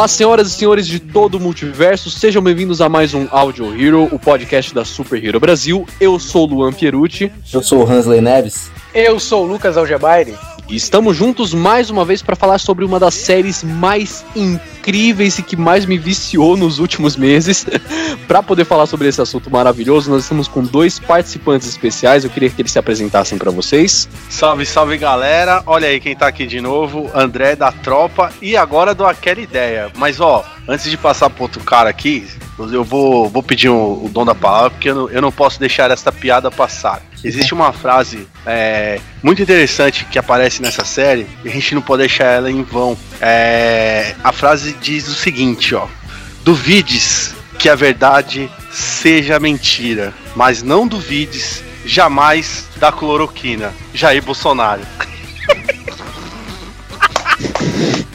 Olá, senhoras e senhores de todo o multiverso, sejam bem-vindos a mais um Audio Hero, o podcast da Super Hero Brasil. Eu sou o Luan Pierucci. Eu sou o Hansley Neves. Eu sou o Lucas Algebairi. E estamos juntos mais uma vez para falar sobre uma das séries mais incríveis e que mais me viciou nos últimos meses. para poder falar sobre esse assunto maravilhoso, nós estamos com dois participantes especiais. Eu queria que eles se apresentassem para vocês. Salve, salve galera! Olha aí quem tá aqui de novo, André da Tropa. E agora dou aquela ideia. Mas ó, antes de passar pro outro cara aqui, eu vou, vou pedir um, o dom da palavra, porque eu não, eu não posso deixar essa piada passar. Existe uma frase é, muito interessante que aparece nessa série e a gente não pode deixar ela em vão. É, a frase diz o seguinte, ó. Duvides que a verdade seja mentira, mas não duvides jamais da cloroquina. Jair Bolsonaro.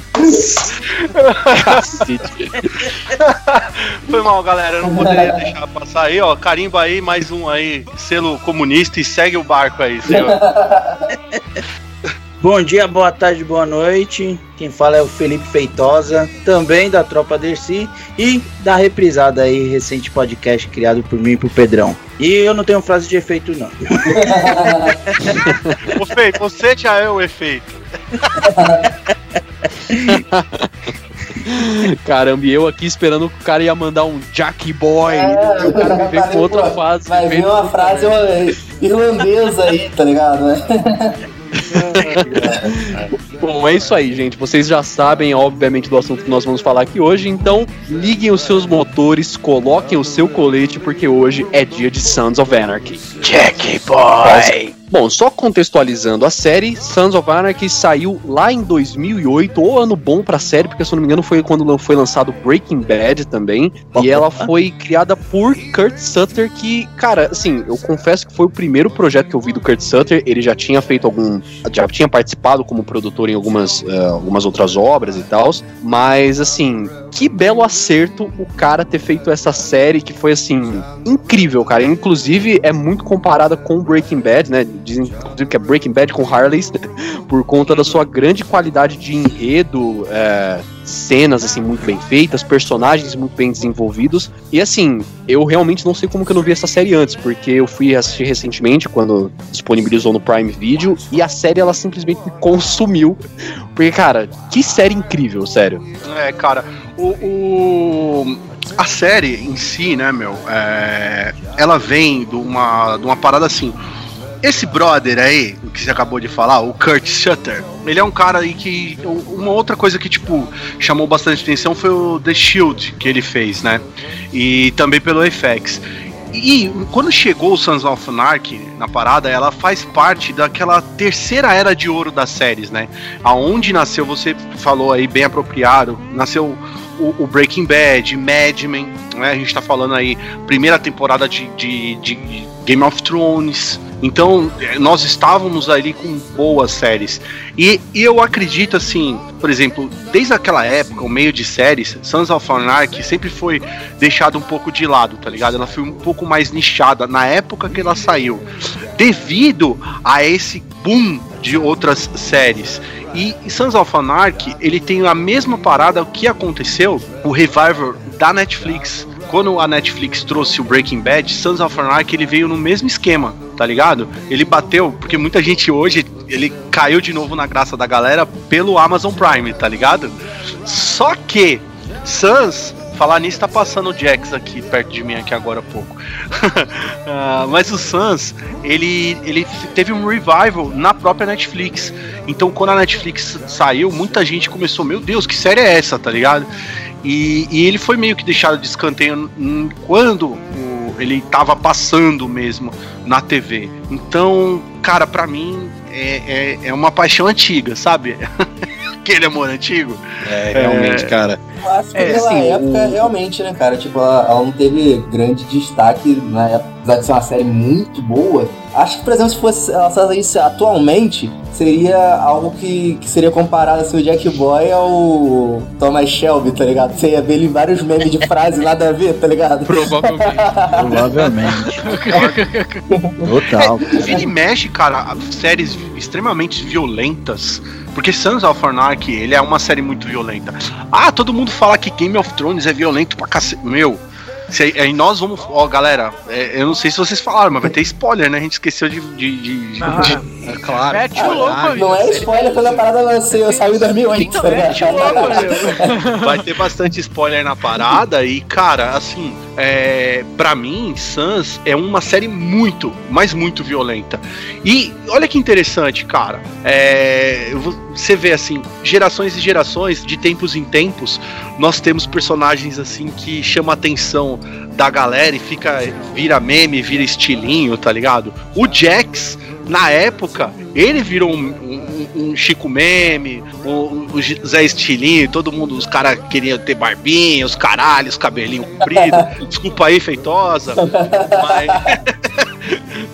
Foi mal, galera. Eu não poderia deixar passar aí, ó. Carimba aí, mais um aí, selo comunista e segue o barco aí, senhor. Bom dia, boa tarde, boa noite. Quem fala é o Felipe Feitosa, também da Tropa Dercy e da reprisada aí, recente podcast criado por mim e por Pedrão. E eu não tenho frase de efeito, não. Ô, Fei, você já é o efeito. Caramba, e eu aqui esperando que o cara ia mandar um Jack Boy. É, o cara me veio com outra frase. Vai veio vir uma frase irlandesa aí, tá ligado? né? Bom, é isso aí, gente. Vocês já sabem, obviamente, do assunto que nós vamos falar aqui hoje. Então, liguem os seus motores, coloquem o seu colete, porque hoje é dia de Sons of Anarchy. Jack Boy! Bom, só contextualizando a série, Sons of Anarchy saiu lá em 2008, ou ano bom pra série, porque se eu não me engano foi quando foi lançado Breaking Bad também, e ela foi criada por Kurt Sutter, que, cara, assim, eu confesso que foi o primeiro projeto que eu vi do Kurt Sutter, ele já tinha feito algum, já tinha participado como produtor em algumas, eh, algumas outras obras e tal, mas, assim, que belo acerto o cara ter feito essa série, que foi, assim, incrível, cara, inclusive é muito comparada com Breaking Bad, né, dizem inclusive, que é Breaking Bad com Harley, por conta da sua grande qualidade de enredo, é, cenas assim muito bem feitas, personagens muito bem desenvolvidos. E assim, eu realmente não sei como que eu não vi essa série antes, porque eu fui assistir recentemente quando disponibilizou no Prime Video e a série ela simplesmente me consumiu. Porque cara, que série incrível, sério. É, cara, o, o- a série em si, né, meu, é, ela vem de uma, de uma parada assim. Esse brother aí, o que você acabou de falar, o Kurt Sutter, ele é um cara aí que. Uma outra coisa que, tipo, chamou bastante atenção foi o The Shield que ele fez, né? E também pelo FX. E quando chegou o Sons of Anarchy na parada, ela faz parte daquela terceira era de ouro das séries, né? Aonde nasceu, você falou aí bem apropriado, nasceu o, o Breaking Bad, Mad Men, né? A gente tá falando aí, primeira temporada de, de, de Game of Thrones. Então, nós estávamos ali com boas séries. E, e eu acredito, assim, por exemplo, desde aquela época, o meio de séries, Sons of Anarchy sempre foi deixado um pouco de lado, tá ligado? Ela foi um pouco mais nichada na época que ela saiu, devido a esse boom de outras séries. E Sons of Anarchy, ele tem a mesma parada que aconteceu, o revival da Netflix. Quando a Netflix trouxe o Breaking Bad, Sons of Anarchy ele veio no mesmo esquema, tá ligado? Ele bateu, porque muita gente hoje, ele caiu de novo na graça da galera pelo Amazon Prime, tá ligado? Só que Sans, falar nisso, tá passando o Jax aqui perto de mim aqui agora há pouco. Ah, mas o Sans, ele, ele teve um revival na própria Netflix. Então quando a Netflix saiu, muita gente começou, meu Deus, que série é essa, tá ligado? E, e ele foi meio que deixado de escanteio quando o- ele tava passando mesmo na TV. Então, cara, pra mim é, é, é uma paixão antiga, sabe? aquele amor antigo. É, realmente, cara. Eu acho que É, naquela assim, época, o- realmente, né, cara? Tipo, ela, ela não teve grande destaque na época, apesar de ser uma série muito boa. Acho que, por exemplo, se fosse ela saísse atualmente, seria algo que, que seria comparado assim, o Jack Boy ao Thomas Shelby, tá ligado? Você ia ver ele em vários memes de frase nada a ver, tá ligado? Provavelmente. Provavelmente. Total. Vira e mexe, cara, séries extremamente violentas. Porque Sons of Anarchy, ele é uma série muito violenta. Ah, todo mundo fala que Game of Thrones é violento pra cacete. Meu, se aí, nós vamos. Ó, galera, é, eu não sei se vocês falaram, mas vai ter spoiler, né? A gente esqueceu de. de, de- Ah, de- É claro. Mete o louco, amigo. Não é spoiler quando a parada lancei, saiu em 2008, tá ligado? Mete o louco, vai ter bastante spoiler na parada. E, cara, assim, é, pra mim, Sans é uma série muito, mas muito violenta. E olha que interessante, cara. É, você vê assim, gerações e gerações, de tempos em tempos, nós temos personagens assim que chamam atenção da galera e fica vira meme, vira estilinho, tá ligado? O Jax na época, ele virou um, um- um Chico Meme, o, o Zé Estilinho, todo mundo, os caras queriam ter barbinha, os caralhos, cabelinho comprido. Desculpa aí, feitosa. Mas,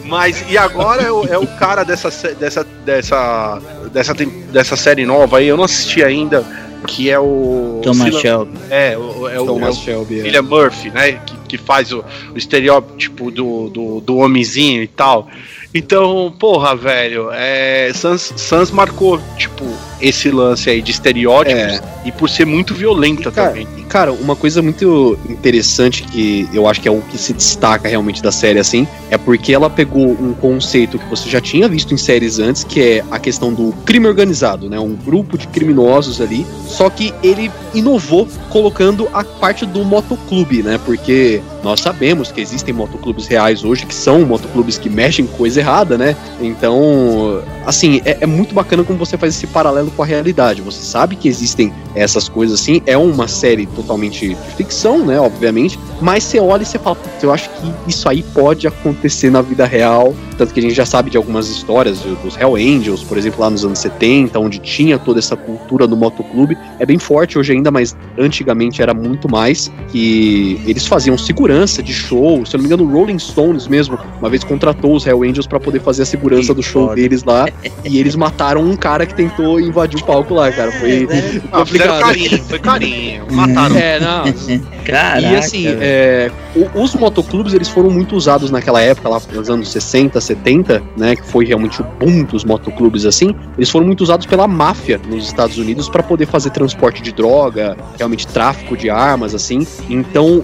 mas e agora é o, é o cara dessa, dessa, dessa, dessa, dessa série nova aí, eu não assisti ainda, que é o. Thomas Shelby. É, o, é o, Thomas é o Shelby. é. William Murphy, né? Que, que faz o, o estereótipo do, do, do homenzinho e tal. Então, porra, velho, é, Sans, Sans marcou, tipo, esse lance aí de estereótipos É. e por ser muito violenta E, cara, também. cara, uma coisa muito interessante que eu acho que é o que se destaca realmente da série, assim, é porque ela pegou um conceito que você já tinha visto em séries antes, que é a questão do crime organizado, né? Um grupo de criminosos ali. Só que ele inovou colocando a parte do motoclube, né? Porque nós sabemos que existem motoclubes reais hoje, que são motoclubes que mexem com coisa errada, né? Então, assim, é, é muito bacana como você faz esse paralelo com a realidade. Você sabe que existem essas coisas assim. É uma série totalmente de ficção, né? Obviamente. Mas você olha e você fala, "Putz, eu acho que isso aí pode acontecer na vida real. Tanto que a gente já sabe de algumas histórias dos Hell Angels, por exemplo, lá nos anos 70, onde tinha toda essa cultura do motoclube. É bem forte hoje ainda, mas antigamente era muito mais. Que eles faziam segurança de show. Se eu não me engano, o Rolling Stones mesmo, uma vez contratou os Hell Angels pra poder fazer a segurança do show deles lá. e eles mataram um cara que tentou invadir o palco lá, cara. Foi Ah, fizeram complicado. carinho, foi carinho. Mataram. É, não. Caraca. E assim, é, os motoclubes eles foram muito usados naquela época, lá nos anos 60, 70, né? Que foi realmente o boom dos motoclubes assim. Eles foram muito usados pela máfia nos Estados Unidos para poder fazer transporte de droga, realmente tráfico de armas, assim. Então.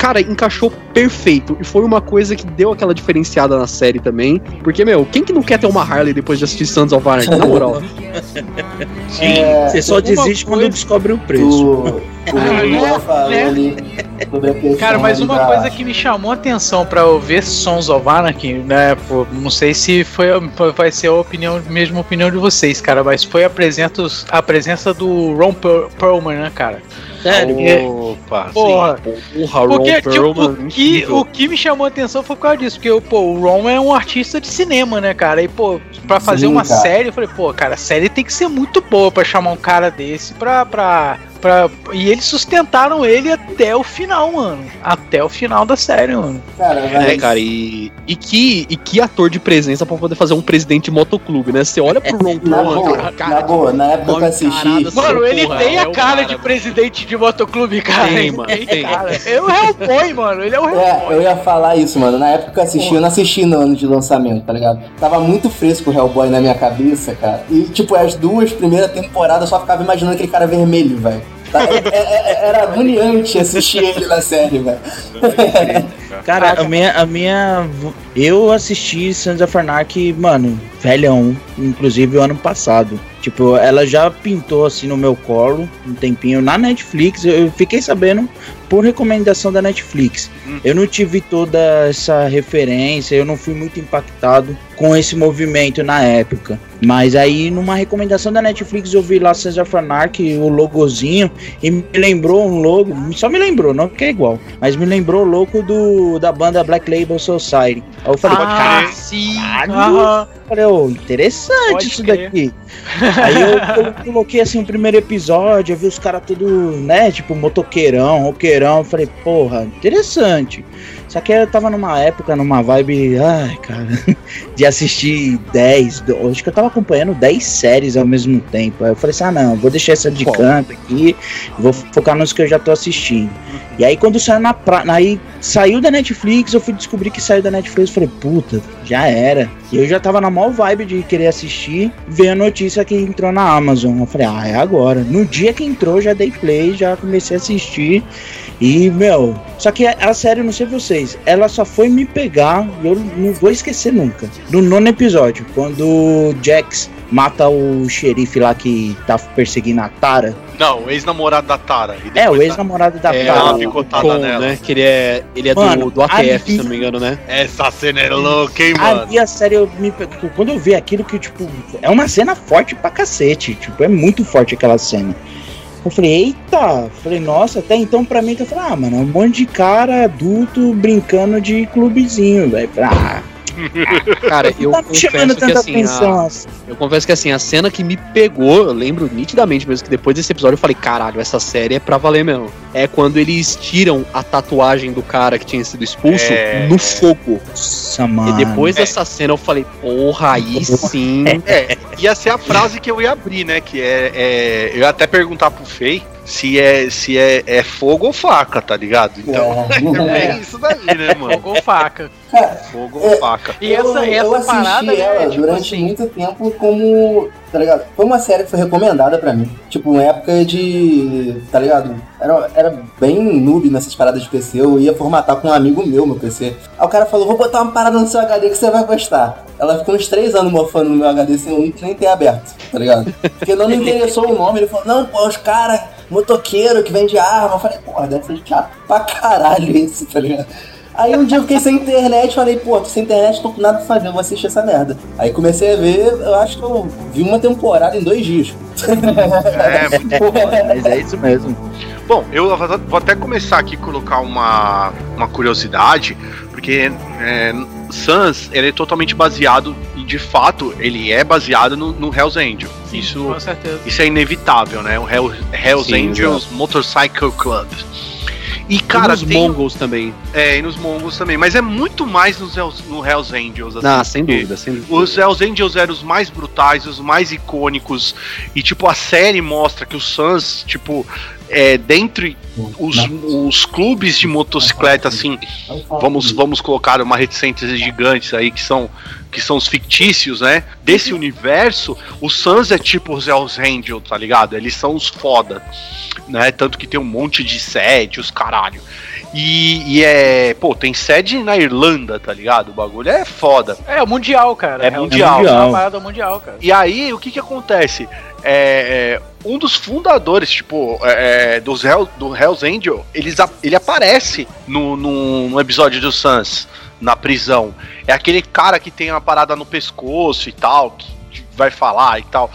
É, Cara, encaixou perfeito. E foi uma coisa que deu aquela diferenciada na série também. Porque, meu, quem que não quer ter uma Harley depois de assistir Sons of Anarchy, na moral? É, Você só desiste quando coisa- descobre o preço. o, o Ah, Cara, mas uma da- coisa que me chamou a atenção pra eu ver Sons of Anarchy, né? pô, não sei se foi, a- vai ser a opinião, mesma opinião de vocês, cara, mas foi a presença, a presença do Ron Per- Perlman, né, cara? Sério? Opa, Porra, Porra, Porque, Ron tipo, Perlman, o, que, o que me chamou a atenção foi por causa disso, porque pô, o Ron é um artista de cinema, né, cara? E, pô, pra fazer Sim, uma cara. série, eu falei, pô, cara, a série tem que ser muito boa pra chamar um cara desse pra. pra, pra... E eles sustentaram ele até o final, mano. Até o final da série, mano. Cara, É, mas- cara, e, e, que, e que ator de presença pra poder fazer um presidente de motoclube, né? Você olha pro Ron Na Perlman, boa, cara, na boa, na época que eu assisti. Mano, ele porra, tem é a cara cara, de presidente de motoclube, cara. Tem, mano, tem, tem. cara. É o Hellboy, mano. Ele é o É, Hellboy. eu ia falar isso, mano. Na época que eu assisti, eu não assisti no ano de lançamento, tá ligado? Tava muito fresco o Hellboy na minha cabeça, cara. E, tipo, as duas primeiras temporadas eu só ficava imaginando aquele cara vermelho, velho. Tá? É- é- é- Era agoniante assistir ele na série, velho. Cara, a minha, a minha. Eu assisti Sons of Anarchy, mano, velhão. Inclusive o ano passado. Tipo, ela já pintou assim no meu colo um tempinho na Netflix. Eu fiquei sabendo por recomendação da Netflix. Eu não tive toda essa referência, eu não fui muito impactado com esse movimento na época. Mas aí, numa recomendação da Netflix, eu vi lá Sons of Anarchy, o logozinho, e me lembrou um logo, só me lembrou, não que é igual, mas me lembrou o logo do, da banda Black Label Society. Aí eu falei, Ah, sim. aham. falei, ô, interessante Pode isso crer. daqui. Aí eu, eu coloquei assim o primeiro episódio, eu vi os caras tudo, né, tipo, motoqueirão, roqueirão. Falei, porra, interessante. Só que eu tava numa época, numa vibe, ai, cara, de assistir 10, do- acho que eu tava acompanhando 10 séries ao mesmo tempo. Aí eu falei assim, ah não, vou deixar essa de canto aqui, vou focar nos que eu já tô assistindo. E aí quando saiu na pra... aí saiu da Netflix, eu fui descobrir que saiu da Netflix, eu falei, puta, já era. E eu já tava na maior vibe de querer assistir, veio a notícia que entrou na Amazon. Eu falei, ah, é agora. No dia que entrou, já dei play, já comecei a assistir. E, meu, só que a, série, eu não sei vocês, ela só foi me pegar, e eu não vou esquecer nunca. No nono episódio, quando o Jax mata o xerife lá que tá perseguindo a Tara. Não, o ex-namorado da Tara. E É, o ex-namorado da É, Tara. picotada Con, nela. né? Que ele é, ele é Mano, do, do ATF, ali- se não me engano, né? Essa cena é louca, hein, mano? Ali a série eu me pegou. Quando eu vi aquilo que, tipo, é uma cena forte pra cacete. Tipo, é muito forte aquela cena. Eu falei, eita! Falei, nossa, até então pra mim, eu falei, ah, mano, é um monte de cara adulto brincando de clubezinho, velho. Ah, Cara, eu tá confesso que assim, atenção a, assim. eu confesso que assim, a cena que me pegou, eu lembro nitidamente mesmo que depois desse episódio eu falei, caralho, essa série é pra valer mesmo. É quando eles tiram a tatuagem do cara que tinha sido expulso É. no fogo. Nossa, mano. E depois dessa cena eu falei, porra, aí sim. É, ia ser a frase que eu ia abrir, né? Que é, é- eu ia até perguntar pro Fei se é se é, é fogo ou faca, tá ligado? Então é, É. isso daí, né, mano? Fogo ou faca. Fogo ou faca. E essa, eu, essa eu assisti parada né, ela tipo durante assim, muito tempo como. Tá ligado? Foi uma série que foi recomendada pra mim. Tipo, uma época de. Tá ligado? Era, era bem noob nessas paradas de PC. Eu ia formatar com um amigo meu meu PC. Aí o cara falou: vou botar uma parada no seu HD que você vai gostar. Ela ficou uns três anos mofando no meu HD sem eu nem ter aberto, tá ligado? Porque não me interessou o nome. Ele falou: não, pô, os caras, motoqueiro que vende arma. Eu falei: porra, deve ser chato pra caralho isso, tá ligado? Aí um dia eu fiquei sem internet, falei, pô, tô sem internet, tô com nada pra fazer, eu vou assistir essa merda. Aí comecei a ver, eu acho que eu vi uma temporada em dois dias. É, Mas é isso mesmo. Bom, eu vou até começar aqui a colocar uma, uma curiosidade, porque é, Sans ele é totalmente baseado, e de fato ele é baseado no, no Hells Angel. Isso, com certeza. isso é inevitável, né? O Hell, Hells Sim, Angels Motorcycle Club. E Cara, cara, os tem, Mongols também. é, e nos Mongols também, mas é muito mais nos Hells, no Hells Angels. Assim, Ah, sem dúvida, sem dúvida. os Hells Angels eram os mais brutais, os mais icônicos. E, tipo, a série mostra que o Suns, tipo, é, dentre os, os clubes de motocicleta, assim, vamos, vamos colocar uma reticência gigantes aí, que são, que são os fictícios, né? Desse universo, o Suns é tipo os Hells Angels, tá ligado? Eles são os foda, né? Tanto que tem um monte de sede, os caralho. E, e é. Pô, tem sede na Irlanda, tá ligado? O bagulho é foda. É, o Mundial, cara. É mundial. É Mundial. uma parada mundial, cara. E aí, o que que acontece? É, é, um dos fundadores, tipo, é, é, dos Hell, do Hells Angel, eles, ele aparece no, no, no episódio do Sans, na prisão. É aquele cara que tem uma parada no pescoço e tal, que vai falar e tal.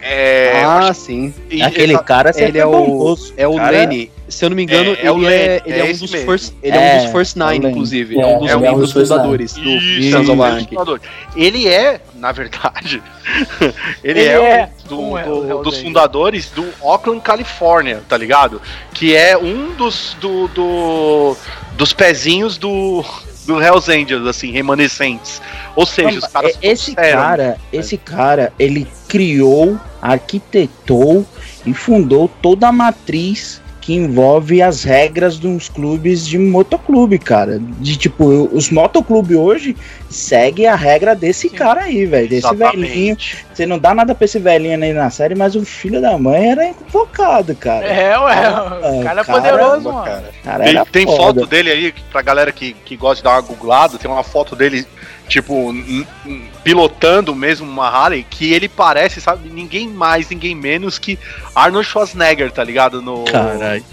É, ah, sim. que- Aquele exa- cara Ele é o, bondoso. é o Cara, Lenny. Se eu não me engano, É, é o ele, Lenny, é, ele é é, um dos first, ele é, É, um dos First é o Nine, inclusive. É, É, um dos é um membros fundadores do Isso, Sons é of o Anarchy. fundador. Ele é, na verdade, ele, Ele é, é um do- do- Hells dos fundadores do Oakland, Califórnia, tá ligado? Que é um dos do, do- dos pezinhos do do Hells Angels, assim, remanescentes. Ou seja, os caras É, esse cara, esse cara, ele criou, arquitetou e fundou toda a matriz que envolve as regras dos clubes de motoclube, cara. De tipo, os motoclubes hoje seguem a regra desse Sim. cara aí, velho. Desse velhinho. Você não dá nada pra esse velhinho aí na série, mas o filho da mãe era invocado, cara. É, ué. O cara é poderoso, mano. Cara. Cara, Tem, tem foto dele aí, pra galera que, que gosta de dar uma googlada, tem uma foto dele, tipo, pilotando mesmo uma Harley, que ele parece, sabe, ninguém mais, ninguém menos que Arnold Schwarzenegger, tá ligado? No, Caralho.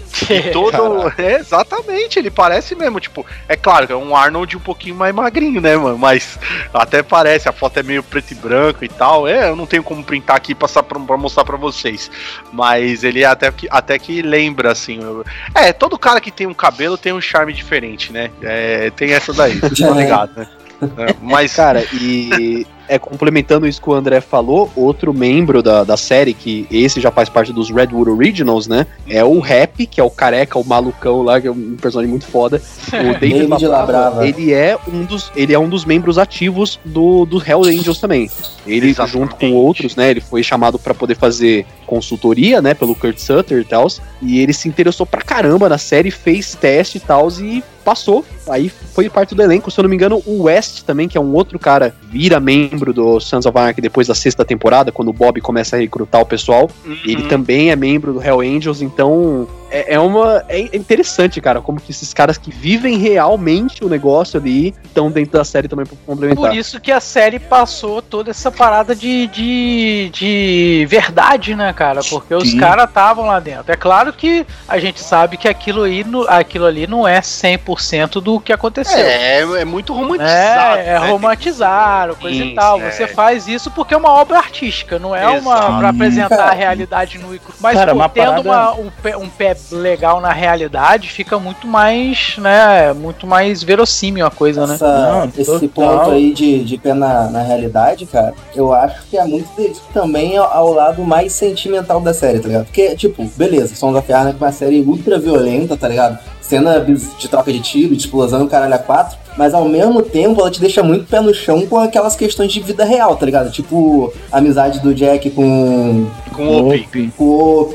todo. É, exatamente, ele parece mesmo, tipo, é claro que é um Arnold um pouquinho mais magrinho, né, mano? Mas até parece, a foto é meio preto e branco e tal. É, eu não tenho como printar aqui e passar pra, pra mostrar pra vocês. Mas ele é até que, até que lembra, assim. eu- É, todo cara que tem um cabelo tem um charme diferente, né? É, tem essa daí, vocês estão ligados, né? É, mas, Cara, e é complementando isso que o André falou, outro membro da, da série, que esse já faz parte dos Redwood Originals, né? É o Rap, que é o careca, o malucão lá, que é um personagem muito foda. O David David Labrava, ele é um dos ele é um dos membros ativos do, do Hell Angels também. Ele Exatamente. junto com outros, né, ele foi chamado pra poder fazer consultoria, né, pelo Kurt Sutter e tal, e ele se interessou pra caramba na série, fez teste e tal e passou. Aí foi parte do elenco, se eu não me engano, o West também, que é um outro cara, vira membro do Sons of Anarchy depois da sexta temporada, quando o Bob começa a recrutar o pessoal. Ele Uhum. também é membro do Hell Angels, então é, é uma. É interessante, cara, como que esses caras que vivem realmente o negócio ali estão dentro da série também pra complementar. Por isso que a série passou toda essa parada de, de, de verdade, né, cara? Porque os caras estavam lá dentro. É claro que a gente sabe que aquilo, aí, no- aquilo ali não é 100% do que aconteceu. É, é muito romantizado. É, é né? romantizar, coisa Sim, e tal. é. Você faz isso porque é uma obra artística, não é uma pra apresentar Cara, a realidade no. Mas cara, pô, uma tendo parada- uma- um, pé, um pé legal na realidade, fica muito mais, né, muito mais verossímil a coisa, né? Essa- Não, esse total. ponto aí de, de pé na, na realidade, cara, eu acho que é muito disso também ao, ao lado mais sentimental da série, tá ligado? Porque, tipo, beleza, Sons of Anarchy é uma série ultra violenta, tá ligado? Cena de troca de tiro, de explosão, o caralho a quatro, mas ao mesmo tempo ela te deixa muito pé no chão com aquelas questões de vida real, tá ligado? Tipo, a amizade do Jack com, Com o com o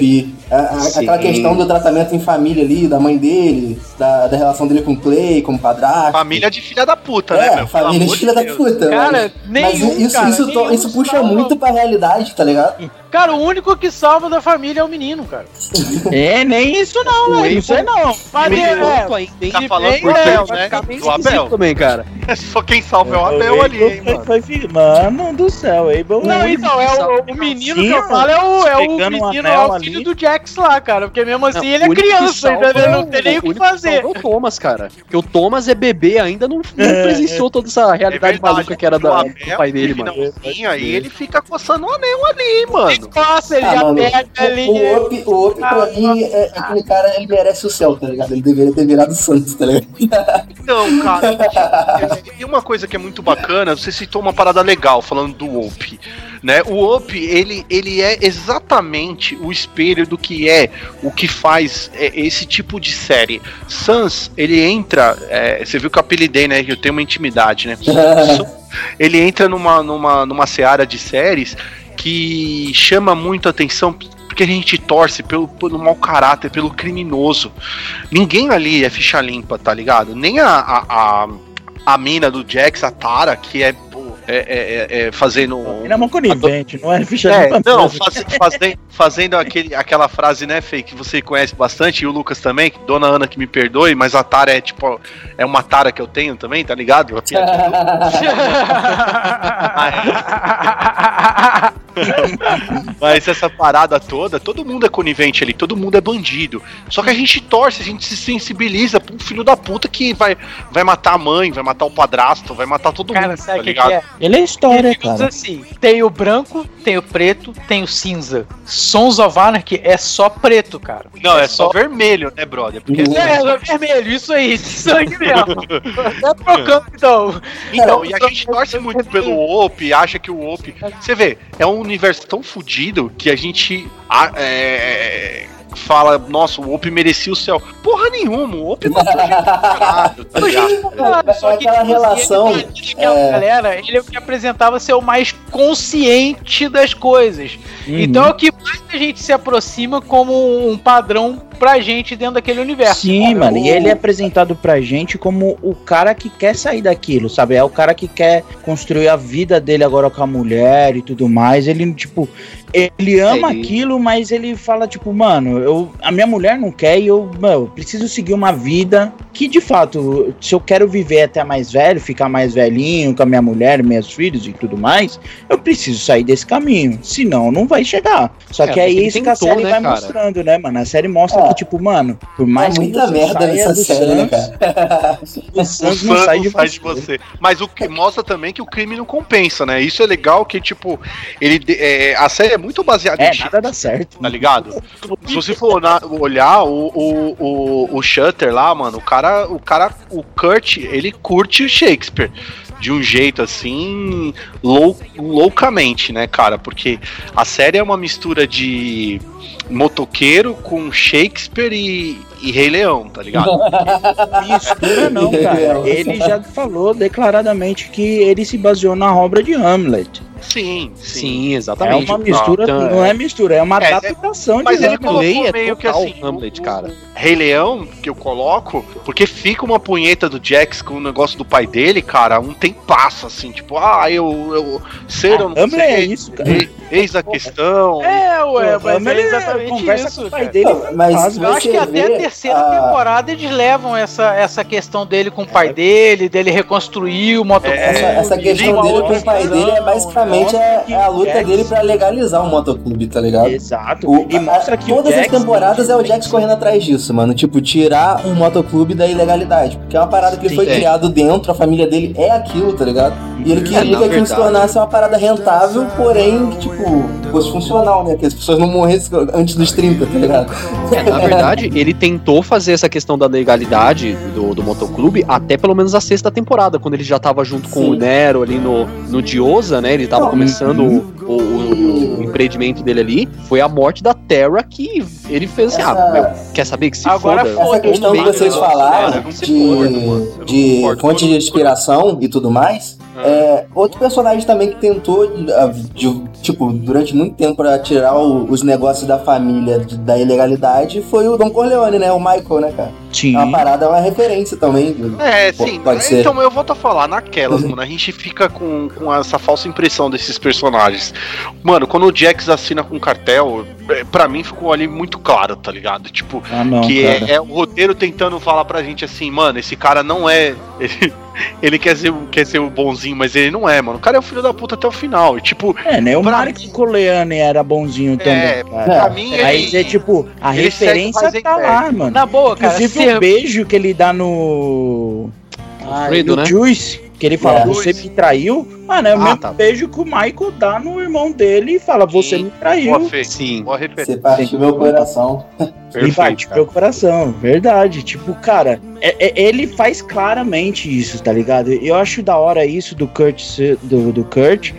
a- a- aquela questão do tratamento em família ali, da mãe dele, da, da relação dele com o Clay, como padrasto. Família de filha da puta, né, É, meu? Pelo família de filha da Deus. puta. Cara, mas, mas isso, cara, isso, nenhum isso puxa muito pra realidade, tá ligado? Cara, o único que salva da família é o menino, cara. É, nem isso não, O velho. Não sei não. Mas é, hein? Tá falando por é, Abel, né? Do Abel. Também, cara. Só quem salva é o Abel ali, hein, mano. foi, mano do céu, Abel. Não, único então, é o, o menino Sim, que eu falo é o, é o menino, é o filho ali. do Jax lá, cara. Porque mesmo assim Não, ele é o criança, entendeu? é Não tem nem o que fazer. é o Thomas, cara. Porque o Thomas é bebê ainda, não, não presenciou toda essa realidade maluca que era o do pai dele, mano. aí ele fica coçando o anel ali, mano. Nossa, ele Ah, já mano, pega ali. o Op, o Op pra Ah, mim, é, é aquele cara, ele merece o céu, tá ligado? Ele deveria ter virado santo, tá ligado? Não, cara. E uma coisa que é muito bacana, você citou uma parada legal falando do Op, né? O Op, ele, ele é exatamente o espelho do que é o que faz é, esse tipo de série. Sans, ele entra, é, você viu que eu apelidei, né? Que eu tenho uma intimidade, né? ele entra numa, numa, numa seara de séries que chama muito atenção porque a gente torce pelo, pelo mau caráter, pelo criminoso. Ninguém ali é ficha limpa, tá ligado? Nem a, a, a, a mina do Jax, a Tara, que é, é, é- é- é fazendo. um- Ele é uma conivente, não é ficha É, não, faz- fazendo, fazendo aquele, aquela frase, né, Fê, que você conhece bastante, e o Lucas também, que Dona Ana que me perdoe, mas a Tara é tipo, é uma Tara que eu tenho também, tá ligado? Mas essa parada toda, todo mundo é conivente ali, todo mundo é bandido. Só que a gente torce, a gente se sensibiliza pro filho da puta que vai, vai matar a mãe, vai matar o padrasto, vai matar todo Cara, mundo, sabe tá ligado? é? Ele é história, cara. assim, tem o branco, tem o preto, tem o cinza. Sons of Anarchy é só preto, cara. Não, é só vermelho, né, brother? Porque É, é vermelho, isso aí, sangue mesmo. Tá trocando, então. Então, e a gente torce muito pelo OP, acha que o OP. Você vê, é um universo tão fodido que a gente a- é, fala, nossa, o OP merecia o céu. Porra nenhuma, o OP matou gente do caralho, tá ligado? Claro, só que Aquela tipo, relação, ele, aquela é. galera, ele é o que apresentava ser o mais consciente das coisas. Uhum. Então é o que mais a gente se aproxima como um padrão pra gente dentro daquele universo. Sim, mano, e ele é apresentado pra gente como o cara que quer sair daquilo, sabe? É o cara que quer construir a vida dele agora com a mulher e tudo mais. Ele, tipo, ele ama Ele- aquilo, mas ele fala, tipo, mano, eu, a minha mulher não quer e eu, meu, preciso seguir uma vida que, de fato, se eu quero viver até mais velho, ficar mais velhinho com a minha mulher, meus filhos e tudo mais, eu preciso sair desse caminho. Senão, não vai chegar. Só É, que é isso que a tentou, série né, vai cara? mostrando, né, mano? A série mostra É. que, tipo, mano, por mais é muita que você merda saia nessa do série, né, Suns, cara? o Suns não Sans sai de sai de você. Mas o que mostra também que o crime não compensa, né? Isso é legal que, tipo, ele. é, a série é muito baseada É, em nada dá certo. tá ligado? Se você for na- olhar o, o, o, o Shutter lá, mano, o cara, o cara, o Kurt, ele curte Shakespeare. de um jeito assim lou loucamente, né, cara? Porque a série é uma mistura de motoqueiro com Shakespeare e, e Rei Leão, tá ligado? Mistura não, cara. Ele já falou declaradamente que ele se baseou na obra de Hamlet. Sim, sim. Sim, É exatamente. uma mistura, Então, não é mistura, é uma É, é- adaptação mas de ele Hamlet. colocou é meio que assim, Hamlet, cara. Rei Leão, que eu coloco, porque fica uma punheta do Jax com o negócio do pai dele, cara, um tempasso, assim, tipo, ah, eu, eu ser ou não Hamlet é ser, isso, cara. e- eis a questão. É, ué, Pô, mas Hamlet é exatamente conversa isso. com o pai cara. dele. Não, mas Eu acho que até a terceira a- temporada eles levam essa, essa questão dele com o pai dele, dele reconstruir o motoclube. Essa, essa questão dele com o pai dele é basicamente mostra é, é a luta Jax- dele pra legalizar o motoclube, tá ligado? Exato. O- e mostra que todas as Jax- temporadas é o Jax correndo atrás disso, mano. Tipo, tirar um motoclube da ilegalidade. Porque é uma parada que ele Sim, foi é. criado dentro, a família dele é aquilo, tá ligado? E ele É, queria na que aquilo se tornasse uma parada rentável, porém, que, tipo, fosse funcional, né? Que as pessoas não morressem antes dos 30, tá ligado? É, na verdade, ele tentou fazer essa questão da legalidade do, do motoclube até pelo menos a sexta temporada, quando ele já tava junto com Sim. o Nero ali no, no Diosa, né? Ele tava começando. O, o- o empreendimento dele ali. Foi a morte da Terra que ele fez assim: Essa- ah, meu, quer saber que se Agora foda. Essa questão que vocês negócio, falaram de, não de fonte de inspiração e tudo mais, é, outro personagem também que tentou, ah, de- tipo, durante muito tempo pra tirar o- os negócios da família de- da ilegalidade foi o Don Corleone, né? O Michael, né, cara? Sim. É uma parada, é uma referência também. É, Pô, sim. pode ser. Então eu volto a falar, naquelas, mano, a gente fica com, com essa falsa impressão desses personagens. Mano, quando o Jax assina com o cartel, é, pra mim ficou ali muito claro, tá ligado? Tipo, Ah, não, que é, é o roteiro tentando falar pra gente assim, mano, esse cara não é. Ele, ele quer, ser, o- quer ser o bonzinho, mas ele não é, mano. O cara é o filho da puta até o final. E, tipo, É, né? O Marco Coleane era bonzinho é, também, cara. pra mim Mas ele. é tipo, a referência tá lá, mano. Na boa, cara, Inclusive ser- o beijo que ele dá no. Ah, Fredo, no né? Juice, que ele fala, É. você me traiu. Mano, é o Ah, mesmo tá. beijo que o Michael dá no irmão dele e fala, você Sim. me traiu. Boa. Sim. Boa. Você partiu meu coração. E bate meu coração, verdade. Tipo, cara, é- é- ele faz claramente isso, tá ligado? Eu acho da hora isso do Kurt, do, do Kurt,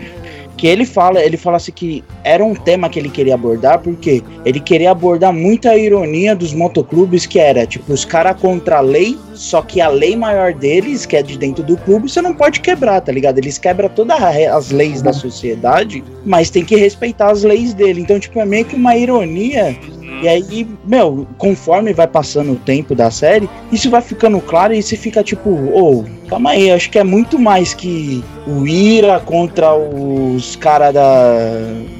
que ele fala, ele fala assim que era um tema que ele queria abordar, porque ele queria abordar muito a ironia dos motoclubes, que era, tipo, os caras contra a lei, só que a lei maior deles, que é de dentro do clube, você não pode quebrar, tá ligado? Eles quebram todas as leis da sociedade, mas tem que respeitar as leis dele. Então, tipo, é meio que uma ironia e aí, meu, conforme vai passando o tempo da série, isso vai ficando claro e você fica tipo, ô, calma aí, acho que é muito mais que o IRA contra os caras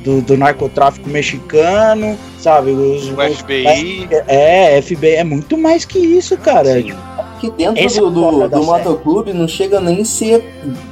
do, do narcotráfico mexicano, sabe? Os, O os- FBI. é, FBI, é muito mais que isso, cara. Sim. Que dentro Esse do, é do, do motoclube não chega nem a ser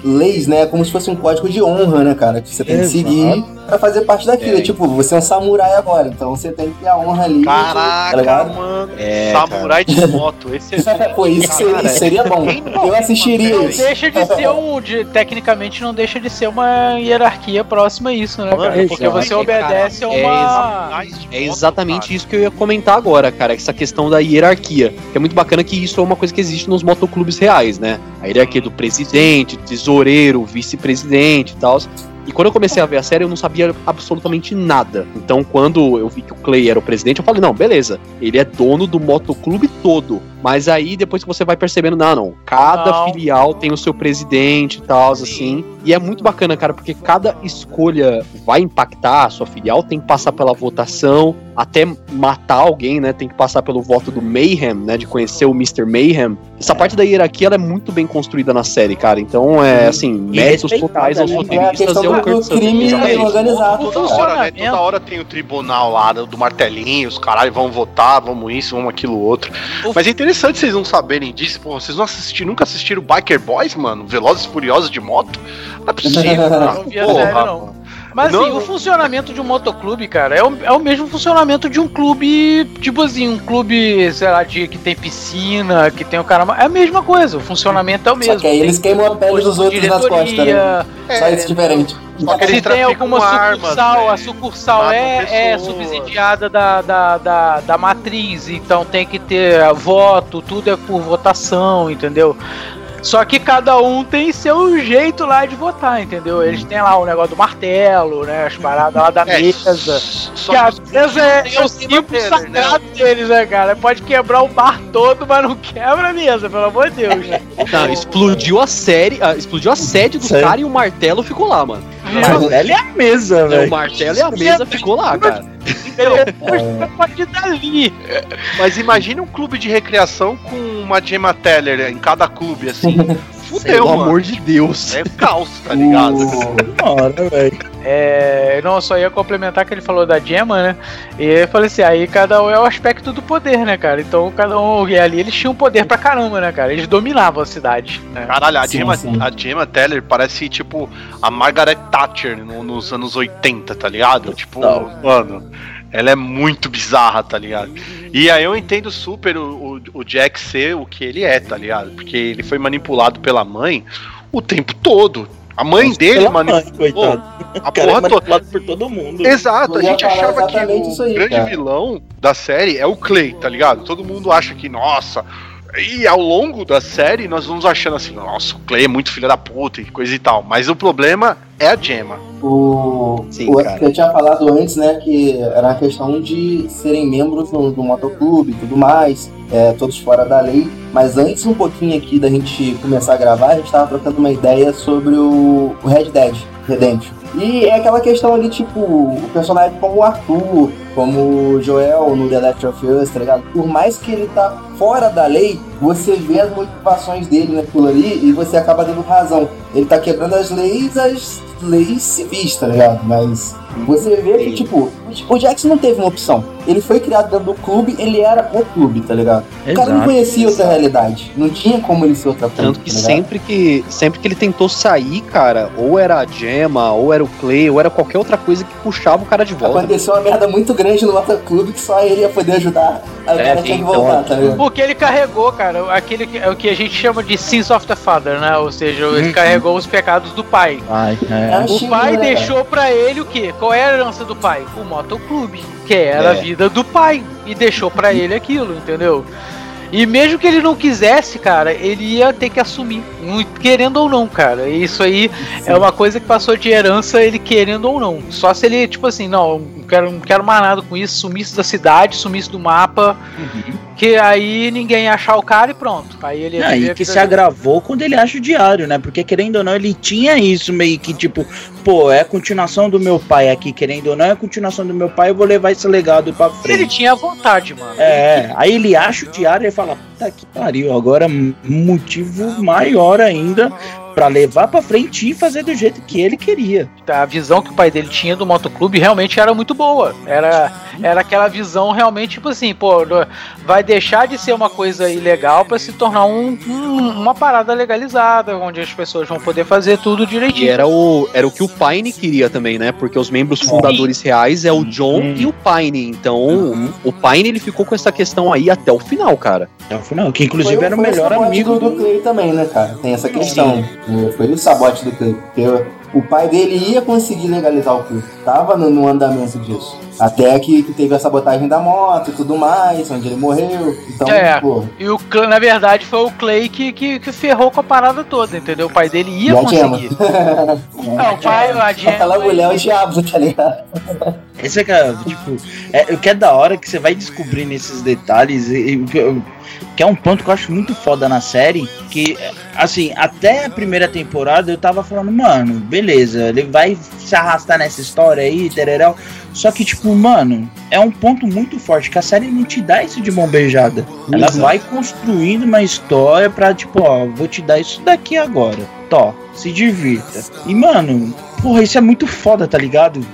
leis, né? É como se fosse um código de honra, né, cara? Que você tem que Exato. seguir pra fazer parte daquilo. É. Tipo, você é um samurai agora, então você tem que ter a honra ali. tá Caraca, ligado? mano. É, Samurai de moto. Esse é Pô, isso seria, Cara, seria bom. Eu assistiria Não isso. deixa de ser um. de- tecnicamente não deixa de ser uma hierarquia próxima a isso, né, cara? Porque você obedece a É uma. É exatamente isso que eu ia comentar agora, cara. Essa questão da hierarquia. Que é muito bacana que isso é uma coisa que existe nos motoclubes reais, né? A hierarquia do presidente, tesoureiro, vice-presidente e tal. E quando eu comecei a ver a série, eu não sabia absolutamente nada. Então, quando eu vi que o Clay era o presidente, eu falei, não, beleza. Ele é dono do motoclube todo. Mas aí, depois que você vai percebendo, não, não. Cada Não. filial tem o seu presidente e tal, assim. E é muito bacana, cara, porque cada escolha vai impactar a sua filial, tem que passar pela votação, até matar alguém, né? Tem que passar pelo voto do Mayhem, né? De conhecer o Mr. Mayhem. Essa parte da hierarquia ela é muito bem construída na série, cara. Então é assim, méritos totais aos né? É Kurt Sutter. crime Exatamente. organizado. Toda hora, né? Toda hora tem o tribunal lá do martelinho, os caralho vão votar, vamos isso, vamos aquilo outro. O- Mas é interessante vocês não saberem disso, pô. Vocês não assistiram, nunca assistiram Biker Boys, mano? Velozes e Furiosos de moto? Não é possível. Não a Porra, não. mano. Mas Não, assim, não. o funcionamento de um motoclube, cara, é o, é o mesmo funcionamento de um clube, tipo assim, um clube, sei lá, de, que tem piscina, que tem o cara. É a mesma coisa, o funcionamento é o mesmo. Só que aí eles queimam a pele dos outros nas costas, né? diretoria, Só isso diferente. Só que eles Se tem alguma armas, sucursal, velho. a sucursal é, é subsidiada da, da, da, da matriz, então tem que ter voto, tudo é por votação, entendeu? Só que cada um tem seu jeito lá de votar, entendeu? Eles têm lá o negócio do martelo, né? As paradas lá da É, mesa. só Que a mesa é, é o símbolo Taylor, sagrado deles, né, cara? Pode quebrar o bar todo, mas não quebra a mesa, pelo amor de Deus. Não, explodiu a série, ah, explodiu a sede do Sério? cara e o martelo ficou lá, mano. Mas ela é a mesa, É, o velho. martelo e a mesa ficou lá, cara. Pode ir dali. Mas imagine um clube de recreação com uma Gemma Teller em cada clube, assim. Fudeu, Pelo mano. amor de Deus. É caos, tá ligado? Hora, velho. É, não, só ia complementar que ele falou da Gemma, né? E eu falei assim, aí cada um é o aspecto do poder, né, cara? Então cada um. E ali eles tinham poder pra caramba, né, cara? Eles dominavam a cidade. Né? Caralho, a Sim, Gemma, sim. a Gemma Teller parece tipo a Margaret Thatcher no- nos anos 80, tá ligado? Tipo, Total. mano, ela é muito bizarra, tá ligado? E aí eu entendo super o, o, o Jack ser o que ele é, tá ligado? Porque ele foi manipulado pela mãe o tempo todo. A mãe dele Pela manipulou. mãe. A é porra toda. manipulado por todo mundo. Exato, a ia gente achava que o aí, grande cara. vilão da série é o Clay, tá ligado? Todo mundo acha que, nossa. E ao longo da série nós vamos achando assim, nossa, o Clay é muito filho da puta e coisa e tal. Mas o problema é a Gemma. O, Sim, o cara. que eu tinha falado antes, né, que era a questão de serem membros do, do motoclube e tudo mais, é, todos fora da lei. Mas antes, um pouquinho aqui da gente começar a gravar, a gente tava trocando uma ideia sobre o, o Red Dead Redemption. E é aquela questão ali, tipo, o personagem como o Arthur, como o Joel no The Last of Us, tá ligado? Por mais que ele tá fora da lei, você vê as motivações dele naquilo ali e você acaba dando razão. Ele tá quebrando as leis, as leis civis, tá ligado? Mas você vê que, tipo, o Jackson não teve uma opção. Ele foi criado dentro do clube, ele era o clube, tá ligado? O cara não Exato. conhecia outra realidade. Não tinha como ele ser outra coisa. Tanto que tá sempre que sempre que ele tentou sair, cara, ou era a Gemma, ou era o Clay, ou era qualquer outra coisa que puxava o cara de volta. Aconteceu uma merda muito grande no motoclube que só ele ia poder ajudar. Aí o É, cara tinha que então, voltar, tá ligado? Porque ele carregou, cara, aquele que, é o que a gente chama de sins of the father, né? Ou seja, ele Uhum. carregou os pecados do pai. Ai, é. É, O pai deixou pra ele o quê? Qual é a herança do pai? O motoclube, que era a É. vida do pai. E deixou pra ele aquilo, entendeu? E mesmo que ele não quisesse, cara, ele ia ter que assumir, querendo ou não, cara. Isso aí é uma coisa que passou de herança, ele querendo ou não. Só se ele, tipo assim, não quero, não quero mais nada com isso, sumisse da cidade, sumisse do mapa, que aí ninguém ia achar o cara e pronto. Aí ele Ah, e que se dele. agravou quando ele acha o diário, né? Porque querendo ou não, ele tinha isso meio que tipo, pô, é a continuação do meu pai aqui, querendo ou não, é a continuação do meu pai, eu vou levar esse legado pra Ele frente. tinha vontade, mano. É, aí ele acha o diário e fala, puta que pariu, agora um motivo maior ainda pra levar pra frente e fazer do jeito que ele queria. a visão que o pai dele tinha do motoclube realmente era muito boa. Era, era aquela visão realmente, tipo assim, pô, vai deixar de ser uma coisa ilegal pra se tornar um, um- uma parada legalizada, onde as pessoas vão poder fazer tudo E direitinho. era o, era o que o Pine queria também, né? Porque os membros fundadores reais é o John Sim. e o Pine. Então, o Pine ele ficou com essa questão aí até o final, cara. Até o final, que inclusive Foi- era o melhor amigo do. Clay também, né, cara? Tem essa questão. É, Foi o sabote do. Porque o pai dele ia conseguir legalizar o Clay. Tava no, no andamento disso. Até que, que teve a sabotagem da moto e tudo mais, onde ele morreu. Então, É. pô. E o na verdade foi o Clay que, que, que ferrou com a parada toda, entendeu? O pai dele ia E conseguir. Não, o pai, a Gemma. Aquela mulher é o diabo, tá ligado? Esse é que é, tipo, é, o que é da hora que você vai descobrindo esses detalhes, e, e que é um ponto que eu acho muito foda na série, que, assim, até a primeira temporada eu tava falando, mano, beleza, ele vai se arrastar nessa história aí, tererel, só que, tipo, mano, é um ponto muito forte, que a série não te dá isso de mão beijada, ela Exato. vai construindo uma história pra, tipo, ó, vou te dar isso daqui agora, tó, se divirta. E, mano, porra, isso é muito foda, tá ligado?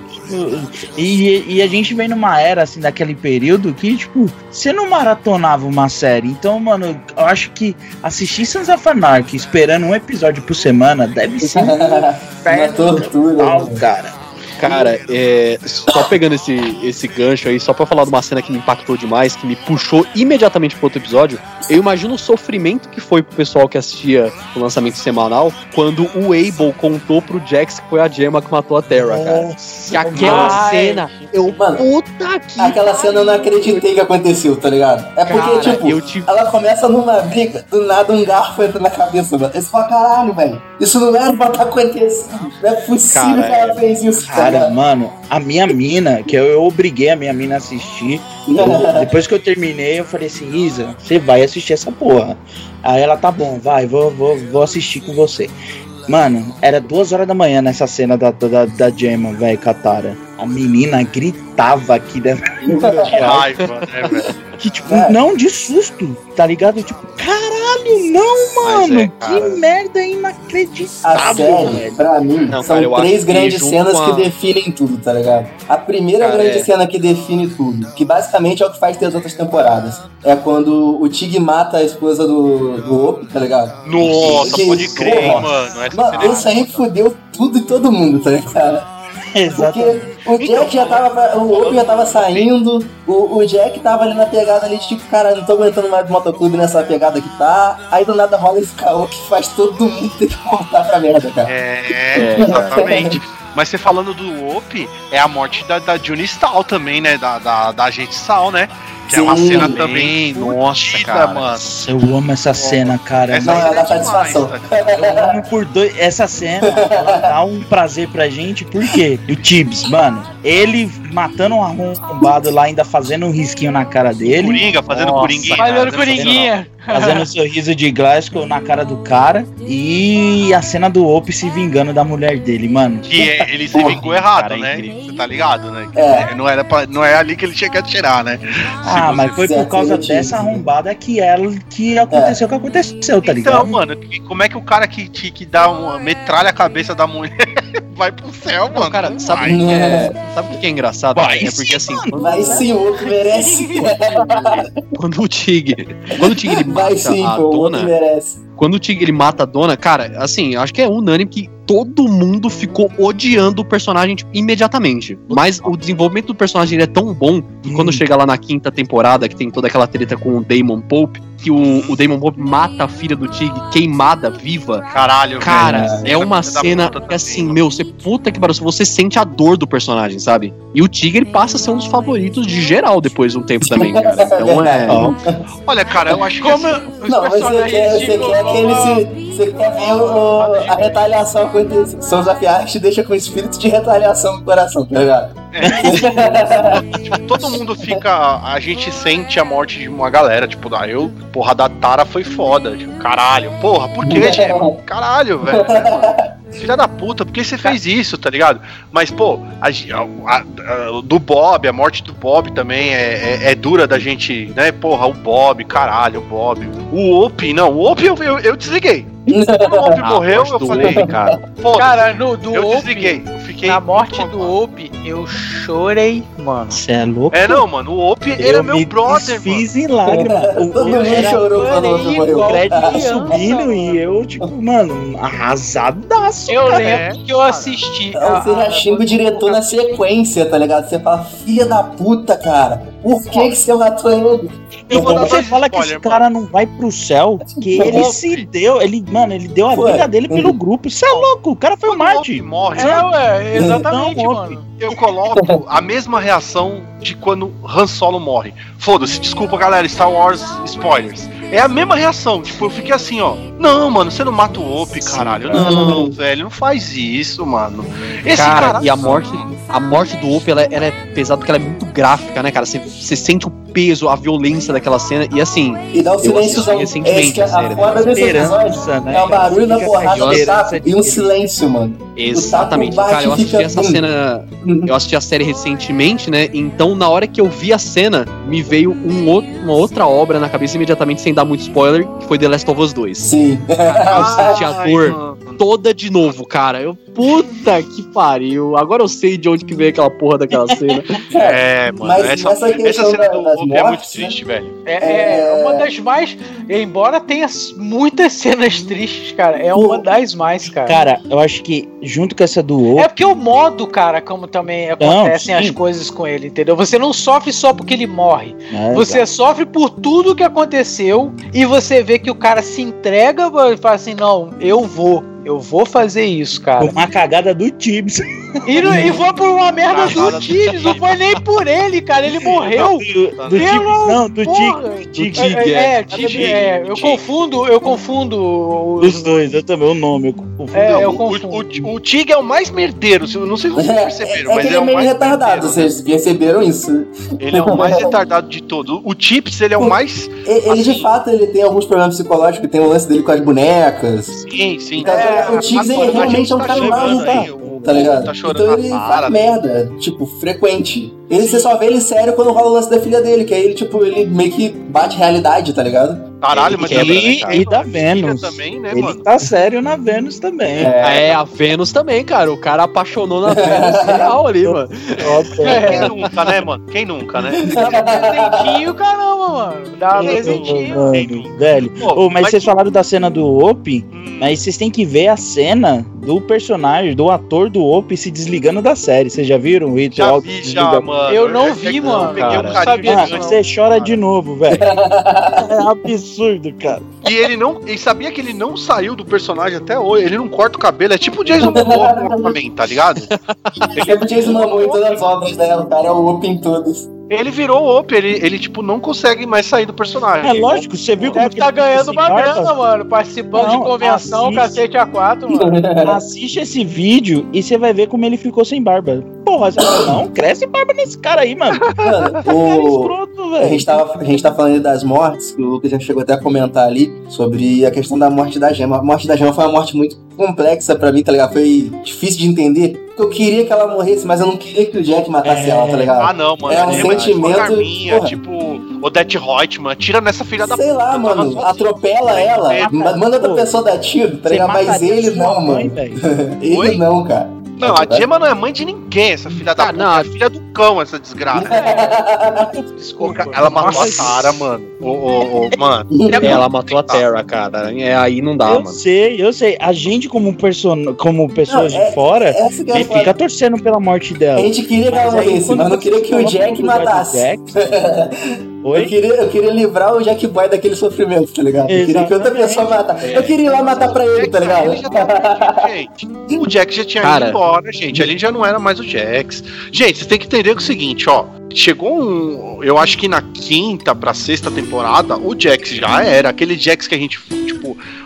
E, e a gente vem numa era, assim, daquele período que, tipo, você não maratonava uma série. Então, mano, eu acho que assistir Sons of Anarchy esperando um episódio por semana deve ser um Uma tortura. total, cara. Cara, é, só pegando esse, esse gancho aí, só pra falar de uma cena que me impactou demais, que me puxou imediatamente pro outro episódio, eu imagino o sofrimento que foi pro pessoal que assistia o lançamento semanal quando o Abel contou pro Jax que foi a Gemma que matou a Terra, cara. Que aquela Ai. cena, eu, Mano, puta que Aquela cena eu não acreditei que aconteceu, tá ligado? É porque, Cara, tipo, eu tive- ela começa numa briga, do nada um garfo entra na cabeça, mano. Você fala, caralho, velho, isso não era pra estar acontecendo. Não é possível Cara, que ela fez isso, tá Cara, mano, a minha mina, que eu, eu obriguei a minha mina a assistir. eu- depois que eu terminei, eu falei assim, Isa, você vai assistir essa porra. Aí ela, tá bom, vai, vou, vou, vou assistir com você. Mano, era duas horas da manhã nessa cena da, da, da Gemma, velho, Katara. A menina gritava aqui dentro do Raiva, né, velho? Que, tipo, É. não de susto, tá ligado? Tipo, caralho, não, Mas mano. é, cara. que merda A inacreditável, série, velho. pra mim, Não, são cara, três que grandes junto cenas com a- que definem tudo, tá ligado? A primeira Cara, grande é. cena que define tudo, que basicamente é o que faz ter as outras temporadas, é quando o Tig mata a esposa do, do Op, tá ligado? Nossa, Que pode isso, crer, porra. mano. Essa Mano, é isso aí fudeu tudo e todo mundo, tá ligado? Exatamente. Porque o Jack já tava. O Op já tava saindo, o, o Jack tava ali na pegada ali tipo, cara, não tô aguentando mais motoclube nessa pegada que tá. Aí do nada rola esse caô que faz todo mundo ter que voltar pra merda, cara. É, exatamente. Mas você falando do Op, é a morte da, da Juni Stahl também, né? Da, da, da agente Sal, né? Que é uma Sim. cena também. Nossa, fudida, cara. mano. Eu amo essa cena, cara. Essa Não, cena é demais, satisfação. tá? Eu amo por dois. Essa cena ela dá um prazer pra gente, por quê? O Tibbs, mano, ele matando um arrombado lá, ainda fazendo um risquinho na cara dele, Coringa, fazendo Nossa, coringuinha. Fazendo fazendo- coringuinha. fazendo um sorriso de Glasgow na cara do cara, e a cena do Op se vingando da mulher dele, mano. Que é, ele se vingou errado, cara, é né? Você tá ligado, né? É. Não, era pra- não é ali que ele tinha que atirar, né? Ah, você mas foi por causa dessa arrombada que ela que aconteceu o que aconteceu, tá ligado? Então, mano, que- como é que o cara que, que, que dá uma metralha a cabeça da mulher vai pro céu, mano? Não, cara, Não sabe, o que é, sabe o que é engraçado? Vai é porque assim, quando, Vai sim, o Op merece. quando o Tig, quando o Tig ele Vai mata sim, a pô, dona, merece. quando o Tig ele mata a dona, cara, assim, eu acho que é unânime que todo mundo ficou odiando o personagem tipo, imediatamente. Mas o desenvolvimento do personagem é tão bom que quando Hum. chega lá na quinta temporada, que tem toda aquela treta com o Damon Pope, que o, o Damon Pope mata a filha do Tig queimada, viva. Caralho, Cara, velho. é uma cena que também, assim, mano. meu, você puta que pariu, você sente a dor do personagem, sabe? E o Tig ele passa a ser um dos favoritos de geral depois de um tempo também, cara. Então é. Ó, Olha, cara, eu acho que. Como assim, os Não, mas você quer, você quer que ele se. Você quer ver o- o- a retaliação acontecer. Sons of Art te deixa com espírito de retaliação no coração, tá ligado? Tipo, todo mundo fica. A gente sente a morte de uma galera. Tipo, da eu, porra, da Tara foi foda. Tipo, caralho, porra, por que, Gemma? Caralho, velho. Filha da puta, por que você fez isso, tá ligado? Mas, pô, a, a- a- do Bob, a morte do Bob também é, é- é dura da gente, né? Porra, o Bob, caralho, o Bob. O Op, não, o Op eu, eu, eu desliguei. Quando o Op Ah, morreu, eu falei, cara. Cara, no, do eu Op, desliguei. Eu fiquei. na morte do. Op, eu chorei, mano. Você é louco? É, não, mano, o Op era eu meu me brother, mano. desfiz em lágrimas. O, Todo o, mundo chorou igual- prédio criança, subindo e mano. eu, tipo, mano, arrasadaço. Eu cara. lembro que eu assisti. Então você já xinga o diretor na sequência, tá ligado? Você fala, filha da puta, cara. Por que, que você matou ele? Eu vou Então dar você fala que esse cara não vai pro céu, que ele Wolf. se deu, ele, mano, ele deu a vida dele pelo grupo. Isso é louco, o cara foi um o Marte. morre, É, ué, exatamente, Então, mano. eu coloco a mesma reação de quando Han Solo morre. Foda-se, desculpa galera, Star Wars spoilers. É a mesma reação, tipo, eu fiquei assim, ó. Não, mano, você não mata o Op, caralho. Não, velho, não faz isso, mano. Esse cara, cara. e a morte, a morte do Op, ela, ela é pesada porque ela é muito gráfica, né, cara? Você, você sente o peso, a violência daquela cena. E assim, E dá um silênciozão. assisti É recentemente a a série, foda desse episódio. Esperança, né? É o barulho na Fica com a porrada do e um silêncio, mano. exatamente. Cara, eu assisti essa bum. cena. Eu assisti a série recentemente, né? Então, na hora que eu vi a cena, me veio um outro, uma outra obra na cabeça imediatamente, sem dar muito spoiler, que foi The Last of Us 2. Sim. Eu senti a Ai, dor. Toda de novo, cara. Eu, puta que pariu. Agora eu sei de onde que veio aquela porra daquela cena. É, mano. Mas essa, essa questão cena da- do Hulk é muito triste, velho. É, é É. uma das mais. Embora tenha muitas cenas tristes, cara, é uma das mais, cara. Cara, eu acho que junto com essa do É porque o modo, cara, como também Não, acontecem sim. as coisas com ele, entendeu? Você não sofre só porque ele morre. É, Você sofre por tudo que aconteceu e você vê que o cara se entrega e fala assim: não, eu vou. Eu vou fazer isso, cara. Uma cagada do Tibbs. E, não- e foi por uma merda do Tibbs, não foi nem por ele, cara. Ele morreu. Do, do Tibbs, Pelo não, do. Tig. É, é, é, Tig, Tig, é, eu Tig. confundo, eu confundo os. Os dois, eu também, o nome. Eu confundo. É, eu o, confundo. o, o Tig é o mais merdeiro, se- não sei se vocês É, perceberam, é mas ele é o meio mais retardado, merdeiro. vocês perceberam isso? Ele é o mais retardado de todos. O Tips, ele é o mais. Ele, de Assim. fato, ele tem alguns problemas psicológicos, tem o lance dele com as bonecas. Sim, sim. Então, o ele agora, a realmente é um tá cara chorando mal, tá? o- Tá ligado? Tá então ele cara. merda, tipo, frequente. Ele, você só vê ele sério quando rola o lance da filha dele, que aí ele, tipo, ele meio que bate realidade, tá ligado? Caralho, mas E- também, e- da Vênus. também, né, Ele mano? tá sério na Vênus também. É, a Vênus também, cara. O cara apaixonou na Vênus real ali, mano. Quem nunca, né, mano? Quem nunca, né? presentinho, caramba, mano. Dá um presentinho. Velho. Pô, mas, mas- vocês falaram da cena do Op, Hum, mas vocês têm que ver a cena do personagem, do ator do Op se desligando da série. Vocês já viram o Já ritual? vi, de já, mano. Eu não já- vi, eu mano, peguei cara. um Eu sabia você chora de novo, velho. É absurdo, cara. E ele não. E sabia que ele não saiu do personagem até hoje. Ele não corta o cabelo. É tipo o Jason Momoa Aquaman, tá ligado? Sempre o Jason Momoa em todas as obras dela, o cara é o Up em todos. Ele virou o Op, ele, ele, tipo, não consegue mais sair do personagem. É lógico, você viu como Deve que tá ganhando uma barba? grana, mano. Participando Não, de convenção, assiste. cacete A4, mano. Assiste esse vídeo e você vai ver como ele ficou sem barba. Porra, você fala, não, cresce barba nesse cara aí, mano. Mano, Cara o, escroto, A velho. gente, tava, a gente tá falando das mortes, que o Lucas já chegou até a comentar ali, sobre a questão da morte da Gema. A morte da Gema foi uma morte muito complexa pra mim, tá ligado? Foi difícil de entender. Porque eu queria que ela morresse, mas eu não queria que o Jack matasse É. ela, tá ligado? Ah, não, mano. É um tipo, sentimento- a Carminha, porra. tipo, Odette Reutemann. Tira nessa filha da Sei lá, puta, mano, atropela ela, É, ma- manda outra pessoa dar tiro, tá ligado? Mas ele não, mãe, mano. Ele Oi? não, cara. Não, a Gemma não é mãe de ninguém, essa filha da Ah, puta. não. É filha do cão, essa desgraça. Desculpa. Ela matou Nossa. a Tara, mano. Ô, ô, ô, mano. Ela matou a Terra, cara. É, aí não dá, eu mano. sei, eu sei. A gente, como, person... como pessoas Não, é- de fora, é fica torcendo pela morte dela. A gente queria que ela morresse, mas não queria que o Jack matasse. Jack- Eu Oi? queria, eu queria livrar o Jack Boy daquele sofrimento, tá ligado? Eu queria que outra Exatamente. pessoa matasse. Eu queria ir lá matar pra ele, tá ligado? Ele já tava gente. O Jax já tinha Cara. ido embora, gente. Ali já não era mais o Jax. Gente, você tem que entender o seguinte, ó. Chegou um. Eu acho que na quinta pra sexta temporada, o Jax já era. Aquele Jax que a gente. Tipo,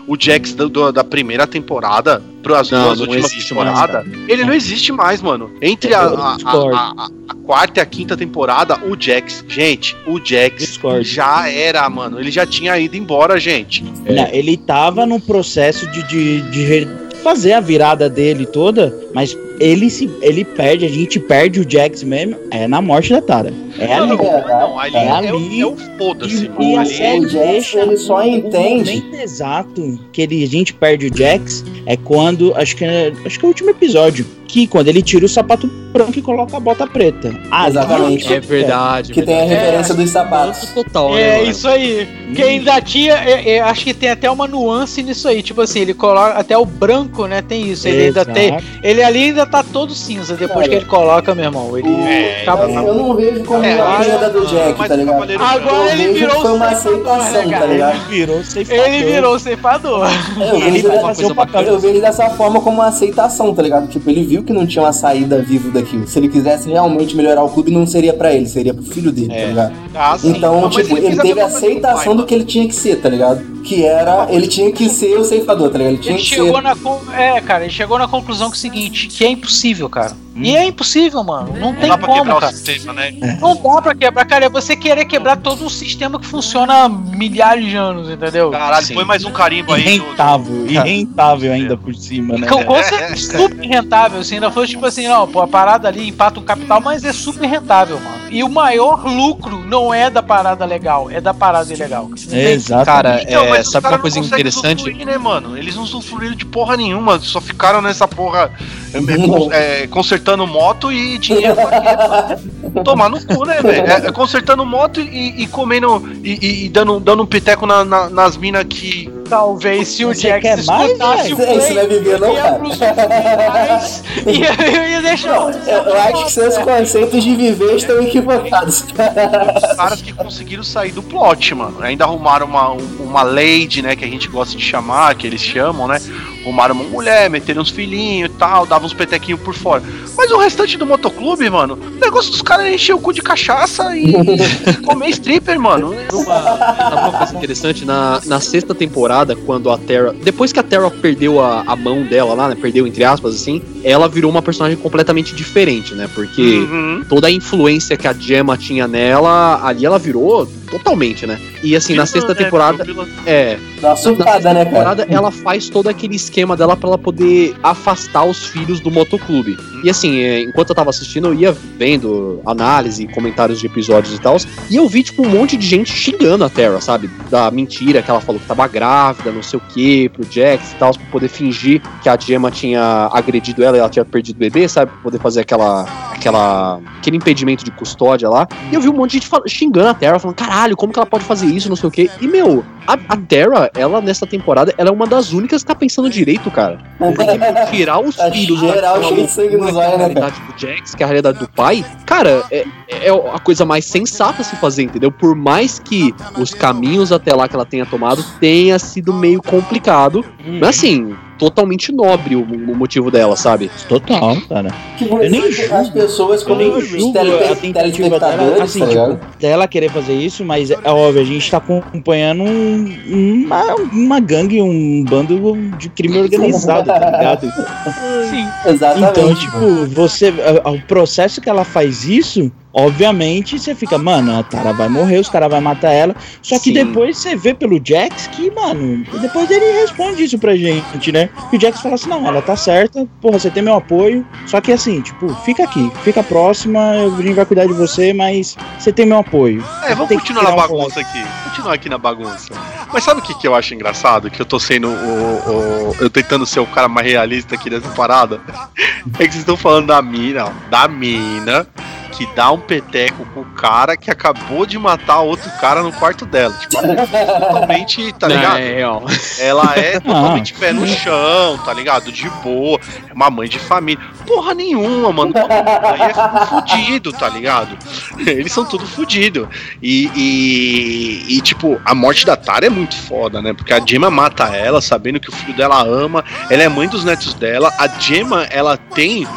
o Jax do- do- da primeira temporada para as duas últimas temporadas, ele não existe mais, mano. Entre a, Eu a- a- a- a- quarta e a quinta temporada, o Jax. Gente, o Jax Discordo. já era, mano. Ele já tinha ido embora, gente. Não, ele tava no processo de, de, de fazer a virada dele toda, mas ele se ele perde, a gente perde o Jax mesmo, é na morte da Tara. É ali. Não, ali É é, o- ali. é o foda-se. E, e a Ali- série o Jax, ele só entende- O momento exato que ele, a gente perde o Jax é quando. Acho que é, acho que é o último episódio. Que quando ele tira o sapato branco e coloca a bota preta. Ah, Exatamente. É verdade. Que tem a verdade. referência dos sapatos. total, né, É isso aí. Que ainda tinha. é, é, acho que tem até uma nuance nisso aí. Tipo assim, ele coloca. Até o branco, né? Tem isso. Ele ainda Exato. tem. Ele ali ainda tá todo cinza. Depois Cara, que ele coloca, meu irmão. Ele. É, acaba- Eu, eu não vejo como É, uma mas- perda do Jack, tá o ligado? Agora Eu ele virou foi uma ceifador, aceitação, né, tá ligado? Ele virou ceifador. Ele virou ceifador. Eu Ele vejo, vai dessa- fazer o papel eu vejo dessa forma como uma aceitação, tá ligado? Tipo, ele viu que não tinha uma saída vivo daquilo. Se ele quisesse realmente melhorar o clube, não seria pra ele, seria pro filho dele, tá ligado? Ah. Então, mas tipo, ele a teve a aceitação do que ele tinha que ser, tá ligado? Que era, ele tinha que ser o ceifador, tá ligado? Ele tinha Ele que chegou ser. na. É, cara, ele chegou na conclusão que é o seguinte: que é impossível, cara. E é impossível, mano. Não, Não tem dá pra como, quebrar cara. o sistema, né? Não dá pra quebrar, cara. É você querer quebrar todo um sistema que funciona há milhares de anos, entendeu? Caralho, Sim. põe mais um carimbo E aí. do- rentável, e Cara, rentável ainda por cima, né? Com, com certeza, super rentável, assim, ainda foi tipo assim, não, pô, a parada ali empata o capital, mas é super rentável, mano. E o maior lucro não é da parada legal, é da parada ilegal. Exato. Cara, Então, é, sabe uma coisa não interessante? usufruir, né, mano? Eles não usufruíram de porra nenhuma, só ficaram nessa porra é, é, con- é, consertando moto e dinheiro pra quê? Tomar no cu, né, velho? É, é consertando moto e, e comendo e, e- e dando, dando um piteco na- na- nas minas que. Talvez se o Você Jax quer mais, escutasse o? Isso não é viver, não, cara? pros mais, ia, deixar Não, eu, eu acho que seus conceitos de viver estão equivocados. Os caras que conseguiram sair do plot, mano. Ainda arrumaram uma, uma lady, né? Que a gente gosta de chamar, que eles chamam, né? Arrumaram uma mulher, meteram uns filhinhos e tal, davam uns petequinhos por fora. Mas o restante do motoclube, mano, o negócio dos caras é encher o cu de cachaça e comer stripper, mano. Sabe uma coisa interessante? Na, na sexta temporada, quando a Terra. Depois que a Terra perdeu a, a mão dela lá, né? Perdeu, entre aspas, assim, ela virou uma personagem completamente diferente, né? Porque Uhum. toda a influência que a Gemma tinha nela, ali ela virou totalmente, né? E assim, na sexta É, temporada. É, Dá surtada, sexta né, cara? temporada, ela faz todo aquele esquema dela pra ela poder afastar os filhos do motoclube. E assim, é, enquanto eu tava assistindo, eu ia vendo análise, comentários de episódios e tal, e eu vi, tipo, um monte de gente xingando a Terra, sabe? Da mentira que ela falou que tava grávida, não sei o que, pro Jax e tal, pra poder fingir que a Gemma tinha agredido ela e ela tinha perdido o bebê, sabe? Pra poder fazer aquela, aquela, aquele impedimento de custódia lá. E eu vi um monte de gente xingando a Terra, falando, caralho, como que ela pode fazer isso, não sei o que. E, meu, a, a Terra, ela, nessa temporada, ela é uma das únicas que tá pensando direito, cara. Porque, tirar os Tá filhos geral sangue nos que é né, realidade do Jax, que é a realidade do pai, cara, é, é a coisa mais sensata a se fazer, entendeu? Por mais que os caminhos até lá que ela tenha tomado tenha sido meio complicado, mas assim, totalmente nobre o, o motivo dela, sabe? Total, cara. Eu nem você- as julgo- pessoas Eu como nem os julgo tele- a tentativa dela, assim, tá tipo, dela querer fazer isso, mas é óbvio, a gente tá acompanhando um- uma, uma gangue, um bando de crime organizado, tá ligado? Sim. Exatamente. Então, tipo, você. O processo que ela faz isso, obviamente, você fica, mano, a Tara vai morrer, os caras vão matar ela. Só que Sim. depois você vê pelo Jax que, mano, depois ele responde isso pra gente, né? E o Jax fala assim: não, ela tá certa, porra, você tem meu apoio. Só que assim, tipo, fica aqui, fica próxima, a gente vai cuidar de você, mas você tem meu apoio. É, vamos continuar na tirar um bagunça aqui. Continuar aqui na bagunça. Mas sabe o que, que eu acho engraçado? Que eu tô sendo o, o- Eu tentando ser o cara mais realista aqui dessa parada. É que vocês estão falando da mina, ó, da mina que dá um peteco com o cara que acabou de matar outro cara no quarto dela. Tipo, totalmente, tá ligado? É, real. Ela é totalmente pé no chão, tá ligado? De boa. É uma mãe de família. Porra nenhuma, mano. Aí é fudido, tá ligado? Eles são tudo fudido. E, e, e, tipo, a morte da Tara é muito foda, né? Porque a Gemma mata ela, sabendo que o filho dela ama. Ela é mãe dos netos dela. A Gemma, ela tem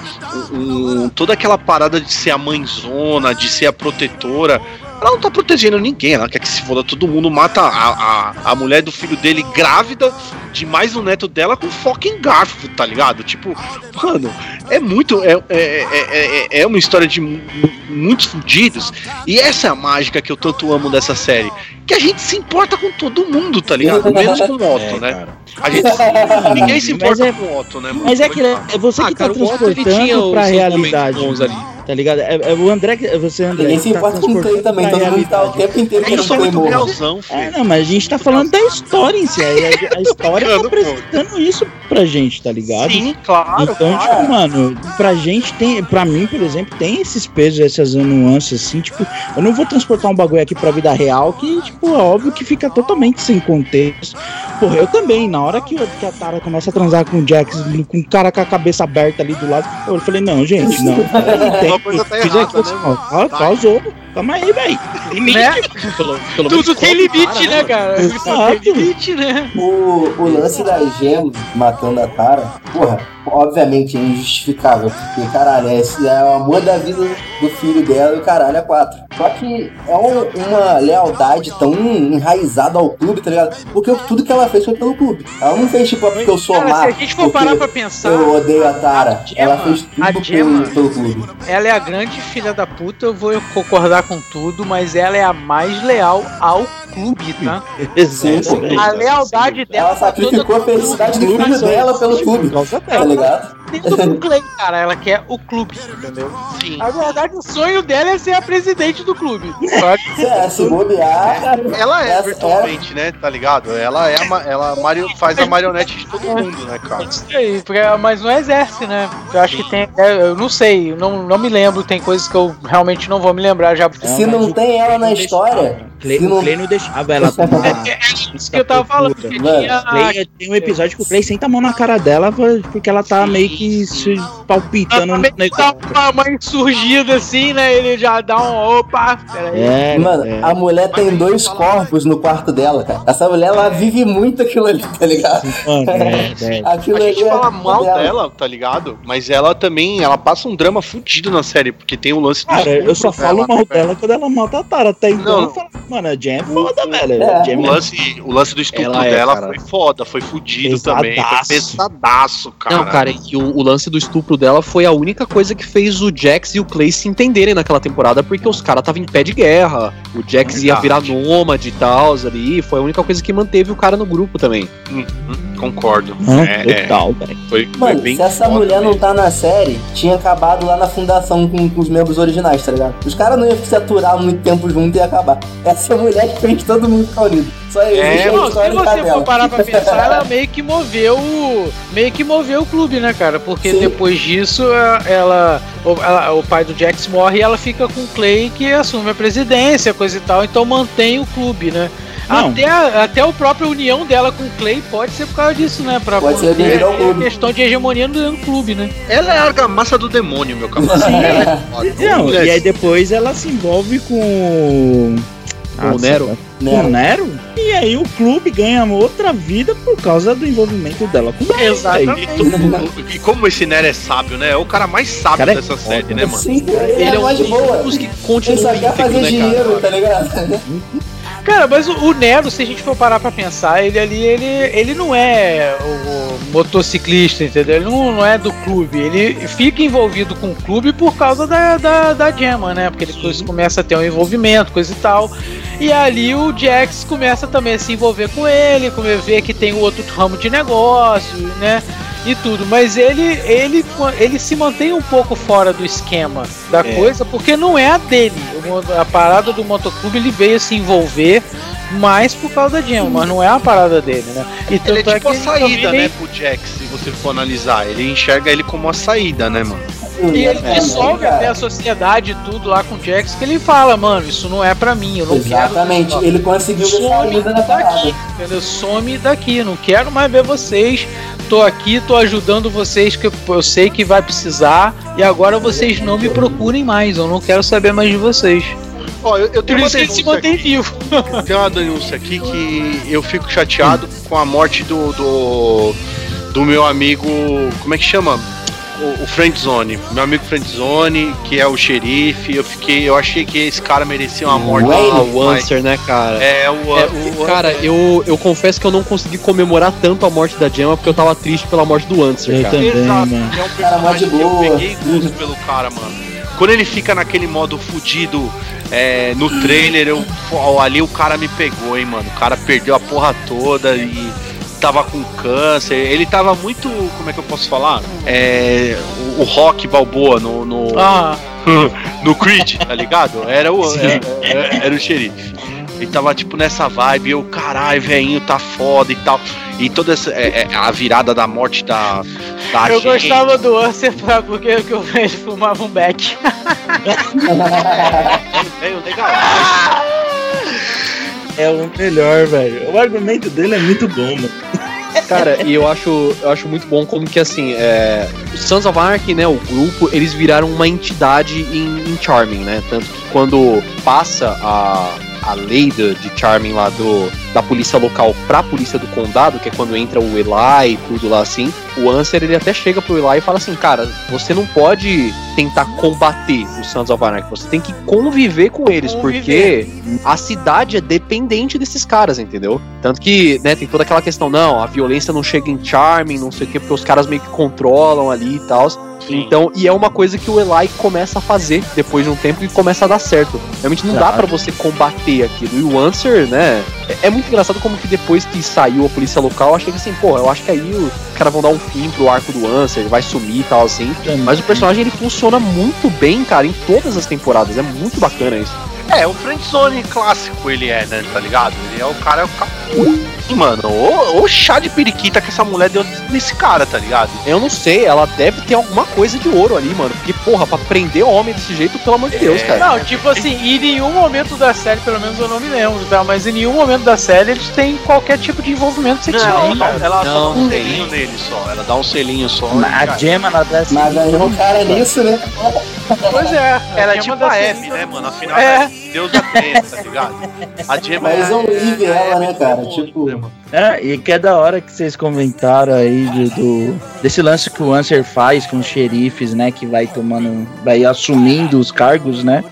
um- um- toda aquela parada de ser a mãezona, de ser a protetora. Ela não tá protegendo ninguém, ela quer que se foda todo mundo, mata a, a, a mulher do filho dele grávida de mais um neto dela com fucking garfo, tá ligado? Tipo, mano, é muito. É, é, é, é, é uma história de mu- muitos fudidos. E essa é a mágica que eu tanto amo dessa série. Que a gente se importa com todo mundo, tá ligado? Menos com o Otto, né? A gente, ninguém se importa é- com o Otto, né, mano? Mas é que é você que Ah, cara, tá o Otto, ele tinha transportando os pra realidade. bons ali. Tá ligado? É, é o André que. Você, André. Ninguém se tá importa com o Clay também, todo mundo tá o tempo inteiro É querendo sou que Clay muito realzão, É, filho. não, mas a gente tá falando da história em si. A, a história tá apresentando isso pra gente, tá ligado? Sim, claro. Então, claro. tipo, mano, pra gente tem, pra mim, por exemplo, tem esses pesos, essas nuances, assim, tipo, eu não vou transportar um bagulho aqui pra vida real que, tipo, é óbvio que fica totalmente sem contexto. Porra, eu também, na hora que, que a Tara começa a transar com o Jax, com o cara com a cabeça aberta ali do lado, eu falei, não, gente, não. Tem, Uma coisa tá errada, né, assim, mano? ó, ca- Causou, calma aí, velho. Limite. Né? Pelo, pelo Tudo tem limite, cara, né, cara? Tudo tem limite, né? O, o lance da Gem matando a Tara, porra, obviamente é injustificável, porque, caralho, esse é o amor da vida do filho dela e o caralho é quatro. Só que é um- uma lealdade tão enraizada ao clube, tá ligado? Porque tudo que ela fez foi pelo clube. Ela não fez tipo, "Ah, porque eu sou Cara, se má, a gente for parar pra pensar, eu odeio a Tara. a Gemma- ela fez tudo Gemma- pelo, pelo clube. ela é a grande filha da puta, eu vou concordar com tudo, mas ela é a mais leal ao clube, tá? Sim. A lealdade dela Ela sacrificou a felicidade do filho dela pelo clube, tá ligado? do Clay, cara. Ela quer o clube, entendeu? Sim. Na verdade, o sonho dela é ser a presidente do clube. Só que É, se bobear, Ela é Essa- virtualmente, né? Tá ligado? Ela é a, ela mario- faz a marionete de todo mundo, né, cara? Isso aí, porque- mas não exerce, né? Eu acho que tem. é, Eu não sei, eu não, não me lembro, tem coisas que eu realmente não vou me lembrar já. Se não tem ela na história, Clay, se o não Clay não deixava ela tomar. É isso que eu tava falando, porque Mano, tinha. Clay, tem um episódio que o Clay senta a mão na cara dela porque ela tá meio que se palpitando no Dá negócio. uma, uma insurgida assim, né? Ele já dá um. Opa. É, Mano, é. a mulher tem dois corpos no quarto dela, cara. Essa mulher, ela vive muito aquilo ali, tá ligado? Mano, é, é. Aquilo A gente ali é fala mal dela, tá ligado? Mas ela também, ela passa um drama fudido na série, porque tem o lance do Cara, eu só falo dela, mal né, velho? dela quando ela mata a Tara. Até então Não. eu falo, mano, a Jen é foda, velho. É. A Jen O lance, o lance do estupro Ela é, dela cara. foi foda, foi fudido Pesadaço. também. Foi pesadaço, cara. Não, cara, e o, o lance do estupro dela foi a única coisa que fez o Jax e o Clay se entenderem naquela temporada, porque os caras estavam em pé de guerra. O Jax ia virar Verdade. nômade e tal, ali. Foi a única coisa que manteve o cara no grupo também. Uhum, concordo. Ah, É, é, total, velho. foi, foi Mano, bem se essa mulher não mesmo. tá na série, tinha acabado lá na fundação com, com os membros originais, tá ligado? Os caras não iam se aturar muito tempo junto e acabar. Essa mulher que fez todo mundo ficar unido. Só Não, se você for parar pra pensar, ela meio que moveu meio que moveu o clube, né, cara? Porque Sim. depois disso, ela o, ela- o pai do Jax morre e ela fica com o Clay que assume a presidência, coisa e tal, então mantém o clube, né? Não. Até, a- até a própria união dela com o Clay pode ser por causa disso, né? Pra Pode ser clube. questão de hegemonia no, no clube, né? Ela é a argamassa do demônio, meu camarada. Ela é foda. Não, e aí depois ela se envolve com. Com o Nero? Com o Nero? E aí o clube ganha outra vida por causa do envolvimento dela com o Nero. Exatamente. E, tu- e como esse Nero é sábio, né? É o cara mais sábio Cara é dessa série, né, mano? Sim, ele, Ele é é um mais de dos que Ele continua só quer íntegro, fazer né, dinheiro, cara? tá ligado? Cara, mas o, o Nero, se a gente for parar pra pensar, ele ali, ele, ele não é o, motociclista, entendeu? Ele não, não é do clube. Ele fica envolvido com o clube por causa da, da, da Gemma, né? Porque depois começa a ter um envolvimento, coisa e tal. E ali o Jax começa também a se envolver com ele, come- ver que tem outro ramo de negócio, né? E tudo, mas ele, ele, ele se mantém um pouco fora do esquema da É. coisa, porque não é a dele. A parada do motoclube ele veio se envolver mais por causa da Gemma, mas não é a parada dele, né? E Ele é tanto tipo a que ele saída, né, pro Jax, se você for analisar. Ele enxerga ele como a saída, né, mano? E ele É, dissolve até a sociedade e tudo lá com o Jax, que ele fala, mano, isso não é pra mim, eu não Exatamente, quero. ele conseguiu a Some vida da parada. daqui, entendeu? Some daqui, não quero mais ver vocês. Tô aqui, tô ajudando vocês que eu- sei que vai precisar. E agora vocês não me procurem mais. Eu não quero saber mais de vocês. Ó, eu, eu Por tenho uma isso que se mantém vivo. Tem uma denúncia aqui que eu fico chateado com a morte do, do, do meu amigo. Como é que chama? O, o Friendzone. Meu amigo Friendzone, que é o xerife. Eu fiquei. Eu achei que esse cara merecia uma morte. Ah, o Answer, né, cara? É, o, É, o- cara, eu, eu confesso que eu não consegui comemorar tanto a morte da Gemma porque eu tava triste pela morte do Answer, Eu cara. também, Exato, mano. é um Cara, personagem que eu boa. peguei gosto pelo cara, mano. Quando ele fica naquele modo fudido é, no trailer, eu, ali o cara me pegou, hein, mano. O cara perdeu a porra toda e tava com câncer. Ele tava muito. Como é que eu posso falar? É, o, o Rock Balboa no, no, Ah, no Creed, tá ligado? Era o, era, era- era o xerife. Ele tava tipo nessa vibe, eu, caralho, velhinho, tá foda e tal. E toda essa. é, é, a virada da morte da. da eu gente. gostava do Answer pra- porque que eu ele fumava um beck. É, o legal. É o melhor, velho. O argumento dele é muito bom, mano. Cara, e eu acho, eu acho muito bom como que assim, é, o Sons of Anarchy, né, o grupo, eles viraram uma entidade em, em Charming, né? Tanto que quando passa a, a lei de, de Charming lá do, da polícia local pra polícia do condado, que é quando entra o Eli e tudo lá assim, o Answer ele até chega pro Eli e fala assim, cara, você não pode tentar combater os Sons of Anarchy, você tem que conviver com eles, Conviver. porque a cidade é dependente desses caras, entendeu? Tanto que, né, tem toda aquela questão, não, a violência não chega em Charming, não sei o quê, porque os caras meio que controlam ali e tal. Então, e é uma coisa que o Eli começa a fazer depois de um tempo e começa a dar certo. Realmente não dá Claro. pra você combater aquilo. E o Answer, né? É, é muito engraçado como que depois que saiu a polícia local, eu achei que assim, pô, eu acho que aí os caras vão dar um fim pro arco do Answer, ele vai sumir e tal assim. Mas o personagem ele funciona muito bem, cara, em todas as temporadas. É muito bacana isso. É, o Friendzone clássico ele é, né, tá ligado? Ele é o cara, é o cara... Ih, Mano, o, o chá de periquita que essa mulher deu nesse cara, tá ligado? Eu não sei, ela deve ter alguma coisa de ouro ali, mano. Porque, porra, pra prender homem desse jeito, pelo amor de Deus, cara. Não, tipo assim, em nenhum momento da série, pelo menos eu não me lembro, tá? Mas em nenhum momento da série eles têm qualquer tipo de envolvimento sexual, Não, cara. ela só Não, dá um selinho nele só. Ela dá um selinho só. A e- Gemma ela dá Mas aí o cara é nisso, né? Pois é. Ela é tipo a Abby, né, mano? Afinal, É. é Deus da treta, tá ligado? A Gemma Mas é um livre ela, né, cara? Tipo. É, e que é da hora que vocês comentaram aí do, do- desse lance que o Answer faz com os xerifes, né? Que vai tomando, vai assumindo os cargos, né?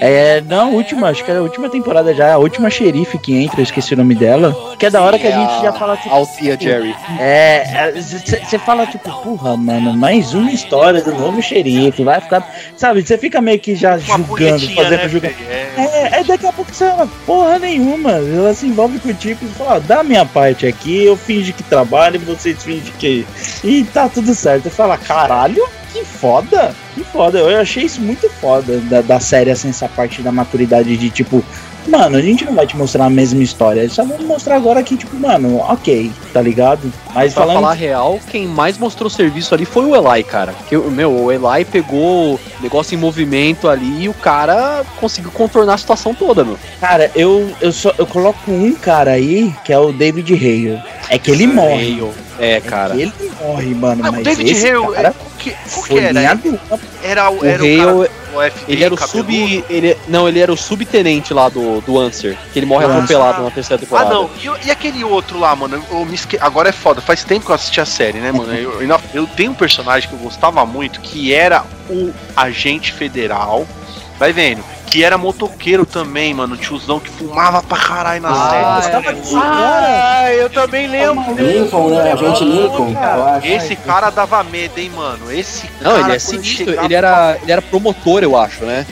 É, na última, acho que é a última temporada já, a última xerife que entra, eu esqueci o nome dela. Que é da hora que a gente já fala tipo, Althea Jerry. É, você fala tipo, porra, mano, mais uma história do novo xerife, vai ficar, sabe? Você fica meio que já uma julgando, fazendo né, julgamento. velho? É. É, é daqui a pouco você fala, porra nenhuma. Ela se envolve com o tipo e fala, dá minha parte aqui, eu finge que trabalho, vocês fingem que. E tá tudo certo. Fala, caralho, que foda! Que foda. Eu achei isso muito foda da, da série, assim, essa parte da maturidade de tipo. Mano, a gente não vai te mostrar a mesma história. Só vamos mostrar agora que, tipo, mano, ok, tá ligado? Mas Pra falando. falar real, quem mais mostrou serviço ali foi o Eli, cara. Que, meu, o Eli pegou o negócio em movimento ali e o cara conseguiu contornar a situação toda, meu. Cara, eu, eu, só, eu coloco um cara aí, que é o David Hale. É que ele morre. Hale. É, cara. Ele morre, mano. Ah, mas o David esse Hale, cara é, que, qual que era? dupla. Era, o- O era o Hale, cara do FBI, ele era o cabeludo? sub. Ele, não, ele era o subtenente lá do, do Answer. Que ele morre Do atropelado Answer. na terceira Ah, temporada. não. E, o- e aquele outro lá, mano? Eu me esque... Agora é foda. Faz tempo que eu assisti a série, né, mano? Eu, eu, eu tenho um personagem que eu gostava muito, que era o agente federal. Vai vendo. Que era motoqueiro também, mano. Tiozão que fumava pra caralho na Ah, série. é. Desse cara. Ah, eu também lembro. Lincoln, né? A gente Lincoln, eu acho. Esse cara dava medo, hein, mano? Esse Não, cara. ele é sinistro. chegava- Ele era, ele era promotor, eu acho, né?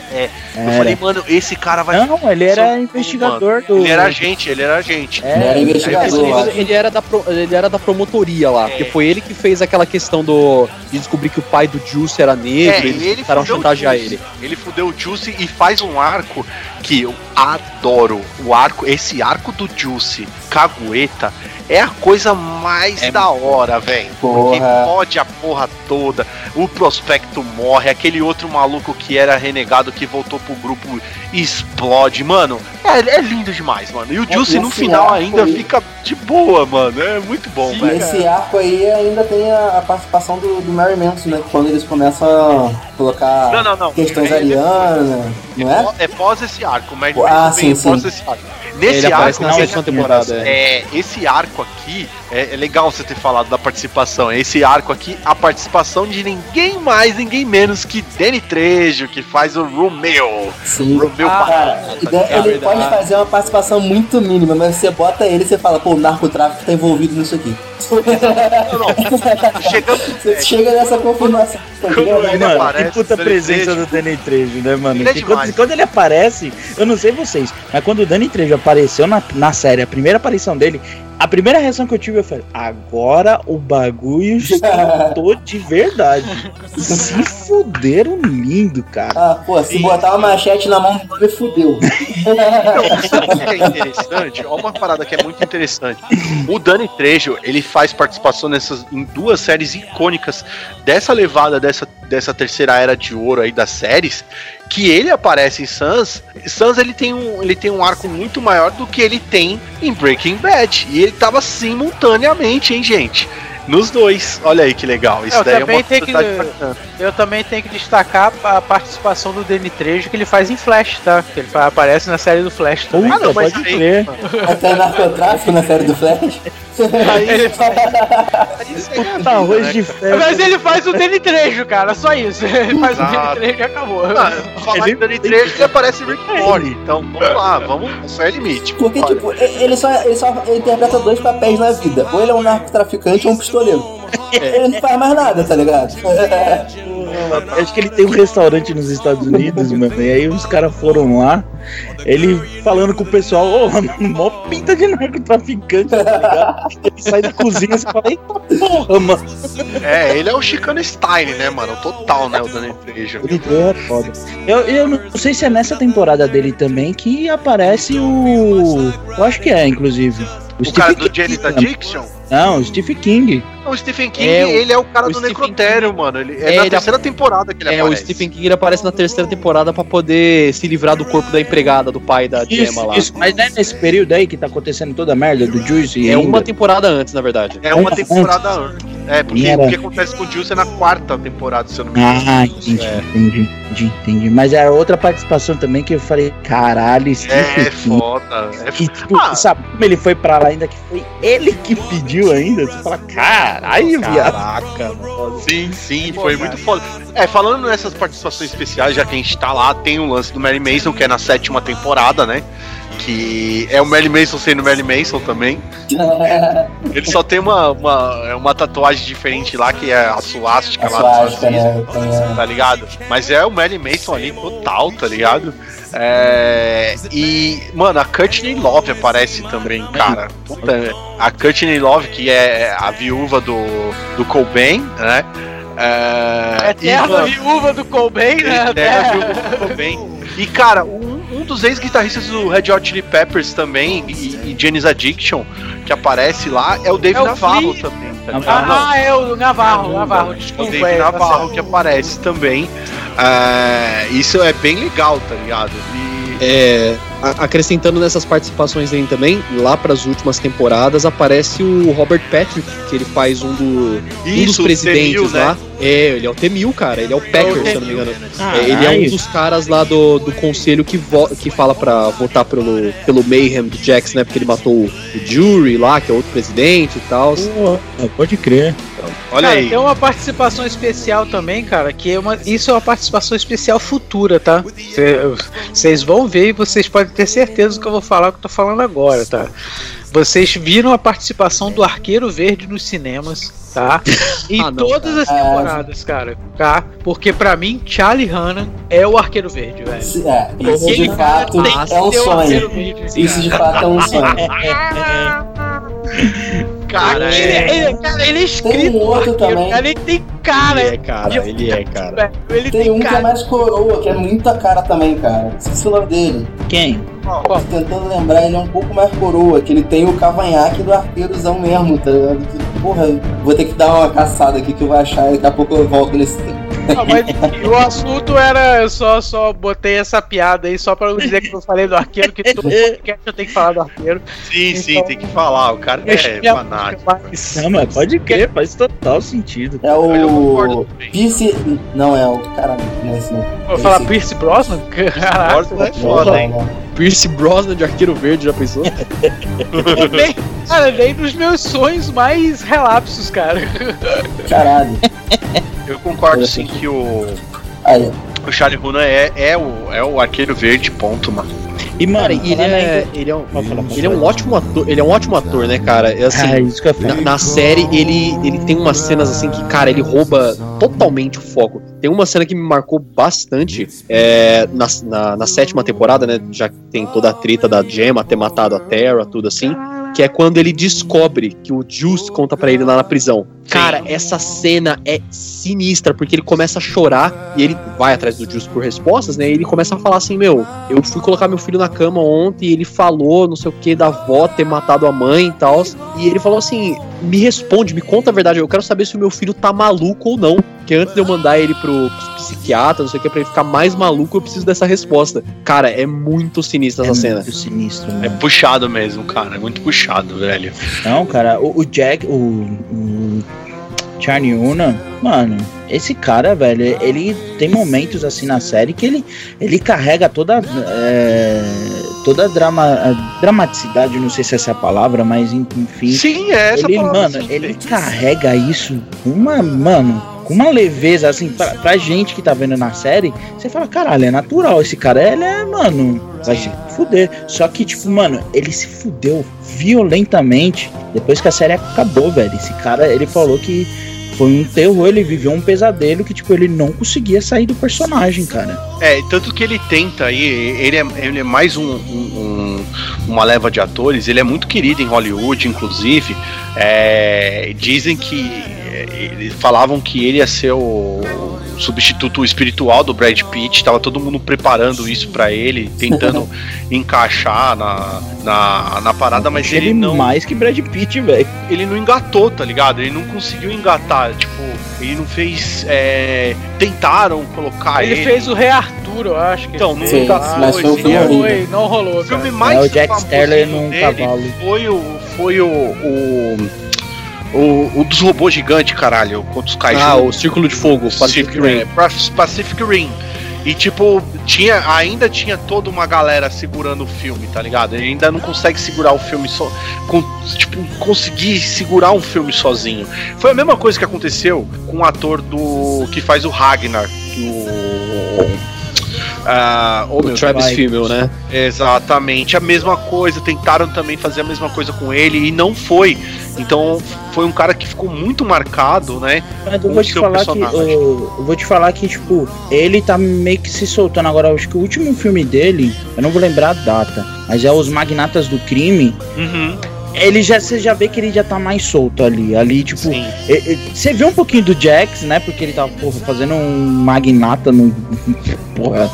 Eu falei, mano, esse cara vai. Não, ele era investigador do. Ele era agente, ele era agente. Ele era É, investigador Ele, ele era da, pro- ele era da promotoria lá, É. porque foi ele que fez aquela questão do de descobrir que o pai do Juice era negro, É, eles ele tentaram chantagear ele. Ele fudeu o Juice e faz um arco que eu adoro. O arco, esse arco do Juice, cagueta, é a coisa mais É da hora, velho. Porque Porra. fode a porra toda. O prospecto morre, aquele outro maluco que era renegado que voltou pro grupo explode. Mano, é, é lindo demais, mano. E o Juice no esse final ainda aí- fica de boa, mano. É muito bom, E velho. Nesse arco aí ainda tem a, a participação do, do Mary Manson, né? Quando eles começam a colocar Não, não, não. questões É- arianas, não é? É pós esse arco, mas Ah, sim. pós esse arco. Nesse arco, na não, sétima temporada. é. é, esse arco aqui, é, é legal você ter falado da participação. Esse arco aqui, a participação de ninguém mais, ninguém menos que Danny Trejo, que faz o Romeo. Sim. Romeu Ah, Cara, Barata, ligado? ele pode fazer uma participação muito mínima, mas você bota ele e você fala, pô, o narcotráfico tá envolvido nisso aqui. Não, não. Chegando. Você chega nessa confirmação. tá Mano, aparece, que puta Danny presença Trejo. do Danny Trejo, né, mano? Ele é quando, quando ele aparece, eu não sei vocês, mas quando o Danny Trejo apareceu na, na série, a primeira aparição dele, a primeira reação que eu tive, eu falei, agora o bagulho estou de verdade. Se fuderam lindo, cara. Ah, pô, se botar uma machete na mão do fudeu. Então, sabe o que é interessante? Ó, uma parada que é muito interessante. O Danny Trejo, ele faz participação nessas, em duas séries icônicas dessa levada, dessa, dessa terceira era de ouro aí das séries, que ele aparece em Sans, Sans ele tem um, ele tem um arco muito maior do que ele tem em Breaking Bad. E ele tava simultaneamente, hein, gente? Nos dois. Olha aí que legal. Isso eu daí é também uma tenho que, Eu também tenho que destacar a participação do Danny Trejo que ele faz em Flash, tá? Que ele aparece na série do Flash também. Puta, não, mas pode aí- crer. Até narcotráfico na série do Flash. Puta, arroz de ferro. Mas ele faz o Danny Trejo, cara, só isso. Ele faz o Exato. Danny Trejo e acabou. Ah, falar em Danny Trejo, ele aparece em Rick Morty. Então, vamos lá, vamos. Isso é limite. Porque, Olha, tipo, ele só, ele só interpreta dois papéis na vida. Ou ele é um narcotraficante ou um pistoleiro. Ele não faz mais nada, tá ligado? Acho que ele tem um restaurante nos Estados Unidos, mano. E aí os caras foram lá, ele falando com o pessoal, ô, mó pinta de narcotraficante, tá ligado? Ele sai da cozinha e você fala, eita porra, mano. É, ele é o Chicano Stein, né, mano? Total, né, o Danny Trejo. Ele é foda. Eu, eu não sei se é nessa temporada dele também que aparece o. Eu acho que é, inclusive. O cara do Janet Addiction? Não, o Stephen King. Não, o Stephen King, É, o- ele é o cara o do Stephen necrotério, mano. Ele, é, É, na ele terceira temporada que ele É, o aparece. Stephen King ele aparece na terceira temporada pra poder se livrar do corpo da empregada, do pai da Gemma Isso, lá. isso. Mas não é nesse período aí que tá acontecendo toda a merda do Juice e É uma ainda? temporada antes, na verdade. É uma temporada antes. É, porque Era. o que acontece com o Juice é na quarta temporada, se eu não me engano. Ah, entendi, É. entendi, entendi, entendi. Mas era outra participação também que eu falei, caralho, Stephen É, foda. É Que, foda. tipo, Ah. sabe como ele foi pra lá ainda que foi ele que pediu ainda? Você fala, caralho, viado. Caraca, mano. Sim, sim, foi muito foda. É, falando nessas participações especiais, já que a gente tá lá, tem o lance do Mary Mason, que é na sétima temporada, né? Que é o Mary Mason sendo Mary Mason também. Ele só tem uma, uma, uma tatuagem diferente lá, que é a suástica A lá suástica, né? A- tá ligado? Mas é o Mary Mason ali total, tá ligado? É, e, mano, a Courtney Love aparece também, cara. Puta, a Courtney Love, que é a viúva do, do Cobain, né? É, Eterna e, mano, viúva do Colbane, né? Eterna viúva do Cobain. E, cara, um, um dos ex-guitarristas do Red Hot Chili Peppers também, e, e Janis Addiction, que aparece lá, é o Dave É o Navarro Flea. também. Tá ligado? Ah, é o Navarro, Navarro, É o desculpa. Dave é, tá Navarro certo. que aparece também. É, isso é bem legal, tá ligado? E É, acrescentando nessas participações aí também, lá pras últimas temporadas, aparece o Robert Patrick, que ele faz um, do, um dos Isso, o presidentes T-1000, né? lá. É, ele é o T-1000, cara. Ele é o Packer, se eu não me engano. Ah, É, ele é um dos caras lá do, do conselho que, vo que fala pra votar pelo, pelo Mayhem do Jax, né? Porque ele matou o, o Jury lá, que é outro presidente e tal. Pode crer. olha Cara, aí. tem uma participação especial também, cara, que é uma, isso é uma participação especial futura, tá? Vocês vão ver e vocês podem ter certeza do que eu vou falar, que eu tô falando agora, tá? Vocês viram a participação do Arqueiro Verde nos cinemas, tá? Em Ah, não, todas as temporadas, cara, tá? Porque pra mim, Charlie Hanna é o Arqueiro Verde, velho. É, isso de cara fato é um sonho. Verde, Isso de cara. fato é um sonho. Cara, Ele, é. ele- cara, ele é escrito Tem um outro arqueiro, também. cara, ele tem cara. Ele é, cara, ele é, cara. Ele Tem um que é cara. mais coroa, que é muita cara também, cara. Esqueci o nome dele. Quem? Tô tentando lembrar, ele é um pouco mais coroa, que ele tem o cavanhaque do arqueirozão mesmo, tá ligado? Porra, vou ter que dar uma caçada aqui que eu vou achar, daqui a pouco eu volto nesse tempo. Não, mas o assunto era. Eu só, só botei essa piada aí só pra não dizer que eu falei do arqueiro, que todo podcast eu tenho que falar do arqueiro. Sim, sim, Então- tem que falar. O cara é fanático. mais- Não, mas pode crer, faz total sentido. É o. Pierce. Não, é o. Caralho, não é esse não. Vou falar Esse- Pierce Brosnan? Caraca. Gordon é Não, foda. não. Pierce Brosnan de Arqueiro Verde, já pensou? nem, cara, nem dos meus sonhos mais relapsos, cara. Caralho. Eu concordo sim que o, Aí, o Charlie Hunnam é, é, o, é o arqueiro verde, ponto, mano. E, mano, Cara, ele é, ele é um, ele é um ótimo ator, ele é um ótimo ator, né, cara? É assim, Ah, isso que eu ia Na, falar. na série, ele, ele tem umas cenas assim que, cara, ele rouba totalmente o foco. Tem uma cena que me marcou bastante é, na, na, na sétima temporada, né? Já que tem toda a treta da Gemma ter matado a Terra, tudo assim. Que é quando ele descobre que o Juice conta pra ele lá na prisão. Cara, essa cena é sinistra, porque ele começa a chorar e ele vai atrás do Juice por respostas, né? E ele começa a falar assim: Meu, eu fui colocar meu filho na cama ontem e ele falou, não sei o que, da avó ter matado a mãe e tal. E ele falou assim: me responde, me conta a verdade. Eu quero saber se o meu filho tá maluco ou não. Porque antes de eu mandar ele pro psiquiatra, não sei o que, pra ele ficar mais maluco, eu preciso dessa resposta. Cara, é muito sinistra é essa cena. Muito sinistro, mano. É puxado mesmo, cara. É muito puxado, velho. Não, cara, o, o Jack, o, o Charlie Una, mano, esse cara, velho, ele tem momentos assim na série que ele, ele carrega toda é, toda a drama, a dramaticidade, não sei se essa é a palavra, mas enfim. Sim, é essa ele, palavra. mano, sim, ele carrega isso com uma, mano, com uma leveza, assim, pra, pra gente que tá vendo na série, você fala, caralho, é natural, esse cara, ele é, mano, vai se fuder. Só que, tipo, mano, ele se fudeu violentamente depois que a série acabou, velho. Esse cara, ele falou que foi um terror, ele viveu um pesadelo que, tipo, ele não conseguia sair do personagem, cara. É, tanto que ele tenta aí, ele é, ele é mais um, um- um- uma leva de atores, ele é muito querido em Hollywood, inclusive. É, dizem que. É, eles falavam que ele ia ser o, o substituto espiritual do Brad Pitt, tava todo mundo preparando isso pra ele, tentando encaixar na, na, na parada, mas ele não. mais que Brad Pitt, velho. ele não engatou, tá ligado? Ele não conseguiu engatar, tipo, ele não fez. é, tentaram colocar ele. Ele fez o Rei Arthur, eu acho que Então, ele não fez. Engatou. mas foi um esse filme é o- horrível. Foi, não rolou. o filme cara. mais É, o Jack num dele cavalo. Foi o. Foi o. O, o, o dos robôs gigantes, caralho. Contra os kaiju. Ah, o Círculo de Fogo, Pacific Pacific Rim. Pac- Pacific Rim. E tipo, tinha, ainda tinha toda uma galera segurando o filme, tá ligado? Ele ainda não consegue segurar o filme só. Com, tipo, conseguir segurar um filme sozinho. Foi a mesma coisa que aconteceu com o ator do. que faz o Ragnar. O. Ah, oh, O meu Travis. Fimmel, né? Exatamente, a mesma coisa. Tentaram também fazer a mesma coisa com ele e não foi. Então foi um cara que ficou muito marcado, né? Mas eu vou te falar que. Eu, eu vou te falar que, tipo, ele tá meio que se soltando agora. Acho que o último filme dele, eu não vou lembrar a data, mas é Os Magnatas do Crime. Uhum, Ele já, você já vê que ele já tá mais solto ali. Ali, tipo, Você vê um pouquinho do Jax, né? Porque ele tava, porra, fazendo um magnata no. Porra,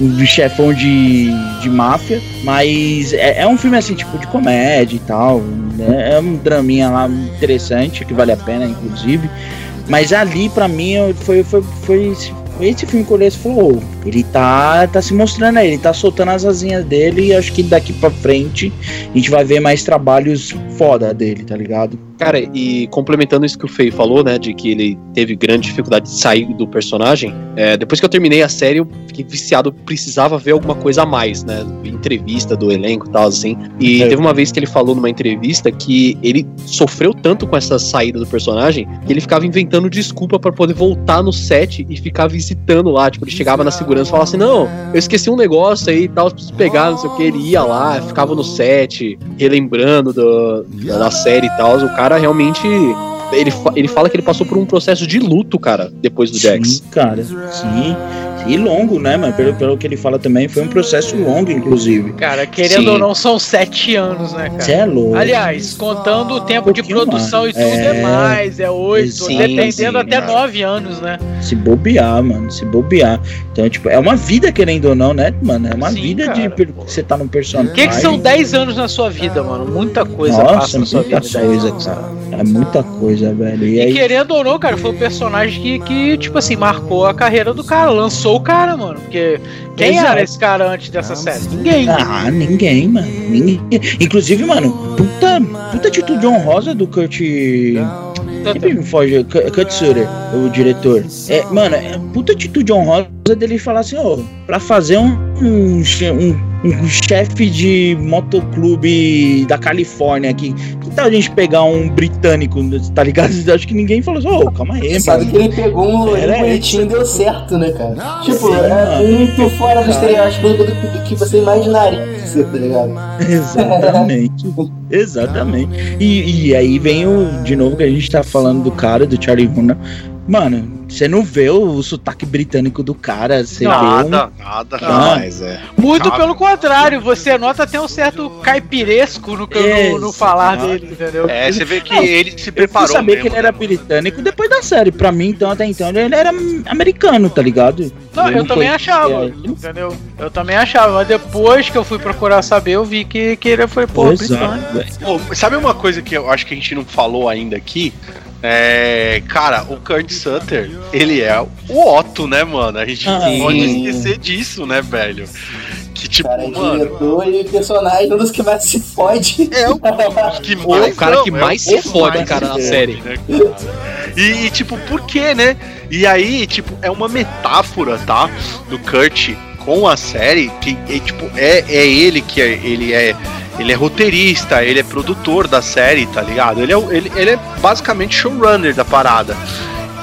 um chefão de, de máfia. Mas é, é um filme assim, tipo, de comédia e tal. né? É um draminha lá interessante, que vale a pena, inclusive. Mas ali, pra mim, foi, foi, foi, esse- esse filme que eu olhei e falou, "Oh, ele tá, tá se mostrando aí, ele tá soltando as asinhas dele e acho que daqui pra frente a gente vai ver mais trabalhos foda dele, tá ligado? Cara, e complementando isso que o Fei falou, né, de que ele teve grande dificuldade de sair do personagem, é, depois que eu terminei a série, eu fiquei viciado, precisava ver alguma coisa a mais, né, entrevista do elenco e tal, assim. E É. teve uma vez que ele falou numa entrevista que ele sofreu tanto com essa saída do personagem que ele ficava inventando desculpa pra poder voltar no set e ficar visitando lá. Tipo, ele chegava na segurança e falava assim: Não, eu esqueci um negócio aí e tal, preciso pegar, não sei o que. Ele ia lá, ficava no set, relembrando do, da, da série e tal. O cara realmente. Ele, fa- ele fala que ele passou por um processo de luto, cara, depois do Jax. Sim, cara, sim. E longo, né, mano? Pelo, pelo que ele fala também, foi um processo longo, inclusive. Cara, querendo Sim. ou não, são sete anos, né, cara? Você é louco. Aliás, contando o tempo de pouquinho produção mais. e tudo é, É. mais, é oito, Sim, dependendo até cara. nove anos, né? Se bobear, mano, se bobear. Então, tipo, é uma vida, querendo ou não, né, mano? É uma Sim, vida cara. de você tá num personagem. O que, que são dez anos na sua vida, mano? Muita coisa Nossa, passa na sua muita vida. dez coisa, cara. É muita coisa, velho. E E aí, querendo ou não, cara, foi um personagem que, que, tipo assim, marcou a carreira do cara, lançou o cara, mano. Porque quem Exato. era esse cara antes dessa série? Ninguém. Ah, ninguém, mano. Ninguém. Inclusive, mano, puta, puta atitude honrosa do Kurt. Sempre me foge, K- Katsura, o diretor. É, mano, é puta atitude honrosa dele falar assim, ó, pra fazer um, um, um, um chefe de motoclube da Califórnia aqui, que tal a gente pegar um britânico, tá ligado? Acho que ninguém falou assim, ô, calma aí, Sabe mano. que ele pegou um Era bonitinho e deu certo, né, cara? Tipo, Sim, é mano. muito fora do estereótipo do, do- do que você imaginaria ser, tá ligado? Exatamente. Exatamente. E, e aí vem o, de novo que a gente tá falando do cara, do Charlie Hunnam. Mano, você não vê o, o sotaque britânico do cara, você Nada, vê nada. um... nada. Mas é. Muito pelo contrário, você nota até um certo caipiresco no, no, no falar dele, entendeu? É, você vê que Não, ele se Eu preparou. saber mesmo, que ele era né, britânico depois da série. Pra mim, então, até então, ele era americano, tá ligado? Não, eu não também foi- achava, é, entendeu? Eu também achava, mas depois que eu fui procurar saber, eu vi que, que ele foi, pô, Exato, britânico. velho. Pô, sabe uma coisa que eu acho que a gente não falou ainda aqui? É, cara, o Kurt Sutter, ele é o Otto, né, mano? A gente Ah, não pode sim. esquecer disso, né, velho? Que tipo, Cara, é mano. diretor e personagem um dos que mais se fode. É o que O mais cara que não, mais é o se fode, mais cara, na série. né, cara? E, e, tipo, por quê, né? E aí, tipo, é uma metáfora, tá? Do Kurt com a série, que é, tipo, é, é ele que é, ele é. Ele é roteirista, ele é produtor da série, tá ligado? Ele é, ele, ele é basicamente showrunner da parada.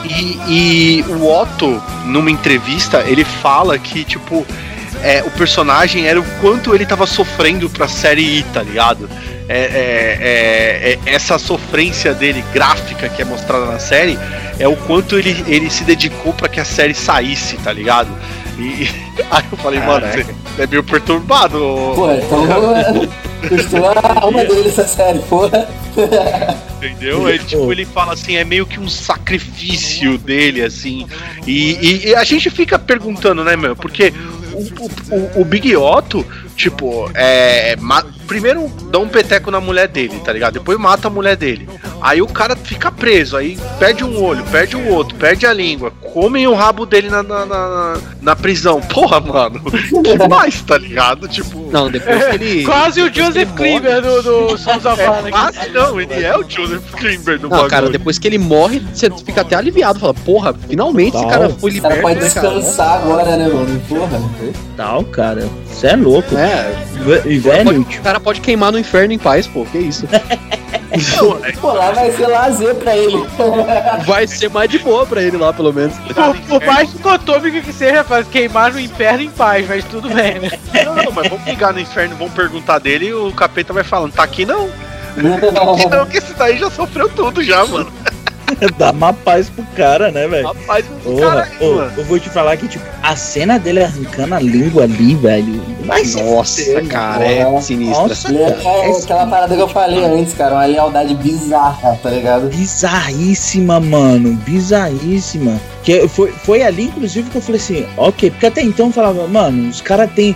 E, e o Otto, numa entrevista, ele fala que, tipo, é, o personagem era o quanto ele tava sofrendo pra série ir, tá ligado? É, é- é- é- essa sofrência dele, gráfica, que é mostrada na série, é o quanto ele, ele se dedicou pra que a série saísse, tá ligado? E aí eu falei, mano, você é meio perturbado. ô- Porra, então custou a alma dele essa série, porra. Entendeu? Ele, tipo, ele fala assim, é meio que um sacrifício dele, assim. E, e- e a gente fica perguntando, né, meu? Porque o, o- o- o Big Otto, tipo, é. ma- primeiro dá um peteco na mulher dele, tá ligado? Depois mata a mulher dele. Aí o cara fica preso, aí perde um olho, perde o outro, perde a língua, comem o rabo dele na, na, na, na prisão. Porra, mano, que mais, tá ligado? Tipo. Não, depois que ele. Quase o Joseph Klimber do, do Sons of É quase não, ele é o Joseph Klimber do Não, bagulho. cara, depois que ele morre, você fica até aliviado. Fala, porra, finalmente esse cara foi O cara liberto, pode né, cara? descansar agora, né, mano? Porra. Tal, cara. Você é louco. É, E pode- velho, o cara pode queimar no inferno em paz, pô, que isso. Pô, lá vai ser lazer pra ele. Vai ser mais de boa pra ele lá, pelo menos. Por, por mais dicotômico que seja, faz queimar no inferno em paz, mas tudo bem, né? Não, não, mas vamos ligar no inferno, vamos perguntar dele e o capeta vai falando, tá aqui não. Aqui não, que esse daí já sofreu tudo já, mano. dá uma paz pro cara, né, velho? Porra, caralho, ô, mano. eu vou te falar que, tipo, a cena dele arrancando a língua ali, velho. Nossa, fuder, cara, é sinistra. Nossa, é cara. é aquela parada que eu falei antes, cara, uma lealdade bizarra, tá ligado? Bizarríssima, mano. Bizarríssima. Que foi, foi ali, inclusive, que eu falei assim, ok, porque até então eu falava, mano, os caras têm.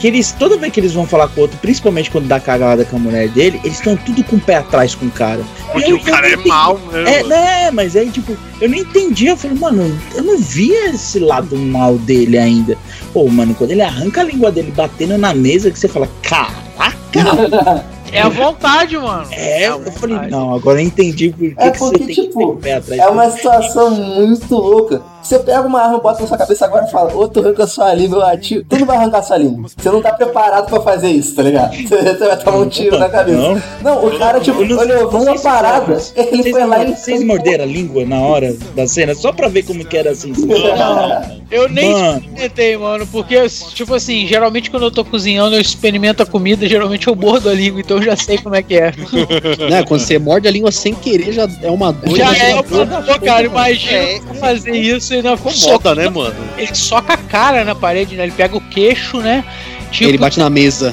Que eles, toda vez que eles vão falar com o outro, principalmente quando dá cagada com a mulher dele, eles estão tudo com o pé atrás com o cara. Porque Eu- o cara é entendi. mal, né? É, né, mas aí, tipo, eu não entendi. Eu falei, mano, eu não via esse lado mal dele ainda. Pô, mano, quando ele arranca a língua dele batendo na mesa, que você fala, caraca! É a vontade, mano. É, a eu falei, vontade. não, agora eu entendi por que, É que porque, você tem tipo, que ter o pé atrás. É uma situação muito louca. Você pega uma arma, bota na sua cabeça agora e fala, ô, tu arranca sua língua, eu atiro. Tu não vai arrancar sua língua. Você não tá preparado pra fazer isso, tá ligado? Você vai tomar um tiro na cabeça. Não. Não, o cara, tipo, não- olhou, uma se parada. Ele vocês, foi lá e. vocês morderam a língua na hora da cena, só pra ver como que era assim. Eu nem Mano. experimentei, mano, porque, tipo assim, geralmente quando eu tô cozinhando, eu experimento a comida, geralmente eu mordo a língua, então eu já sei como é que é. Né, quando você morde a língua sem querer, já é uma dor. já é, pô, cara, imagina É. fazer isso e não Incomoda, né, mano? Ele soca a cara na parede, né? Ele pega o queixo, né? Tipo, Ele bate na mesa.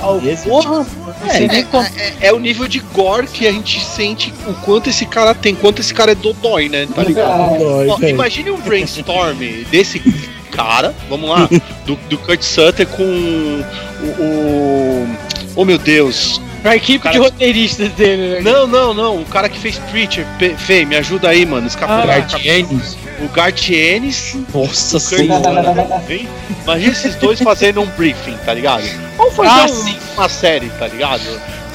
Não É, nem como. é- é o nível de gore que a gente sente o quanto esse cara tem, quanto esse cara é dodói, né? Tá ligado? Dói, Ó, velho. imagine um brainstorm desse cara, vamos lá, do, do Kurt Sutter com o, o- Oh meu Deus! Pra equipe Cara- de roteiristas dele, né? Não, não, não, o cara que fez Preacher, Pe- Fê, me ajuda aí, mano. Escapou Ah. O Garth Ennis, Nossa senhora. Imagina esses dois fazendo um briefing, tá ligado? Vamos fazer Ah, um- uma série, tá ligado?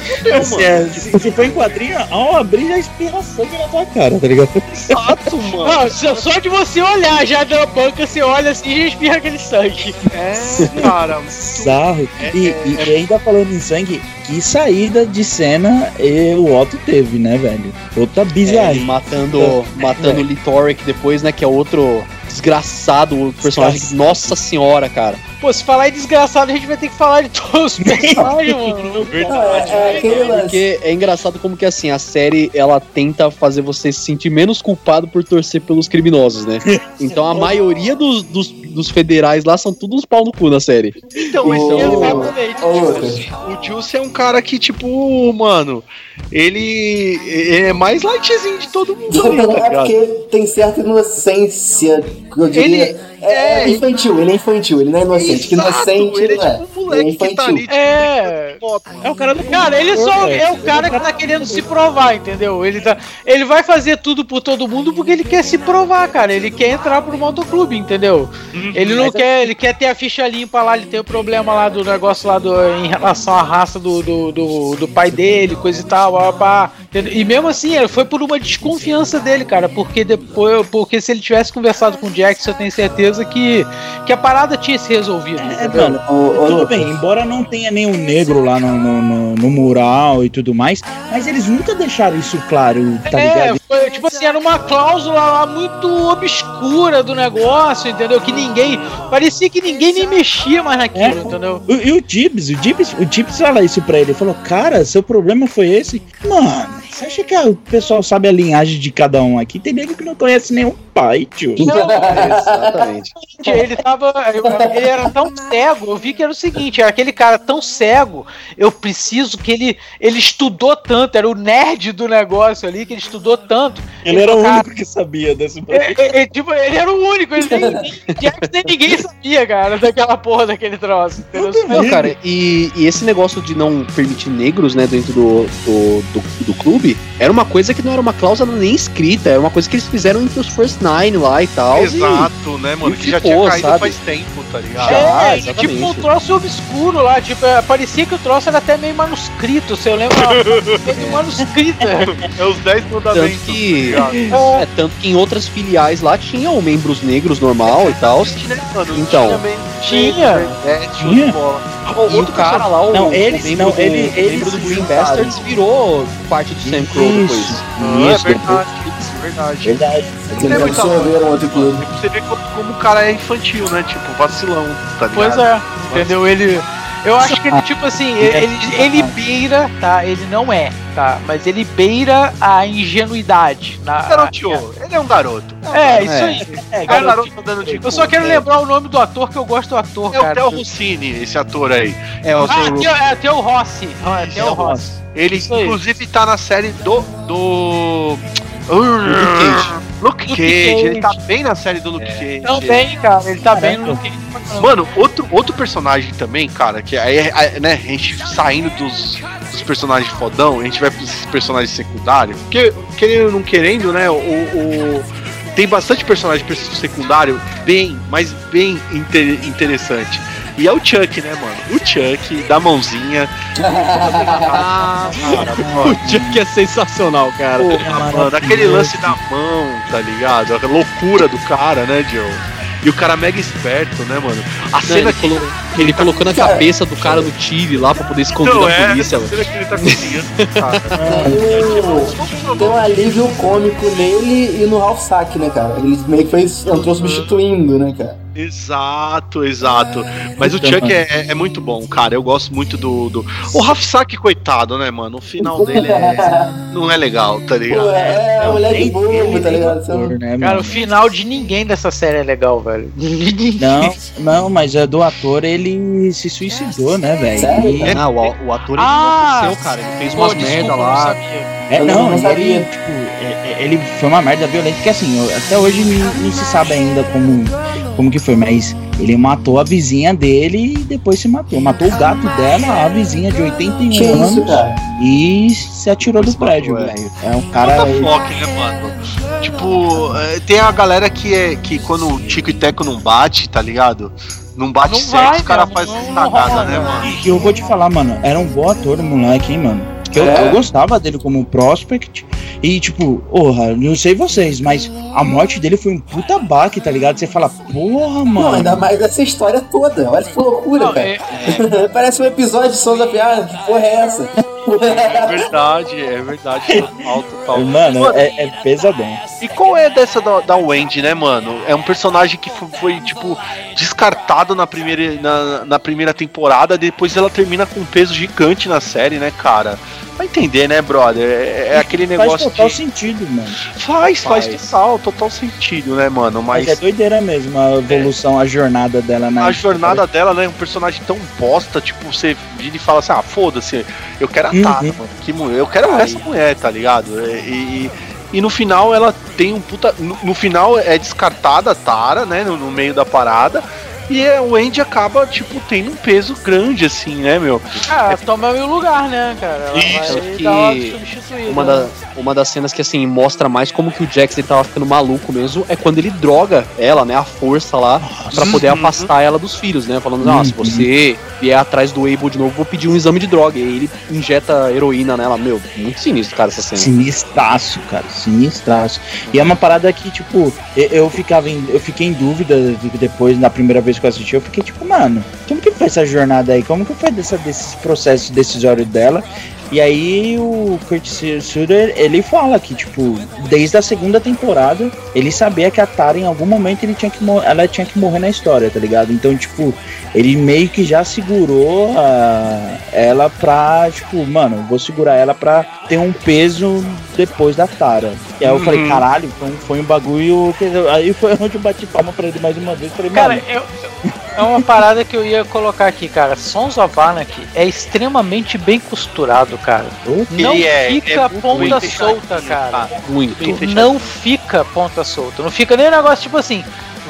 Fudeu, Se, mano. é- se, se for em quadrinho, ao abrir já espirra sangue na tua cara, tá ligado? Exato, mano. Não, só, só de você olhar já da banca, você olha assim e espirra aquele sangue. É, cara. Bizarro. É- E, é- e- e ainda falando em sangue, que saída de cena o Otto teve, né, velho? Outra É, bizarra. matando, matando o Litoric depois, né? Que é outro desgraçado o personagem. Nossa senhora, cara. Pô, se falar em desgraçado, a gente vai ter que falar de todos os personagens, mano. Não, é, é aquele lance. Porque é engraçado como que assim, a série ela tenta fazer você se sentir menos culpado por torcer pelos criminosos, né? Então a maioria dos, dos, dos federais lá são todos uns pau no cu na série. Então, mas Exatamente. ô, Tipo Lucas. assim, o Juice é um cara que, tipo, mano, ele, ele é mais lightzinho de todo mundo. tá É porque tem certa inocência, que eu diria. Ele- é, é, infantil, ele é infantil, ele não é inocente. Que Exato, inocente ele é é. tipo um moleque Ele é que tá infantil. ali, tipo, É. foto. É o cara do Cara, ele só velho. é o cara que tá querendo se provar, entendeu? Ele, tá, ele vai fazer tudo por todo mundo porque ele quer se provar, cara. Ele quer entrar pro motoclube, entendeu? Ele não quer, ele quer ter a ficha limpa lá, ele tem o problema lá do negócio lá do, em relação à raça do, do, do, do pai dele, coisa e tal, entendeu? E mesmo assim, foi por uma desconfiança dele, cara, porque depois, porque se ele tivesse conversado com o Jackson, eu tenho certeza que, que a parada tinha se resolvido. É, mano, tudo bem, embora não tenha nenhum negro lá no, no, no- no mural e tudo mais, mas eles nunca deixaram isso claro, tá É, ligado? foi, tipo assim, era uma cláusula lá muito obscura do negócio, entendeu? Que ninguém. Parecia que ninguém nem mexia mais naquilo, É. entendeu? O- E o Gibbs, o Gibbs, o Gibbs fala isso pra ele, falou, cara, seu problema foi esse? Mano, você acha que o pessoal sabe a linhagem de cada um aqui? Tem nego que não conhece nenhum pai, tio. Exatamente. Ele tava. Ele era tão cego. Eu vi que era o seguinte: era aquele cara tão cego. Eu preciso que ele. Ele estudou tanto, era o nerd do negócio ali, que ele estudou tanto. Ele era o Cara, único que sabia desse Ele, ele- tipo, ele era o único, ele nem, nem, ninguém sabia, cara, daquela porra daquele troço. Entendeu? Não, cara, e, e esse negócio de não permitir negros, né, dentro do, do, do, do clube, era uma coisa que não era uma cláusula nem escrita, era uma coisa que eles fizeram entre os First Nine lá e tal. e- Exato, né, mano? e Que já tinha caído sabe? faz tempo, tá ligado? Já. É, Ah, e, tipo, um troço obscuro lá, tipo, é, parecia que o troço era até meio manuscrito, se eu lembro, meio manuscrito. É os 10 Tanto mandamentos. que, tá ligado? é, tanto que em outras filiais lá tinham membros negros normal e tal. Né, mano? Então. Tinha. Tinha. É, Tinha? de bola. E o cara lá, o, Não, o eles- membro não, do, ele- o eles membro do Green. Bastards virou parte do Sam Crow depois. Isso, Ah, é isso, verdade, isso, é verdade. verdade. Eles absorveram outro clube. Você vê como, como o cara é infantil, né? Tipo, vacilão, tá ligado? Pois é, entendeu? Ele. Eu acho que ele, tipo assim, ele, ele beira, tá? Ele não é, tá? Mas ele beira a ingenuidade. Na, Garoto, ele é um garoto. É, isso É. aí. É, É um garoto, garoto andando de Eu só quero lembrar o nome do ator que eu gosto do ator, É o cara. Theo Rossini, esse ator aí. É, o Ah, Theo, é, Theo Rossi. Ah, é Theo Rossi. Ele, Isso aí. inclusive, tá na série do. do. Cage. Luke Luke Cage. Cage. Ele tá bem na série do Luke Cage. Também, cara, ele tá bem no que Mano, outro, outro personagem também, cara, que aí, é- né, a gente saindo dos, dos personagens fodão, a gente vai pros personagens secundários. Porque, querendo ou não querendo, né, o, o- tem bastante personagem secundário bem, mas bem inter- interessante. E é o Chuck, né, mano? O Chuck, da mãozinha. Ah, o Chuck é sensacional, cara. Porra, mano, aquele lance da mão, tá ligado? A loucura do cara, né, Joe? E o cara mega esperto, né, mano? A Não, cena ele, que colo- ele colocando a cabeça do cara no tiro lá pra poder esconder da é, polícia, a mano. cena que ele tá cozinhando, cara. Tem um, tem um alívio cômico nele e no Ralph Sack, né, cara? Ele meio que fez, entrou substituindo, né, cara? Exato, exato. Mas o Puta, Chuck é, é- é muito bom, cara. Eu gosto muito do. do... O Rafsak, coitado, né, mano? O final dele é- não é legal, tá Pô, ligado? é, é moleque bobo, tá ligado? Não- ator, né, Cara, o final de ninguém dessa série é legal, velho. Não, não, mas é do ator, ele se suicidou, né, velho? E-? Ah, o, o ator ele Ah, cara. Ele fez umas desculpa, merda não lá. É, não, não ele, tipo, é- é- ele foi uma merda violenta, que assim, até hoje não, não se sabe ainda como, como que foi, mas ele matou a vizinha dele e depois se matou. Matou o gato dela, a vizinha de 81 Que isso, anos, cara? e se atirou do prédio, é. velho. É um cara. Fuck, né, mano? Tipo, é, tem a galera que é que quando o Tico e Teco não bate, tá ligado? Não bate Não certo, vai, os caras meu, fazem não- não cagada, rola, né, mano? E eu vou te falar, mano, era um bom ator, o moleque, hein, mano. Eu, É. eu gostava dele como Prospect. E, tipo, porra, não sei vocês, mas a morte dele foi um puta baque, tá ligado? Você fala, porra, Não, mano. ainda mais essa história toda. Olha que loucura, Não, cara. é- Parece um episódio de Sons of Piada. Que porra é essa? É verdade, é verdade. Total, total. Mano, é, é pesadão. E qual é dessa da, da Wendy, né, mano? É um personagem que foi, tipo, descartado na primeira, na, na primeira temporada, depois ela termina com um peso gigante na série, né, cara? Vai entender, né, brother? É, é aquele negócio. Faz total de... sentido, mano. Faz, faz, faz, total, total sentido, né, mano? Mas. Mas é doideira mesmo a evolução, é. a jornada dela, né? A jornada dela, né? Um personagem tão bosta, tipo, você vira e fala assim, ah, foda-se, eu quero a Uhum. mano. Que mulher, eu quero Ai. essa mulher, tá ligado? E, e, no final ela tem um puta. No, no final é descartada a Tara, né? No, no meio da parada. E é, o Andy acaba, tipo, tendo um peso grande, assim, né, meu? Ah, é... toma o lugar, né, cara? Ela Isso, vai que uma, uma, da, uma das cenas que, assim, mostra mais como que o Jax ele tava ficando maluco mesmo é quando ele droga ela, né, a força lá, para poder uhum. afastar ela dos filhos, né? Falando, ah, se uhum. você vier atrás do Abel de novo, vou pedir um exame de droga. E aí ele injeta heroína nela. Meu, muito sinistro, cara, essa cena. Sinistraço, cara, sinistraço. E é uma parada que, tipo, eu, ficava em, eu fiquei em dúvida depois, na primeira vez que eu assisti, eu fiquei tipo, mano, como que foi essa jornada aí? Como que foi dessa, desse processo decisório dela? E aí o Kurt Sutter, ele fala que, tipo, desde a segunda temporada, ele sabia que a Tara em algum momento ele tinha que ela tinha que morrer na história, tá ligado? Então, tipo, ele meio que já segurou uh, ela pra, tipo, mano, vou segurar ela pra ter um peso depois da Tara. E aí eu uhum. falei, caralho, foi um, foi um bagulho. Que, aí foi onde eu bati palma pra ele mais uma vez. Falei, Cara, eu, é uma parada que eu ia colocar aqui, cara. Sons of Anarchy é extremamente bem costurado, cara. Não é, fica é ponta solta, cara. Muito. Não fica ponta solta. Não fica nem um negócio tipo assim,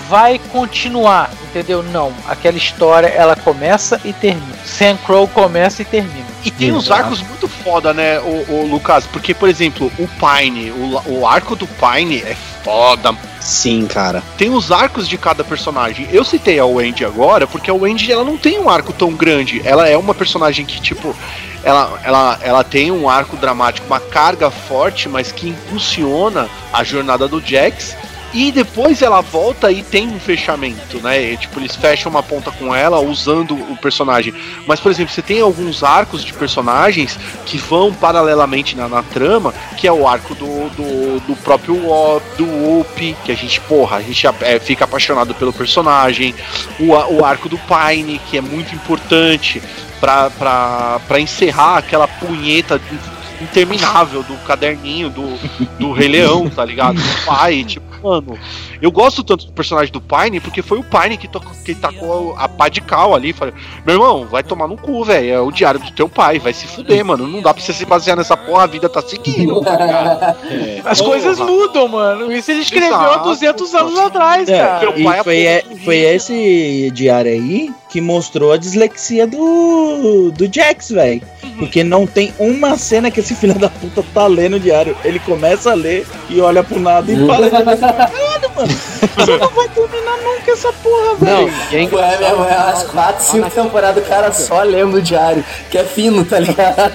vai continuar, entendeu? Não. Aquela história, ela começa e termina. Sam Crow começa e termina. E tem uns arcos muito foda, né, o, o Lucas? Porque, por exemplo, o Pine, o, o arco do Pine é foda. Sim, cara. Tem os arcos de cada personagem. Eu citei a Wendy agora porque a Wendy ela não tem um arco tão grande. Ela é uma personagem que, tipo, ela, ela, ela tem um arco dramático, uma carga forte, mas que impulsiona a jornada do Jax e depois ela volta e tem um fechamento, né? E, tipo, eles fecham uma ponta com ela usando o personagem. Mas, por exemplo, você tem alguns arcos de personagens que vão paralelamente na, na trama, que é o arco do, do, do próprio do Op, que a gente, porra, a gente é, fica apaixonado pelo personagem. O, o arco do Pine, que é muito importante para encerrar aquela punheta interminável do caderninho do, do Rei Leão, tá ligado? Do pai, tipo, mano. Eu gosto tanto do personagem do Pine porque foi o Pine que, tocou, que tacou a pá de cal ali. Falei, meu irmão, vai tomar no cu, velho. É o diário do teu pai, vai se fuder, mano. Não dá pra você se basear nessa porra, a vida tá seguindo. Tá é. As porra. coisas mudam, mano. Isso ele escreveu há 200 anos atrás, é, cara. E foi, é, foi esse diário aí que mostrou a dislexia do, do Jax, velho. Uhum. Porque não tem uma cena que esse filho da puta tá lendo o diário. Ele começa a ler e olha pro nada e fala: Caralho, mano, você não vai terminar nunca essa porra, velho. Não, quem é é umas 4, 5 temporadas o cara só lendo o diário, que é fino, tá ligado?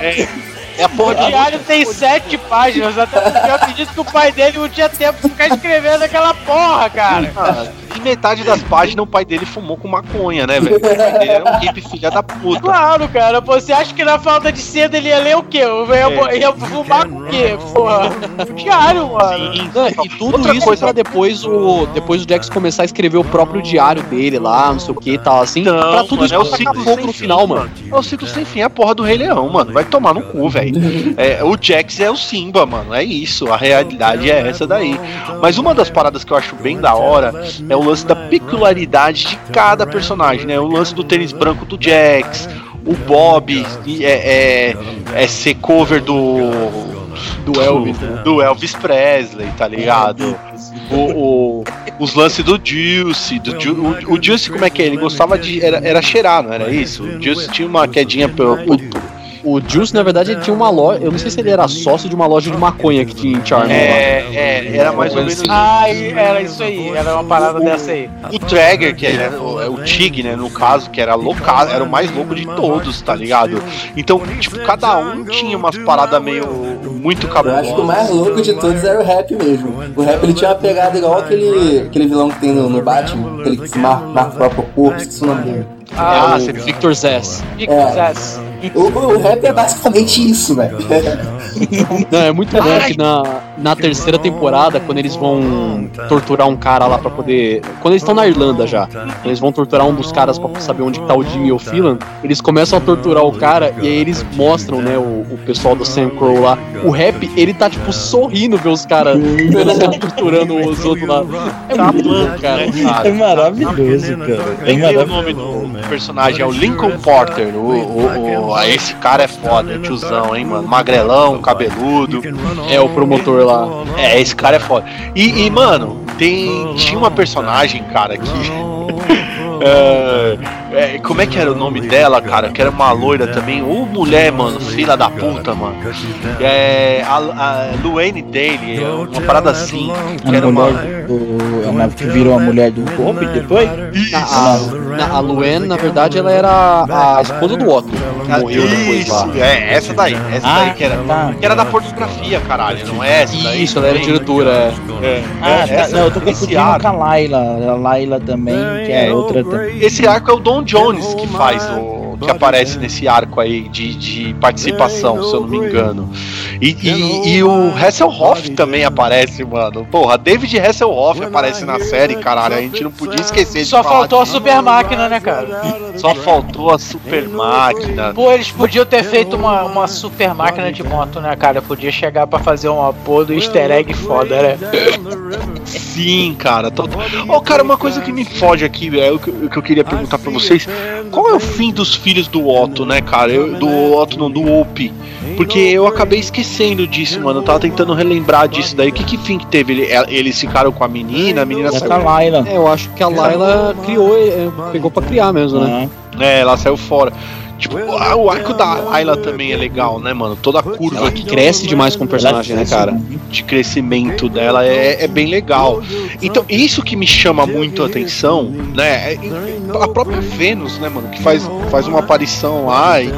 É. É o diário tem sete páginas, até porque eu acredito que o pai dele não tinha tempo de ficar escrevendo aquela porra, cara. Ah, e metade das páginas o pai dele fumou com maconha, né, velho? O pai dele era um hippie filha da puta. Claro, cara. Você acha que na falta de seda ele ia ler o quê? Ia, é. ia fumar com o quê? Porra. O diário, mano. Sim. e tudo Outra isso coisa... pra depois o, depois o Jax começar a escrever o próprio diário dele lá, não sei o que e tal, assim. Não, pra tudo mano, isso é o ciclo fogo no final, mano. É o ciclo sem fim, é a porra do Rei Leão, mano. Vai tomar no cu, velho. É, o Jax é o Simba, mano. É isso. A realidade é essa daí. Mas uma das paradas que eu acho bem da hora é o lance da peculiaridade de cada personagem, né? O lance do tênis branco do Jax, o Bob é, é, é ser cover do do Elvis, do, do Elvis Presley, tá ligado? O, o, os lances do Juice, do o, o como é que é? Ele gostava de era, era cheirar, não era isso? O Juice tinha uma quedinha pelo, o Juice, na verdade, ele tinha uma loja. Eu não sei se ele era sócio de uma loja de maconha que tinha em Charming. É, é, era mais ou menos. Ah, era isso aí, era uma parada o, dessa aí. O Trigger, que era o, é o Tig, né, no caso, que era loucado, era o mais louco de todos, tá ligado? Então, tipo, cada um tinha umas paradas meio muito cabulosas. Eu acho que o mais louco de todos era o rap mesmo. O rap ele tinha uma pegada igual aquele, aquele vilão que tem no, no Batman, aquele que se marca, marca o próprio corpo, esqueci o nome dele. Ah, é o... Victor Zess. Victor é. Zess. O, o rap é basicamente isso, velho. Não, é muito bom que na, na terceira temporada, quando eles vão torturar um cara lá pra poder. Quando eles estão na Irlanda já, eles vão torturar um dos caras pra saber onde que tá o Jimmy O'Phelan, eles começam a torturar o cara e aí eles mostram, né, o, o pessoal do Sam Crow lá. O rap, ele tá tipo sorrindo ver os caras torturando os outros lá. É Tá muito bom, cara. né, cara? É maravilhoso, cara. É E o maravilhoso. nome do personagem é o Lincoln Porter. O, o- o- ah, esse cara é foda, tiozão, hein, mano? Magrelão, cabeludo. É o promotor lá. É, esse cara é foda. E, e, mano, tem, tinha uma personagem, cara, que. é, é, como é que era o nome dela, cara? Que era uma loira também. Ou mulher, mano, filha da puta, mano. É, a, a Luane Daly, uma parada assim. Que A era uma. mulher do, a mulher que virou a mulher do Bob depois? Na, a, a Luann, na verdade, ela era a esposa do Otto, que morreu depois lá. Isso, é, essa daí, essa Ah, daí que era. tá. Que era da pornografia, caralho, não é essa daí? Isso, ela era diretora. é. É, Ah, tá, essa- não, eu tô confundindo com a Laila. A Laila também, que é outra. esse arco é o Jones que faz o. Que aparece nesse arco aí de, de participação, se eu não me engano. E, e, e o Hasselhoff também aparece, mano. Porra, David Hasselhoff aparece na série, caralho. A gente não podia esquecer de Só falar faltou a super máquina, né, cara? Só faltou a super máquina. Pô, eles podiam ter feito uma, uma super máquina de moto, né, cara? Podia chegar pra fazer uma pô do easter egg foda, né? Sim, cara. Tô... Ô, cara, uma coisa que me foge aqui, é o que, o que eu queria perguntar pra vocês. Qual é o fim dos filhos do Otto, né, cara? Eu- do Otto, não, do Opie. Porque eu acabei esquecendo disso, mano. Eu tava tentando relembrar disso daí. Que, que fim que teve? Ele- é, Eles ficaram com a menina, a menina É com a saiu. Laila. É, eu acho que a Laila criou, é, pegou pra criar mesmo, né? É, ela saiu fora. Tipo, ah, o arco da Ayla também é legal, né, mano? Toda a curva Ela que cresce demais com o personagem, né, cara? de crescimento dela é, é bem legal. Então, isso que me chama muito a atenção, né? é- a própria Vênus, né, mano? Que faz, faz uma aparição lá e,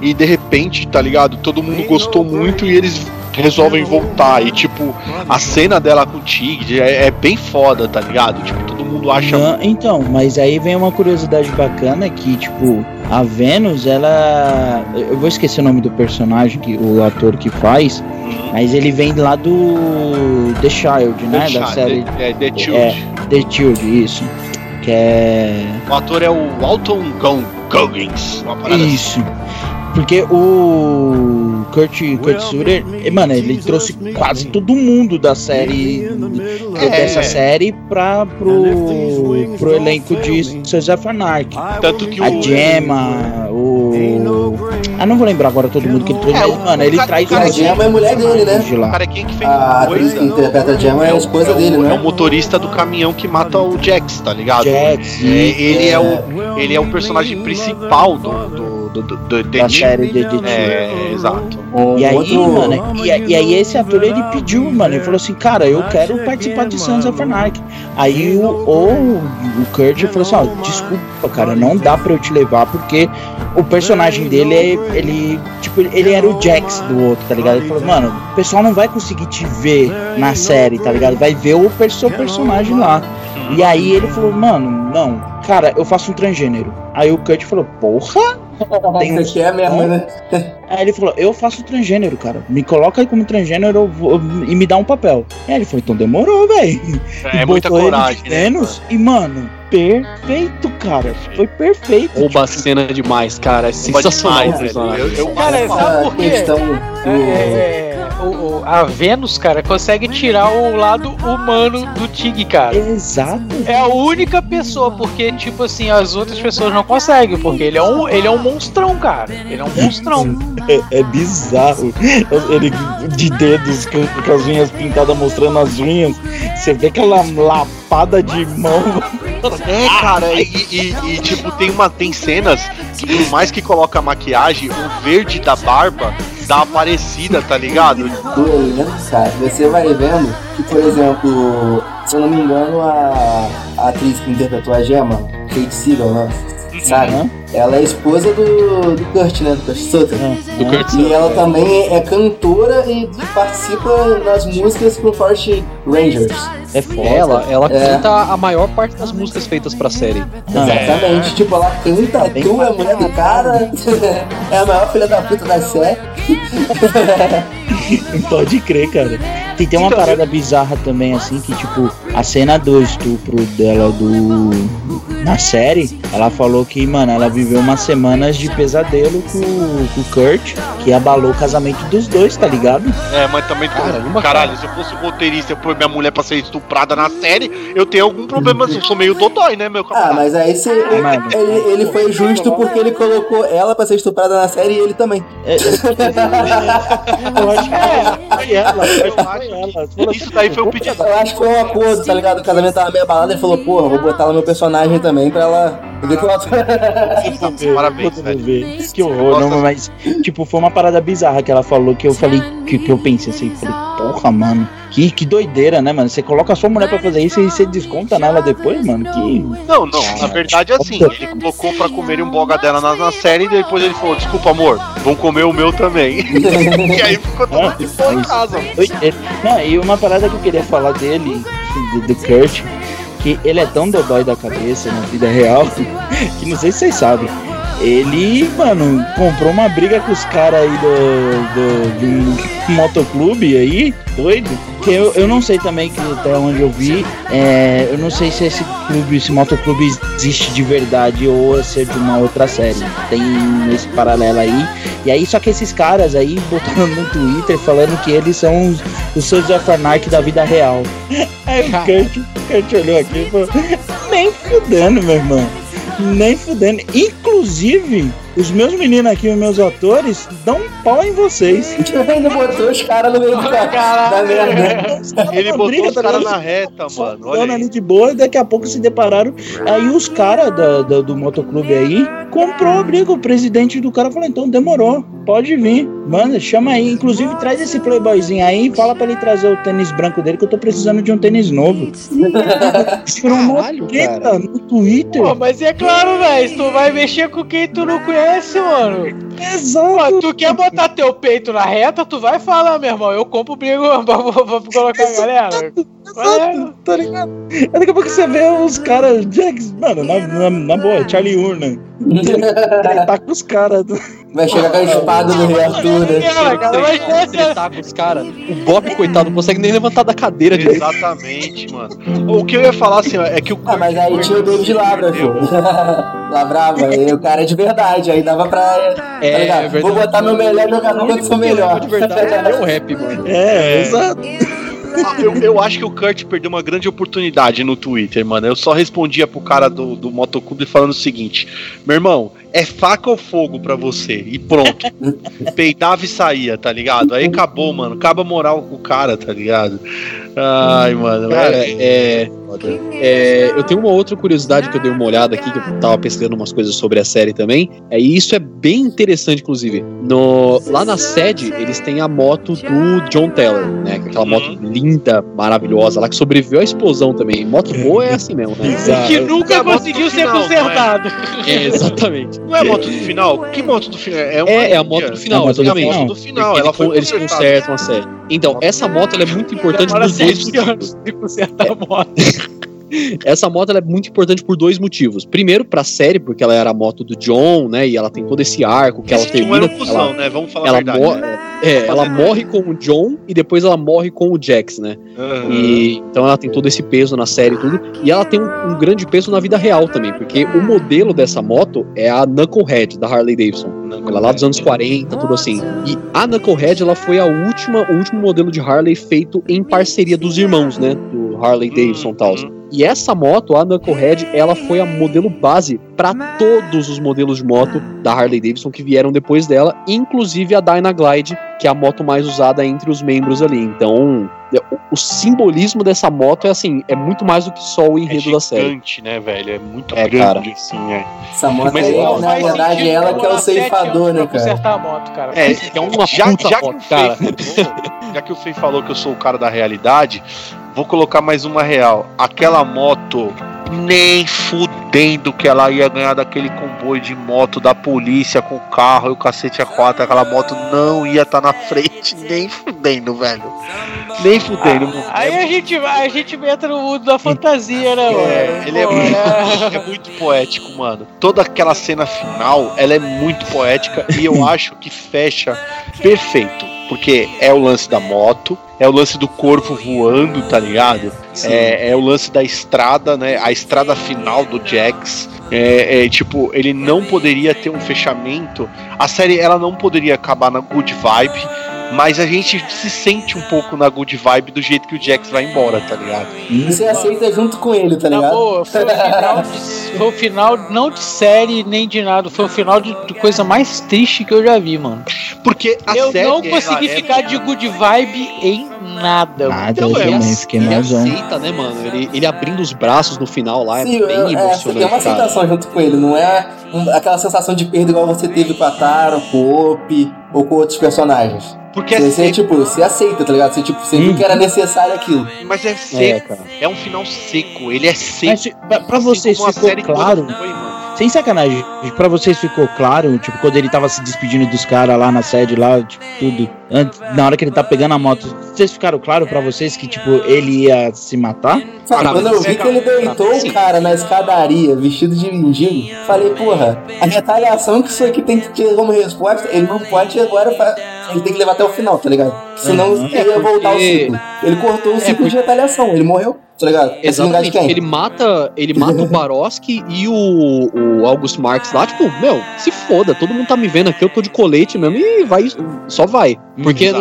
e de repente, tá ligado? Todo mundo gostou muito e eles resolvem voltar. E, tipo, a cena dela com o Tig é, é bem foda, tá ligado? Tipo, todo mundo acha. Não, então, mas aí vem uma curiosidade bacana que, tipo, a Vênus, ela. Eu vou esquecer o nome do personagem, que o ator que faz, Uhum. mas ele vem lá do The Child, né? The da Child, série É, The Child. É. The Child, isso. Que é. O ator é o Alton Goggins. Uma parada assim. Porque o Kurt, Kurt Sutter, eh, mano, ele trouxe quase todo mundo da série É. dessa série pra, pro, pro elenco de Sons of Anarchy. Tanto que o. A Gemma, o. Ah, não vou lembrar agora todo mundo que ele trouxe, É, mas, o- mano, ele o cara- traz o cara A Gemma é mulher dele, né? de lá. cara, quem que fez A atriz que interpreta a Gemma é a esposa dele, É o né? motorista do caminhão que mata o Jax, tá ligado? Jax, É, ele é o ele é o personagem principal do do, do, do, do da The série de, de É, exato. Um E aí, outro- mano, e, e aí esse ator ele pediu, mano, ele falou assim, cara, eu quero participar de Sons of Anarchy. Aí o, o, o Kurt falou assim, ó, desculpa, cara, não dá pra eu te levar, porque o personagem dele é, ele, tipo, ele era o Jax do outro, tá ligado? Ele falou, mano, o pessoal não vai conseguir te ver na série, tá ligado? Vai ver o seu personagem lá. E aí ele falou, mano, não, cara, eu faço um transgênero. Aí o Kurt falou, porra? Tem aqui é mesmo, né? Aí ele falou, eu faço transgênero, cara. Me coloca aí como transgênero eu vou- e me dá um papel. Aí ele falou, então demorou, velho. É E muita coragem, né? E, mano, perfeito, cara. Foi perfeito. Rouba a cena demais, cara. É sensacional demais, personagem. Eu, eu, Cara, sabe Essa por quê? questão É, é, o- o- a Vênus, cara, consegue tirar o lado humano do Tig, cara. Exato. É a única pessoa, porque, tipo assim, as outras pessoas não conseguem, porque ele é um, ele é um monstrão, cara. Ele é um monstrão. É, é bizarro. Ele de dedos com, com as unhas pintadas mostrando as unhas. Você vê aquela lapada de mão. É, cara, e, e- e, tipo, tem uma tem cenas que por mais que coloca maquiagem, o verde da barba dá uma parecida, tá ligado? cara, você vai vendo que, por exemplo, se eu não me engano, a, a atriz que interpretou a Gemma, Kate Siegel, né? sabe? Uhum. Ela é esposa do, do Kurt, né? Do Kurt Sutter. Do Kurt E ela também é cantora e participa nas músicas pro Forest Rangers. É foda. Ela, ela É. canta a maior parte das músicas feitas pra série. Ah, Exatamente. Tipo, ela canta, bem tu é a mulher do cara. é a maior filha da puta da série. Pode crer, cara. Tem, tem uma parada bizarra também, assim, que tipo, a cena do estupro dela do. Na série, ela falou que, mano, ela viveu umas semanas de pesadelo com, o- com o Kurt, que abalou o casamento dos dois, tá ligado? É, mas também, Caramba, caralho, se eu fosse roteirista e eu pôr minha mulher pra ser estuprada na série, eu tenho algum problema, eu sou meio dodói, né, meu Ah, camarada? mas aí você, mano. ele, ele foi justo porque ele colocou ela pra ser estuprada na série e ele também. É, eu acho que foi ela, eu acho que foi ela. Isso daí foi um pedido. Eu acho que foi um acordo, tá ligado? O casamento tava meio abalado, ele falou, porra, vou botar ela no meu personagem também pra ela. Parabéns, velho. ver. Que horror, não, mas tipo, foi uma parada bizarra que ela falou que eu falei, que, que eu pensei assim, falei, porra, mano, que, que doideira, né, mano? Você coloca a sua mulher pra fazer isso e você desconta nela depois, mano, que. Não, não, na verdade é assim, ele colocou pra comer um boga dela na, na série e depois ele falou, desculpa amor, vão comer o meu também. e aí ficou todo de boa em casa. Doideira. Não, e uma parada que eu queria falar dele, do, do Kurt, que ele é tão dodói da cabeça na vida real, que não sei se vocês sabem. Ele, mano, comprou uma briga com os caras aí do, do, de um motoclube aí, doido. Que eu, eu não sei também que até onde eu vi, é, eu não sei se esse clube, esse motoclube existe de verdade ou é de uma outra série. Tem esse paralelo aí. E aí, só que esses caras aí botaram no Twitter falando que eles são os, os Sons of Anarchy da vida real. Aí o Kurt, o Kurt olhou aqui e falou: Nem fudendo, meu irmão. Nem fudendo. Inclusive, os meus meninos aqui, os meus atores, dão um pau em vocês. Ainda botou os caras no meio do ca- da merda. Ele botou briga, os tá caras na reta, mano. Olha ali de boa, e daqui a pouco se depararam. Aí os caras do motoclube aí comprou a briga. O presidente do cara falou: então demorou, pode vir. Manda, chama aí. Inclusive, traz esse playboyzinho aí e fala pra ele trazer o tênis branco dele, que eu tô precisando de um tênis novo. Uma treta cara. no Twitter. Pô, mas é claro, velho, tu vai mexer com quem tu não conhece, mano. Exato. Pô, tu quer botar teu peito na reta, tu vai falar, meu irmão, eu compro o brigo pra, pra- pra colocar a galera. Exato, tá ligado? Aí daqui a pouco você vê os caras, mano, na, na, na boa, Charlie Urna. Tá com os caras. Vai chegar com a espada do Rei Arthur, né? Tretar com os caras. O Bob, coitado, não consegue nem levantar da cadeira direito. Exatamente, mano. O que eu ia falar assim, ó, é que o Ah, mas aí tinha o David Labra, pô. Lavrava, aí o cara é de verdade, aí dava pra. É, tá é verdade. Vou botar meu melhor jogador o seu melhor. De verdade, é o rap, mano. É, exato. Ah, eu, eu acho que o Kurt perdeu uma grande oportunidade no Twitter, mano. Eu só respondia pro cara do, do motoclube falando o seguinte: Meu irmão, é faca ou fogo pra você? E pronto. Peidava e saía, tá ligado? Aí acabou, mano. Acaba a moral com o cara, tá ligado? Ai, mano. Cara, é, é, é, eu tenho uma outra curiosidade que eu dei uma olhada aqui, que eu tava pesquisando umas coisas sobre a série também. É, e isso é bem interessante, inclusive. No, lá na sede, eles têm a moto do John Taylor, né? é Aquela moto linda, maravilhosa, lá que sobreviveu à explosão também. Moto boa é assim mesmo, né? Exato. que nunca É conseguiu ser consertado. É, exatamente. Não é moto do final? Que moto do final? É, É, é a moto do final, É a moto do exatamente. final. Ela foi eles consertam a série. Então, essa moto é muito importante por dois anos de consertar a moto. Essa moto é muito importante por dois motivos. Primeiro, pra série, porque ela era a moto do John, né? E ela tem todo esse arco que ela Esse John era termina. um cuzão, ela, né? Vamos falar a ela, verdade. mo- né? é, ela morre com o John e depois ela morre com o Jax, né? Aham. E, então ela tem todo esse peso na série e tudo. E ela tem um, um grande peso na vida real também, porque o modelo dessa moto é a Knucklehead da Harley Davidson. Ela lá dos anos 40, tudo assim. E a Knucklehead, ela foi a última, o último modelo de Harley feito em parceria dos irmãos, né? Do Harley Davidson e tal. E essa moto, a Knucklehead, ela foi a modelo base para todos os modelos de moto da Harley Davidson que vieram depois dela, inclusive a Dynaglide, que é a moto mais usada entre os membros ali. Então, o, o simbolismo dessa moto é assim, é muito mais do que só o É enredo da série. gigante, né, velho? É muito É, grande, cara. assim, é. Essa moto Mas aí, não na verdade, ela que é o ceifador, né, cara? a moto, cara. É, É uma já, puta já que moto, o cara. Fei falou, já que o Fei falou que eu sou o cara da realidade, vou colocar mais uma real. Aquela moto Nem fudendo que ela ia ganhar daquele comboio de moto da polícia com o carro e o cacete a quatro. Aquela moto não ia estar tá na frente, nem fudendo, velho. Nem fudendo. Ah, aí a gente, a gente entra no mundo da fantasia, né, é, mano? Ele é muito, é muito poético, mano. Toda aquela cena final, ela é muito poética e eu acho que fecha perfeito. Porque é o lance da moto, é o lance do corpo voando, tá ligado? É, é, o lance da estrada, né? A estrada final do Jax. É, é, tipo, ele não poderia ter um fechamento. A série ela não poderia acabar na good vibe mas a gente se sente um pouco na good vibe do jeito que o Jax vai embora, tá ligado? E você aceita junto com ele, tá ligado? Boa, foi, o final de, foi o final não de série nem de nada, foi o final de, de coisa mais triste que eu já vi, mano. Porque a eu série, não consegui ficar é... de good vibe em nada. Nada, então, eu também fiquei ele aceita, né, mano? Ele, ele abrindo os braços no final lá Sim, é bem é, emocionante. É uma aceitação junto com ele, não é aquela sensação de perda igual você teve com a Tara, com o Opi ou com outros personagens. Porque você, é você, tipo, você aceita, tá ligado? Você, tipo, você viu que era necessário aquilo. Mas é seco. É, é um final seco. Ele é seco. Mas, pra, pra vocês assim ficou claro. Foi, sem sacanagem, pra vocês ficou claro, tipo, quando ele tava se despedindo dos caras lá na sede, lá, tipo, tudo. Antes, na hora que ele tá pegando a moto, vocês ficaram claro pra vocês que, tipo, ele ia se matar? Cara, quando eu vi que ele deitou o cara na escadaria, vestido de mendigo, falei, porra, a retaliação que isso aqui tem que ter como resposta, ele não pode agora. Ele tem que levar até o final, tá ligado? Senão uhum. ele ia voltar o ciclo. Ele cortou o ciclo é, de retaliação, ele morreu tá ligado? Exatamente. Ele mata, ele mata o Baroski e o, o August Marx lá, tipo, meu, se foda, todo mundo tá me vendo aqui, eu tô de colete mesmo e vai, só vai. Uhum. Porque,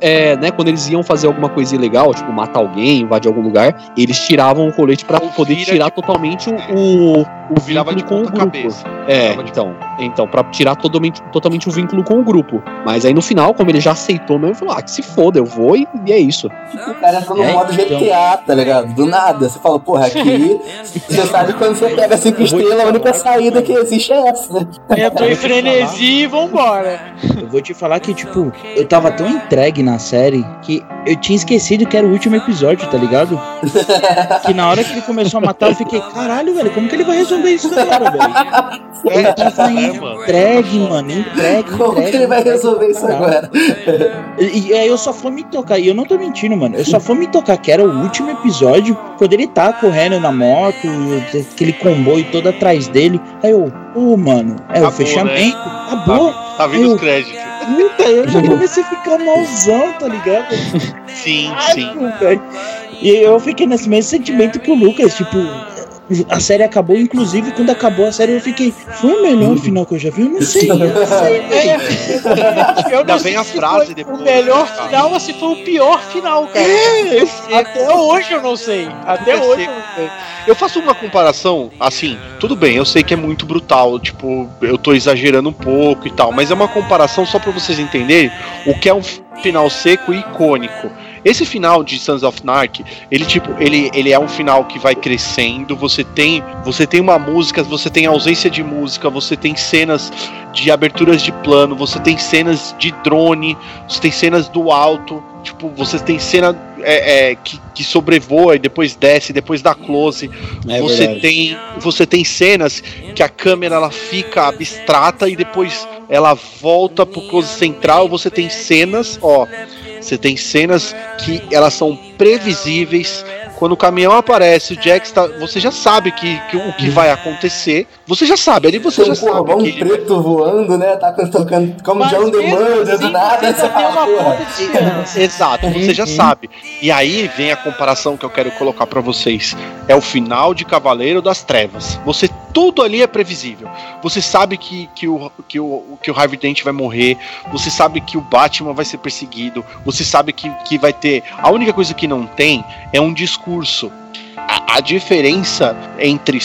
é, né, quando eles iam fazer alguma coisa ilegal, tipo, matar alguém, invadir algum lugar, eles tiravam o colete para poder tirar totalmente o, o, o vínculo com o grupo. Cabeça. É, então, então, pra tirar totalmente, totalmente o vínculo com o grupo. Mas aí no final, como ele já aceitou mesmo, falou, ah, que se foda, eu vou e, e é isso. O cara entrou no é, modo GTA, então. tá ligado? Do nada. Você fala, porra, aqui, você sabe quando você pega cinco estrelas, a única saída que existe é essa, né? Entrou em frenesi e vambora. Eu vou te falar que, tipo, eu tava tão entregue na série que eu tinha esquecido que era o último episódio, tá ligado? que na hora que ele começou a matar, eu fiquei, caralho, velho, como que ele vai resolver isso agora, velho? Eu tava é, entregue, mano, entregue. Como entregue, que ele vai resolver isso agora? E, aí eu só fui me tocar, e eu não tô mentindo, mano, eu só fui me tocar que era o último episódio, quando ele tá correndo na moto, aquele comboio todo atrás dele. Aí eu, ô, oh, mano, é Acabou, o fechamento, né? acabou. Tá, tá vindo eu, os créditos. Puta, eu já comecei a ficar malzão, tá ligado? Sim, Ai, sim. E eu fiquei nesse mesmo sentimento que o Lucas, tipo, a série acabou, inclusive quando acabou a série eu fiquei, foi o melhor final que eu já vi? Eu não sei. Eu não sei, é. eu não sei a frase depois. O melhor cara. final ou se foi o pior final, cara. É, Até hoje eu não sei. Até hoje eu não sei. Eu faço uma comparação, assim, tudo bem, eu sei que é muito brutal, tipo, eu tô exagerando um pouco e tal, mas é uma comparação só para vocês entenderem o que é um final seco e icônico. Esse final de Sons of Narc, ele tipo, ele, ele é um final que vai crescendo, você tem, você tem uma música, você tem ausência de música, você tem cenas de aberturas de plano, você tem cenas de drone, você tem cenas do alto, tipo, você tem cena é, é, que, que sobrevoa e depois desce, depois dá close. É você verdade. tem você tem cenas que a câmera ela fica abstrata e depois ela volta pro close central. Você tem cenas, ó, você tem cenas que elas são previsíveis. Quando o caminhão aparece, o Jack está. Você já sabe que, que o que vai acontecer. Você já sabe, ali você Tem já um sabe. Um que preto voando, né? Tá tocando como John Demanda do nada. Você fala, Exato, você já sabe. E aí vem a comparação que eu quero colocar para vocês. É o final de Cavaleiro das Trevas. Você tudo ali é previsível. Você sabe que, que, o, que, o, que o Harvey Dent vai morrer. Você sabe que o Batman vai ser perseguido. Você sabe que, que vai ter. A única coisa que não tem é um discurso. A, a diferença entre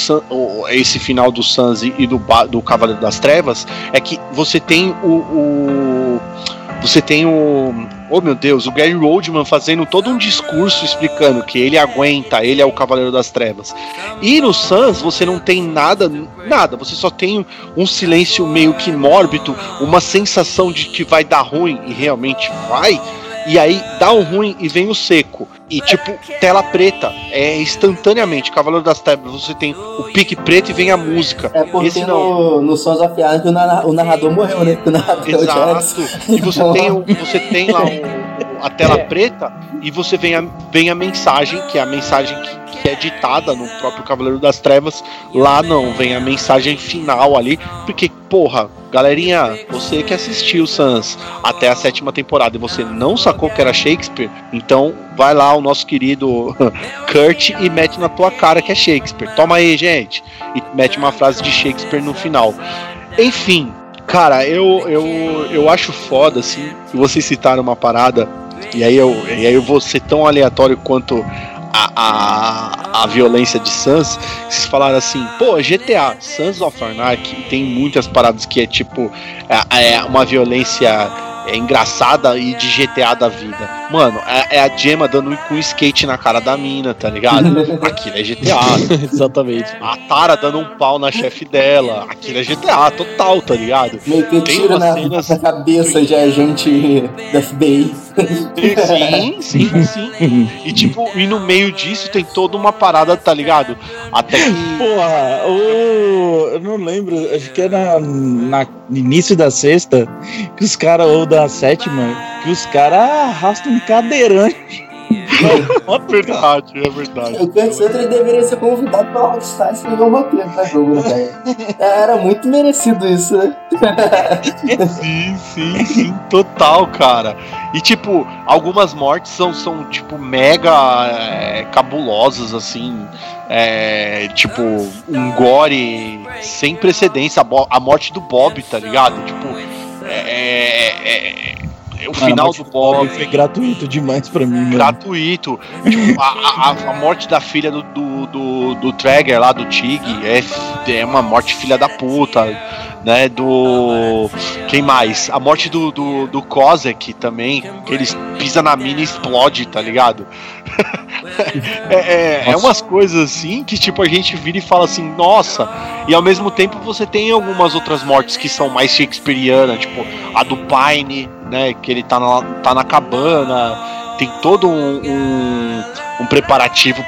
esse final do Sans e do, do Cavaleiro das Trevas é que você tem o, o você tem o. Oh meu Deus, o Gary Oldman fazendo todo um discurso explicando que ele aguenta, ele é o Cavaleiro das Trevas. E no Sans você não tem nada, nada, você só tem um silêncio meio que mórbido, uma sensação de que vai dar ruim e realmente vai. E aí dá um ruim e vem o seco. E tipo, tela preta, é instantaneamente. Cavaleiro das Trevas, você tem o pique preto e vem a música. É porque Esse não. no, no Sons of Anarchy o, narra- o narrador morreu, né? Porque o narrador é o. Exato. E você tem, o- você tem lá o- a tela preta e você vem a, vem a mensagem, que é a mensagem que, que é ditada no próprio Cavaleiro das Trevas. Lá não, vem a mensagem final ali. Porque, porra, galerinha, você que assistiu Sans até a sétima temporada e você não sacou que era Shakespeare, então vai lá o nosso querido Kurt e mete na tua cara que é Shakespeare. Toma aí, gente. E mete uma frase de Shakespeare no final. Enfim, cara, eu, eu, eu acho foda, assim, que vocês citaram uma parada, e aí eu, e aí eu vou ser tão aleatório quanto a, a, a violência de Sans, vocês falaram assim, pô, GTA, Sons of Anarchy, tem muitas paradas que é tipo, é, é uma violência é engraçada e de GTA da vida. Mano, é, é a Gemma dando com um skate na cara da mina, tá ligado? Aquilo é GTA. Exatamente. A Tara dando um pau na chefe dela. Aquilo é GTA total, tá ligado? Meio que Tem tiro na, cenas- na cabeça de agente da FBI. Sim, sim, sim. E tipo, e no meio disso tem toda uma parada, tá ligado? Até que. Porra, o. Eu não lembro, acho que era na, no início da sexta, que os caras, ou da sétima, que os caras arrastam um cadeirante. É verdade, é verdade. O Kurt ele deveria ser convidado pra Rockstar e escrever um roteiro pra jogo, né, cara? Era muito merecido isso, né? Sim, sim, sim, total, cara. E tipo, algumas mortes são, são tipo, mega é, cabulosas, assim. É, tipo, um gore sem precedência. A, a morte do Bob, tá ligado? Tipo, é, é- o final do Bob. foi gratuito demais pra mim, mano. gratuito. Tipo, a, a- a morte da filha do, do, do, do Traeger lá, do Tig, é, é uma morte filha da puta, né? Do. Quem mais? A morte do, do, do Kozek também, que eles pisa na mina e explode, tá ligado? é, é, é umas coisas assim que tipo a gente vira e fala assim, nossa, e ao mesmo tempo você tem algumas outras mortes que são mais shakespearianas, tipo a do Pine, né? Que ele tá na, tá na cabana, tem todo um, um, um preparativo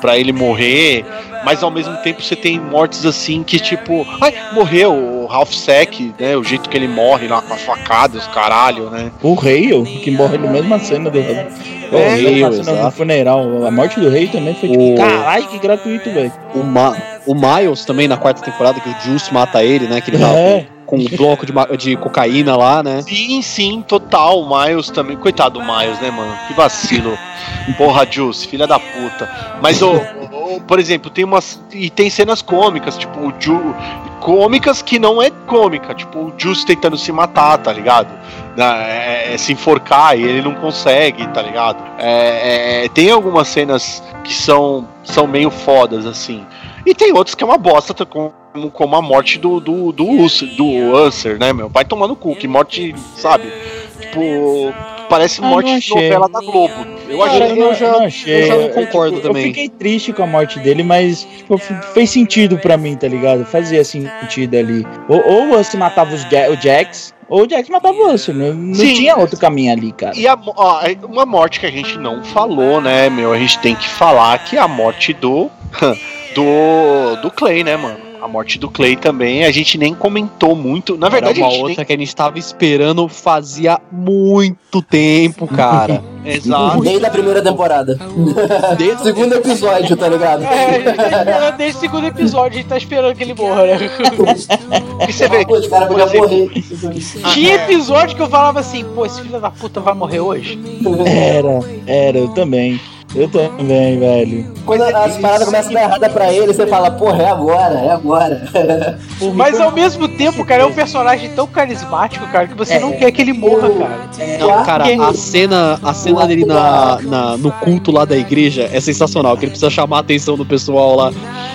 pra ele morrer, mas ao mesmo tempo você tem mortes assim que tipo, ai, morreu o Ralph Sack, né? O jeito que ele morre lá com a facada, os caralho, né? O rei, que morre na mesma cena do. O É, rei, funeral. A morte do rei também foi tipo, O- caralho, que gratuito, velho. O, Ma o Miles também na quarta temporada, que o Juice mata ele, né? Que ele tava É. com, com um bloco de, de cocaína lá, né? Sim, sim, total. O Miles também. Coitado do Miles, né, mano? Que vacilo. Porra, Juice, filha da puta. Mas, ô, ô, por exemplo, tem umas. E tem cenas cômicas, tipo, o Ju. Cômicas que não é cômica. Tipo, o Juice tentando se matar, tá ligado? Na- é- é se enforcar e ele não consegue, tá ligado? É- é- tem algumas cenas que são, são meio fodas, assim. E tem outras que é uma bosta, tá, como, como a morte do, do, do, Usher, do Usher, né, meu? Vai tomar no cu, que morte, sabe? Tipo, parece Ah, morte de novela da Globo. Eu achei. eu não, já- não achei. eu já não Eu, concordo tipo, também. Eu fiquei triste com a morte dele, mas tipo, fez sentido pra mim, tá ligado? Fazia sentido ali. Ou, ou o Us matava os Ja- o Jax, ou o Jax matava o Us. Não, não Sim. tinha outro caminho ali, cara. E a, ó, é uma morte que a gente não falou, né, meu? A gente tem que falar que é a morte do. do. do Clay, né, mano? A morte do Clay também, a gente nem comentou muito. Na verdade, Era a uma gente outra que a gente tava esperando fazia muito tempo, cara. nem. Exato. Desde a primeira temporada. Desde Segundo episódio, tá ligado? É, desde o segundo episódio, a gente tá esperando que ele morra, né? E você vê Pô, os caras exemplo, morrer. Tinha episódio que eu falava assim, pô, esse filho da puta vai morrer hoje. Era, era, eu também. Eu também, velho. Quando as paradas começam a dar errada pra ele, você fala, porra, é agora, é agora. Mas ao mesmo tempo, cara, é um personagem tão carismático, cara, que você É. não quer que ele morra, cara. Não, cara, a cena, a cena dele na, na- no culto lá da igreja é sensacional, que ele precisa chamar a atenção do pessoal lá.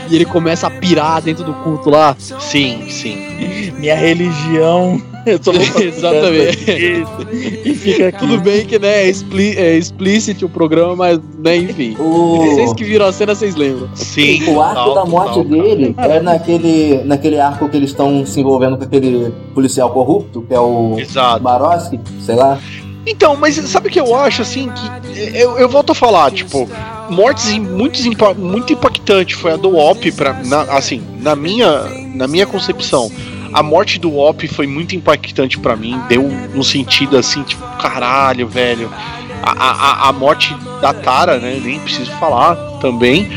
E ele começa a pirar dentro do culto lá. sim, sim. Minha religião. Eu tô Exatamente. E fica aqui. Tudo bem que né, é, expli é explícito o programa, mas né, enfim. O, Vocês que viram a cena, vocês lembram. Sim. o arco total, da morte total, cara. dele é naquele, naquele arco que eles estão se envolvendo com aquele policial corrupto, que é o Exato. Baroski, sei lá. Então, mas sabe o que eu acho, assim, que eu, eu volto a falar, tipo, mortes muito, muito impactante foi a do Op, pra, na, assim, na minha, na minha concepção. A morte do Op foi muito impactante para mim, deu um sentido assim, tipo, caralho, velho. A, a, a morte da Tara, né? Nem preciso falar também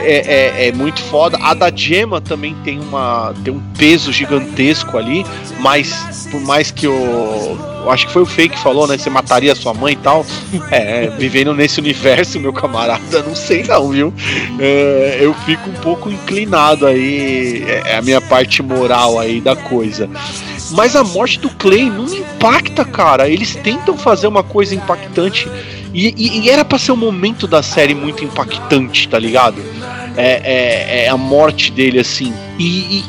é, é, é, muito foda. A da Gemma também tem, uma, tem um peso gigantesco ali, mas por mais que eu, eu acho que foi o Fake que falou, né? Você mataria sua mãe e tal. É, vivendo nesse universo, meu camarada, não sei não, viu? É, eu fico um pouco inclinado aí, é, é a minha parte moral aí da coisa. Mas a morte do Clay não impacta, cara. Eles tentam fazer uma coisa impactante. E, e, e era para ser um momento da série muito impactante, tá ligado? é, é, é a morte dele, assim. E,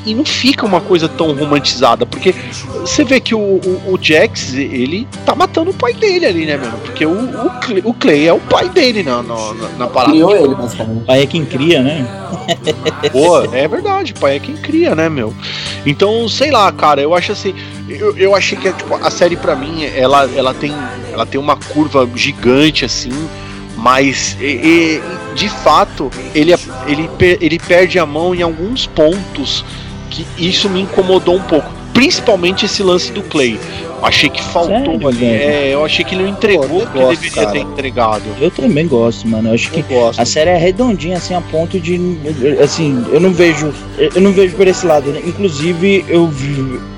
e, e, não fica uma coisa tão romantizada, porque você vê que o, o, o, Jax, ele tá matando o pai dele ali, né, mano? Porque o, o, Clay, o Clay é o pai dele na, na, na parada. Criou ele, basicamente. Pai é quem cria, né? Pô, é verdade, pai é quem cria, né, meu? Então, sei lá, cara, eu acho assim. Eu, eu achei que tipo, a série, para mim, ela, ela, tem, ela tem uma curva gigante, assim mas e, e, de fato ele, ele, ele perde a mão em alguns pontos que isso me incomodou um pouco. Principalmente esse lance do Clay. Achei que faltou Sério, ali. É, eu achei que ele não entregou o que gosto, deveria cara. ter entregado. Eu também gosto, mano. Eu acho que a série é redondinha, assim, a ponto de. Assim, eu não vejo. Eu não vejo por esse lado. Né? Inclusive, eu,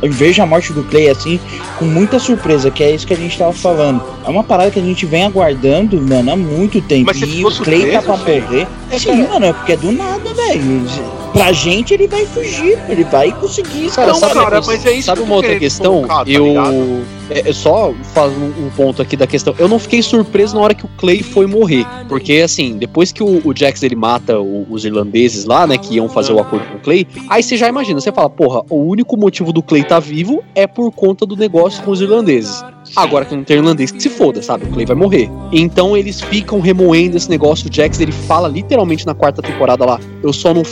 eu, vejo a morte do Clay, assim, com muita surpresa, que é isso que a gente tava falando. É uma parada que a gente vem aguardando, mano, há muito tempo. Mas e o Clay tá pra morrer. É, Sim, mano, é porque é do nada, velho. Pra gente ele vai fugir, ele vai conseguir. Cara, sabe, cara, mas é isso sabe uma outra questão? Colocar, tá eu. É, é, só faz um, um, ponto aqui da questão. Eu não fiquei surpreso na hora que o Clay foi morrer. Porque, assim, depois que o, o Jax ele mata o, os irlandeses lá, né? Que iam fazer o acordo com o Clay, aí você já imagina, você fala, porra, o único motivo do Clay tá vivo é por conta do negócio com os irlandeses. Agora que não tem irlandês, que se foda, sabe? O Clay vai morrer. Então eles ficam remoendo esse negócio. O Jax ele fala literalmente na quarta temporada lá: Eu só não,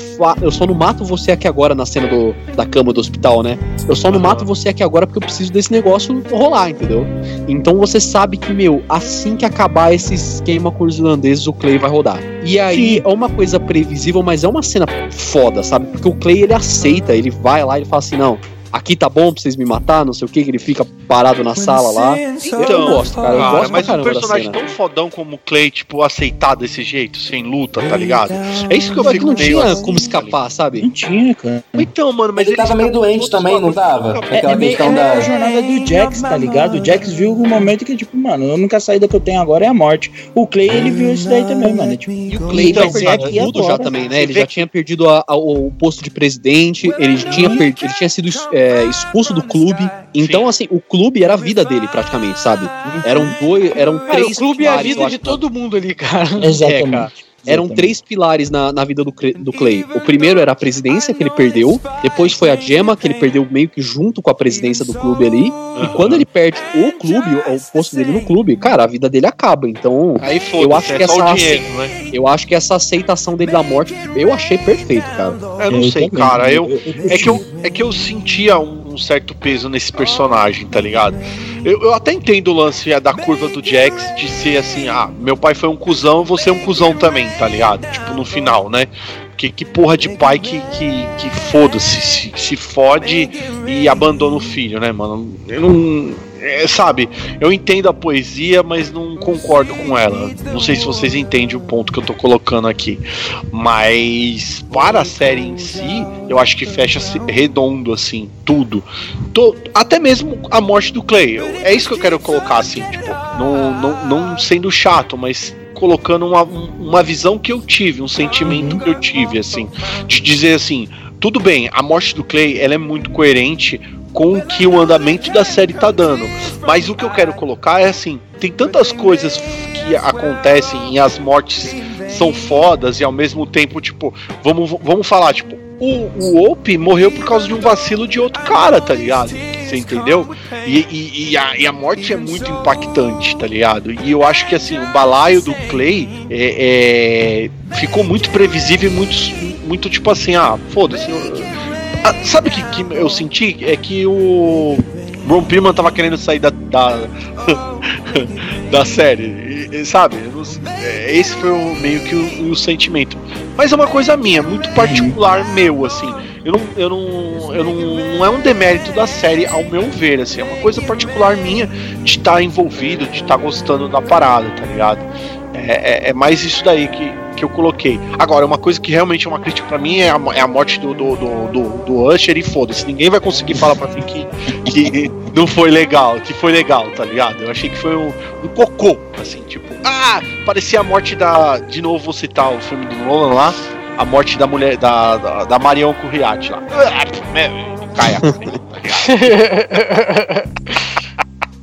eu só não mato você aqui agora na cena do, da cama do hospital, né? Eu só não mato você aqui agora porque eu preciso desse negócio rolar, entendeu? Então você sabe que, meu, assim que acabar esse esquema com os irlandeses, o Clay vai rodar. E aí Sim. é uma coisa previsível, mas é uma cena foda, sabe? Porque o Clay ele aceita, ele vai lá e fala assim: não, aqui tá bom pra vocês me matar, não sei o que, que ele fica parado na sala lá. Então, eu gosto, cara. Eu gosto mas um personagem tão fodão como o Clay, tipo, aceitar desse jeito, sem luta, tá ligado? É isso que eu fico não tinha assim, como escapar, sabe? Não tinha, cara. Então, mano, mas ele, ele tava meio doente também, não tava? É, Aquela é, questão é da... a jornada do Jax, tá ligado? O Jax viu um momento que, tipo, mano, a única saída que eu tenho agora é a morte. O Clay, ele viu isso daí também, mano. Tipo, e o Clay então, tinha perdido tudo agora. já também, né? Ele já tinha perdido a, a, o posto de presidente, ele tinha, perdido, ele tinha sido é, expulso do clube. Então, Sim. assim, o clube era a vida dele, praticamente, sabe? Eram dois, eram cara, três. O clube pilares, é a vida de todo mundo ali, cara. Exatamente. É, cara. Eram três pilares na, na vida do, do Clay. O primeiro era a presidência, que ele perdeu. Depois foi a Gemma, que ele perdeu meio que junto com a presidência do clube ali. E quando ele perde o clube, o posto dele no clube, cara, a vida dele acaba. Então, Aí eu acho que é essa dinheiro, né? eu acho que essa aceitação dele da morte, eu achei perfeito, cara. Eu não eu sei, também. cara. Eu, é que eu é que eu sentia um, um certo peso nesse personagem, tá ligado? Eu, eu até entendo o lance da curva do Jax de ser assim, ah, meu pai foi um cuzão, você é um cuzão também, tá ligado? Tipo, no final, né? Que, que porra de pai que, que, que foda-se, se, se fode e abandona o filho, né, mano? Eu não é, sabe, eu entendo a poesia, mas não concordo com ela. Não sei se vocês entendem o ponto que eu tô colocando aqui. Mas para a série em si, eu acho que fecha redondo, assim, tudo. Tô, até mesmo a morte do Clay. É isso que eu quero colocar, assim, tipo, não, não, não sendo chato, mas colocando uma, uma visão que eu tive, um sentimento que eu tive, assim, de dizer assim. Tudo bem, a morte do Clay ela é muito coerente com o que o andamento da série tá dando. Mas o que eu quero colocar é assim, tem tantas coisas que acontecem e as mortes são fodas e ao mesmo tempo, tipo, vamos, vamos falar, tipo, o, o Ope morreu por causa de um vacilo de outro cara, tá ligado? Você entendeu? E, e, e, a, e, a, morte é muito impactante, tá ligado? E eu acho que assim, o balaio do Clay é, é ficou muito previsível e muito, muito tipo assim, ah, foda-se ah, sabe o que, que eu senti? É que o Ron Perlman tava querendo sair da, da da série. E, sabe? É, esse foi o, meio que o, o, sentimento. Mas é uma coisa minha, muito particular meu, assim. Eu não, eu não, eu não, não é um demérito da série, ao meu ver, assim. É uma coisa particular minha de estar tá envolvido, de estar tá gostando da parada, tá ligado? É, é, é mais isso daí que, que eu coloquei. Agora, uma coisa que realmente é uma crítica para mim é a, é a, morte do, do, do, do, do Usher e foda-se. Ninguém vai conseguir falar pra mim que, que não foi legal, que foi legal, tá ligado? Eu achei que foi um, um cocô, assim, tipo, ah, parecia a morte da. De novo vou citar o filme do Nolan lá, a morte da mulher, da, da, da Marion Curriati lá. Caia.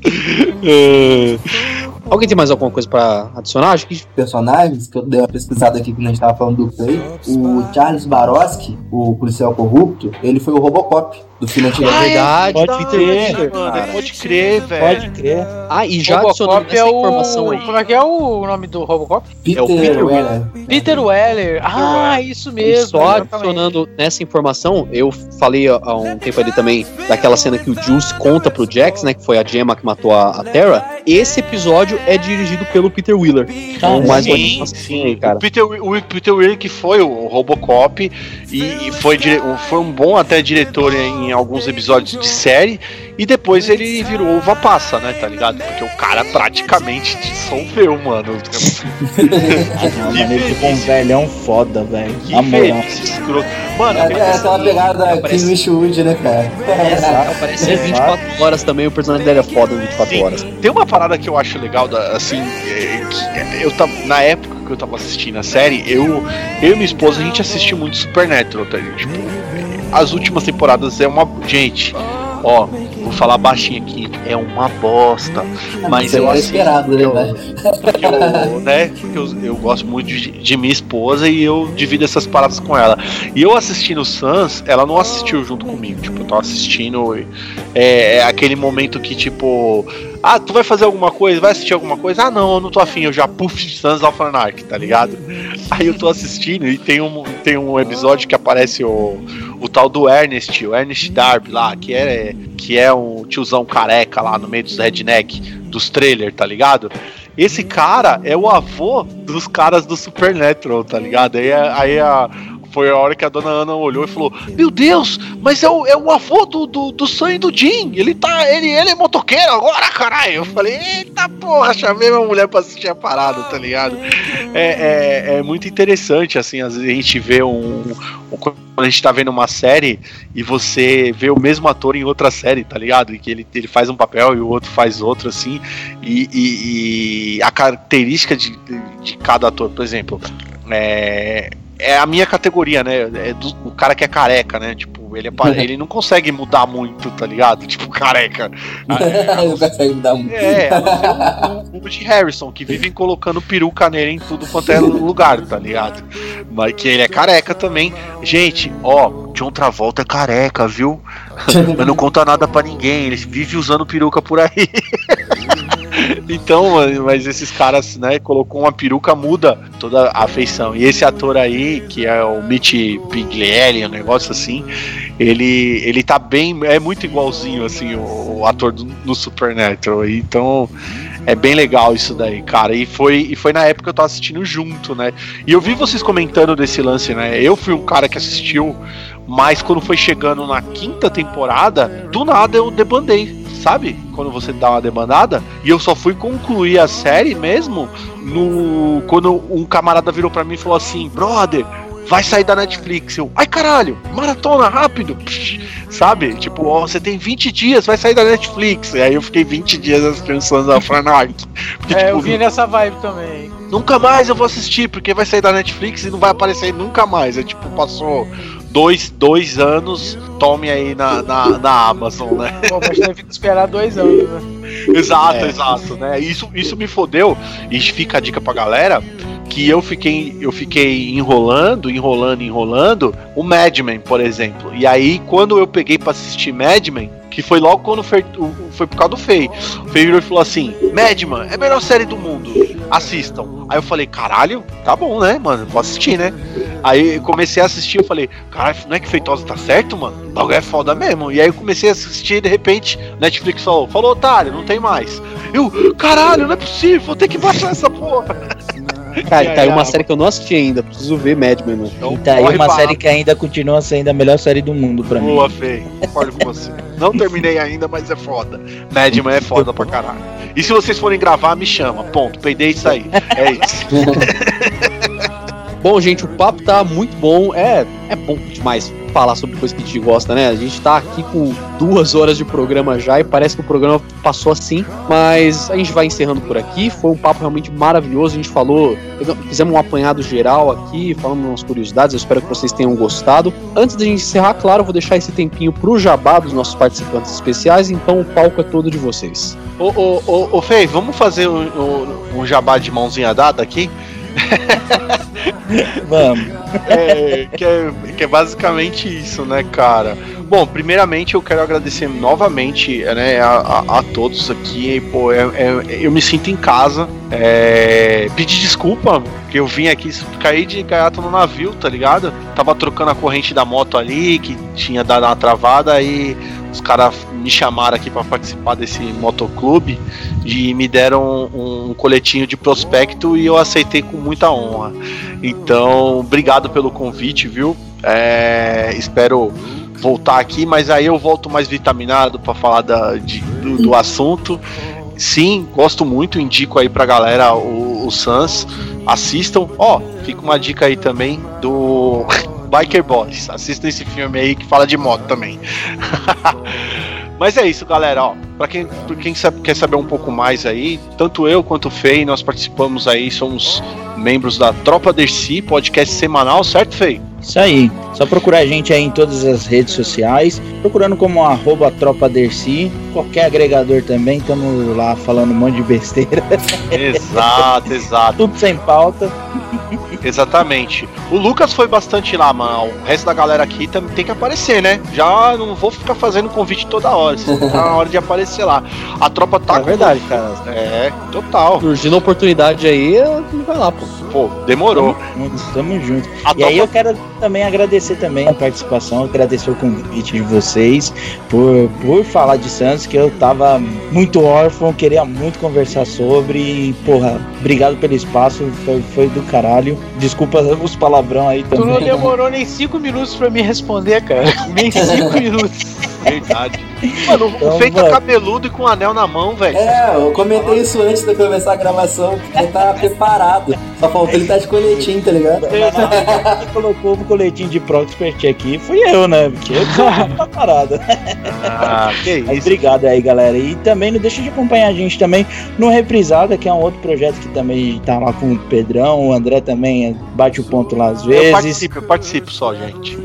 Alguém tem mais alguma coisa pra adicionar? Acho que. Personagens, que eu dei uma pesquisada aqui quando a gente tava falando do Play. O Charles Baroski, o policial corrupto, ele foi o Robocop do filme antigo. Ah, é verdade, pode crer, pode crer, velho. Pode crer. Ah, e já adicionando essa é informação aí. Como é que é o nome do Robocop? Peter, é o Peter Weller. Peter Weller. Ah, isso mesmo. E só adicionando nessa informação, eu falei há um tempo ali também daquela cena que o Juice conta pro Jax, né, que foi a Gemma que matou a, a Terra. Esse episódio é dirigido pelo Peter Wheeler. Ah, então, mais sim, sim. Aí, cara. O Peter, o Peter Wheeler que foi o Robocop e, e foi, foi um bom até diretor em em alguns episódios de série e depois ele virou uva passa, né? Tá ligado? Porque o cara praticamente dissolveu, mano. mano, ele ficou um velhão foda, velho. Que escroto. Mano, é, é aquela pegada Kim Wishwood, né, cara? É, exato. Aparece 24 horas também, o personagem dele é foda em 24 Sim. horas. Tem uma parada que eu acho legal, da, assim, é, que eu tava. Na época que eu tava assistindo a série, eu, eu e minha esposa, a gente assistiu muito Supernatural, tá? Tipo, as últimas temporadas é uma. Gente, ó, vou falar baixinho aqui, é uma bosta. Mas eu acho esperado, né, eu, né? Eu, eu gosto muito de, de, minha esposa e eu divido essas paradas com ela. E eu assistindo Sans, ela não assistiu junto comigo. Tipo, eu tava assistindo. É, é aquele momento que, tipo, ah, tu vai fazer alguma coisa? Vai assistir alguma coisa? Ah, não, eu não tô afim, eu já puff Sons of Anarchy, tá ligado? Aí eu tô assistindo e tem um, tem um episódio que aparece o, o tal do Ernest, o Ernest Darby lá, que é, que é um tiozão careca lá no meio dos redneck, dos trailers, tá ligado? Esse cara é o avô dos caras do Supernatural, tá ligado? Aí, aí a, foi a hora que a dona Ana olhou e falou: Meu Deus, mas é o, é o avô do, do, do sonho do Jim. Ele tá. Ele, ele é motoqueiro agora, caralho. Eu falei, eita porra, chamei minha mulher pra assistir a parada, tá ligado? É, é, é muito interessante, assim, às vezes a gente vê um, um. Quando a gente tá vendo uma série e você vê o mesmo ator em outra série, tá ligado? E que ele, ele faz um papel e o outro faz outro, assim. E, e, e a característica de, de, de cada ator, por exemplo. É, é a minha categoria, né? É do o cara que é careca, né? Tipo, ele, é, ele não consegue mudar muito, tá ligado? Tipo, careca. não consegue mudar muito. É, o, Woody Harrison, que vivem colocando peruca nele em tudo quanto é lugar, tá ligado? Mas que ele é careca também. Gente, ó, John Travolta é careca, viu? Mas não conta nada para ninguém, ele vive usando peruca por aí. então, mas esses caras, né, colocou uma peruca, muda toda a feição. E esse ator aí, que é o Mitch Piglielli, um negócio assim, ele, ele tá bem, é muito igualzinho, assim, o, o ator do, do Supernatural. Então, é bem legal isso daí, cara. E foi, e foi na época que eu tava assistindo junto, né? E eu vi vocês comentando desse lance, né? Eu fui um cara que assistiu, mas quando foi chegando na quinta temporada, do nada eu debandei sabe? Quando você dá uma demandada. E eu só fui concluir a série mesmo no quando um camarada virou para mim e falou assim: "Brother, vai sair da Netflix". Eu: "Ai, caralho, maratona rápido". sabe? Tipo, ó, você tem 20 dias, vai sair da Netflix. E aí eu fiquei 20 dias assistindo Sons of Anarchy. Porque, é, tipo, eu vi nessa vibe também. Nunca mais eu vou assistir, porque vai sair da Netflix e não vai aparecer nunca mais. É tipo, passou dois, dois anos, tome aí na, na, na Amazon, né? Pô, mas teve que esperar dois anos, né? Exato, é. exato, né? Isso, isso me fodeu, e fica a dica pra galera, que eu fiquei, eu fiquei enrolando, enrolando, enrolando o Mad Men, por exemplo. E aí, quando eu peguei pra assistir Mad Men, que foi logo quando foi, foi por causa do Fei. O Fei virou e falou assim: Madman, é a melhor série do mundo. Assistam. Aí eu falei: caralho, tá bom, né, mano? Vou assistir, né? Aí comecei a assistir, eu falei, caralho, não é que Feitosa tá certo, mano? O bagulho é foda mesmo. E aí eu comecei a assistir e de repente, Netflix falou, falou, otário, não tem mais. Eu, caralho, não é possível, vou ter que baixar essa porra. Cara, tá aí uma série que eu não assisti ainda, preciso ver Mad Men. Mano. Então, e tá aí uma série que ainda continua sendo a melhor série do mundo pra mim. Boa, Fê, concordo com você. Não terminei ainda, mas é foda. Mad Men é foda pra caralho. E se vocês forem gravar, me chama. Ponto. Peidei isso aí. É isso. Bom, gente, o papo tá muito bom. É, é bom demais falar sobre coisa que a gente gosta, né? A gente tá aqui com duas horas de programa já e parece que o programa passou assim, mas a gente vai encerrando por aqui. Foi um papo realmente maravilhoso. A gente falou, fizemos um apanhado geral aqui, falando umas curiosidades. Eu espero que vocês tenham gostado. Antes da gente encerrar, claro, eu vou deixar esse tempinho pro jabá dos nossos participantes especiais, então o palco é todo de vocês. Ô, ô, ô, ô Fei, vamos fazer um, um, um jabá de mãozinha dada aqui? Vamos. É, que, é, que é basicamente isso, né, cara? Bom, primeiramente eu quero agradecer novamente né, a, a, a todos aqui. Pô, é, é, eu me sinto em casa. É, pedir desculpa, porque eu vim aqui cair de gaiato no navio, tá ligado? Tava trocando a corrente da moto ali, que tinha dado uma travada, e os caras me chamaram aqui para participar desse motoclube e me deram um, um, coletinho de prospecto e eu aceitei com muita honra. Então, obrigado pelo convite, viu? É, espero voltar aqui, mas aí eu volto mais vitaminado para falar da, de, do, do, assunto. Sim, gosto muito, indico aí pra galera o, o Sans. Assistam. Ó, oh, fica uma dica aí também do Biker Boys. Assistam esse filme aí que fala de moto também. Mas é isso, galera. Ó, para quem, pra quem sabe, quer saber um pouco mais aí, tanto eu quanto o Fei, nós participamos aí, somos membros da Tropa Dercy, podcast semanal, certo, Fei? Isso aí. Só procurar a gente aí em todas as redes sociais, procurando como arroba Tropa Dercy, qualquer agregador também, estamos lá falando um monte de besteira. Exato, exato. Tudo sem pauta. Exatamente. O Lucas foi bastante lá, mano. O resto da galera aqui também tem que aparecer, né? Já não vou ficar fazendo convite toda hora. Tá na hora de aparecer lá. A tropa tá. É verdade, cara. É, total. Surgindo oportunidade aí, vai lá, pô. Pô, demorou. Tamo, tamo junto. E tropa... aí eu quero também agradecer também a participação, agradecer o convite de vocês por, por falar de Santos, que eu tava muito órfão, queria muito conversar sobre. E, porra, obrigado pelo espaço, foi, foi do caralho. Desculpa os palavrão aí também. Tu não demorou nem cinco minutos pra me responder, cara. Nem cinco minutos. Verdade. Mano, então, o feito é cabeludo e com um anel na mão, velho. É, eu comentei isso antes de começar a gravação, porque ele tá preparado. Só faltou ele tá de coletinho, tá ligado? Quem colocou o coletinho de Proxpert aqui fui eu, né? Porque eu tô preparado. Ah, que isso. Mas obrigado aí, galera. E também não deixa de acompanhar a gente também no Reprisada, que é um outro projeto que também tá lá com o Pedrão, o André também bate o ponto lá às vezes. Eu participo, eu participo só, gente.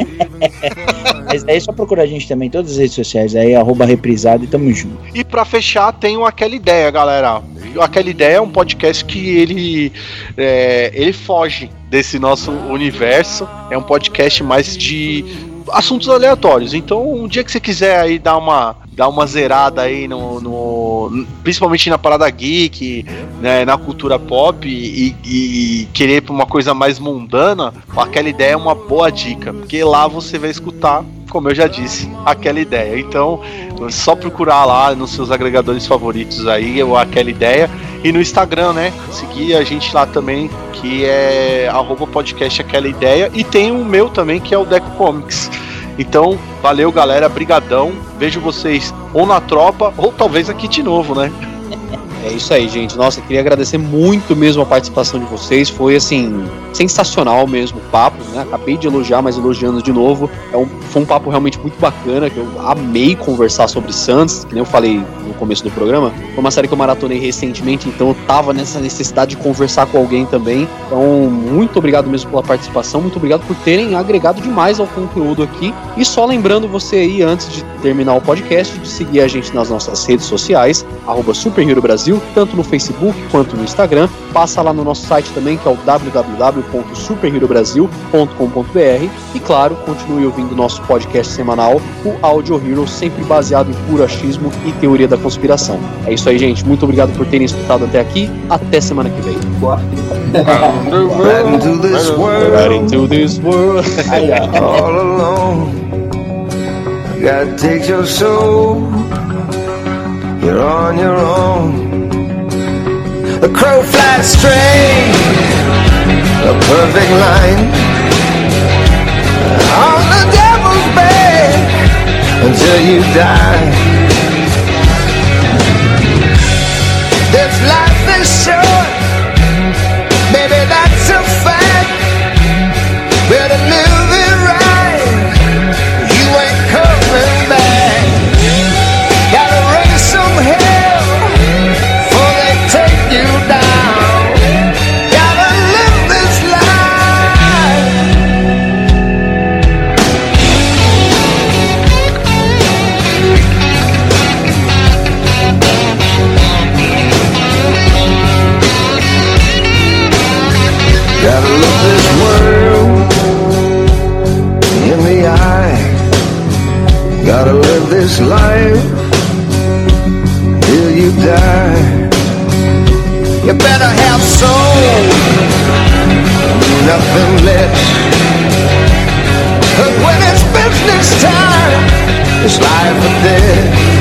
Mas é só procurar a gente também em todas as redes sociais aí, arroba reprisado e tamo junto. E pra fechar, tem aquela ideia, galera. Aquela ideia é um podcast que ele, é, ele foge desse nosso universo. É um podcast mais de assuntos aleatórios. Então, um dia que você quiser aí dar uma, dar uma zerada aí no, no principalmente na parada geek, né, na cultura pop e, e querer uma coisa mais mundana, aquela ideia é uma boa dica, porque lá você vai escutar como eu já disse, aquela ideia. Então, só procurar lá nos seus agregadores favoritos aí, ou aquela ideia. E no Instagram, né? Seguir a gente lá também, que é arroba podcast aquela ideia. E tem o meu também, que é o Deco Comics. Então, valeu galera, brigadão. Vejo vocês ou na tropa, ou talvez aqui de novo, né? É isso aí, gente. Nossa, queria agradecer muito mesmo a participação de vocês. Foi assim, sensacional mesmo o papo, né? Acabei de elogiar, mas elogiando de novo. É um, foi um papo realmente muito bacana, que eu amei conversar sobre Santos, que nem eu falei no começo do programa. Foi uma série que eu maratonei recentemente, então eu tava nessa necessidade de conversar com alguém também. Então, muito obrigado mesmo pela participação, muito obrigado por terem agregado demais ao conteúdo aqui. E só lembrando você aí, antes de terminar o podcast, de seguir a gente nas nossas redes sociais, arroba Brasil Brasil, tanto no Facebook quanto no Instagram. Passa lá no nosso site também, que é o www.superherobrasil.com.br. E claro, continue ouvindo nosso podcast semanal, o Audio Hero, sempre baseado em puro achismo e teoria da conspiração. É isso aí, gente. Muito obrigado por terem escutado até aqui. Até semana que vem. Boa. Right into this world. Right into this world. Aí, ó. all alone. You gotta take your soul. You're on your own. The crow flies straight, a perfect line. On the devil's bed until you die. This life till you die. You better have soul, nothing less. Cause when it's business time, it's life or death.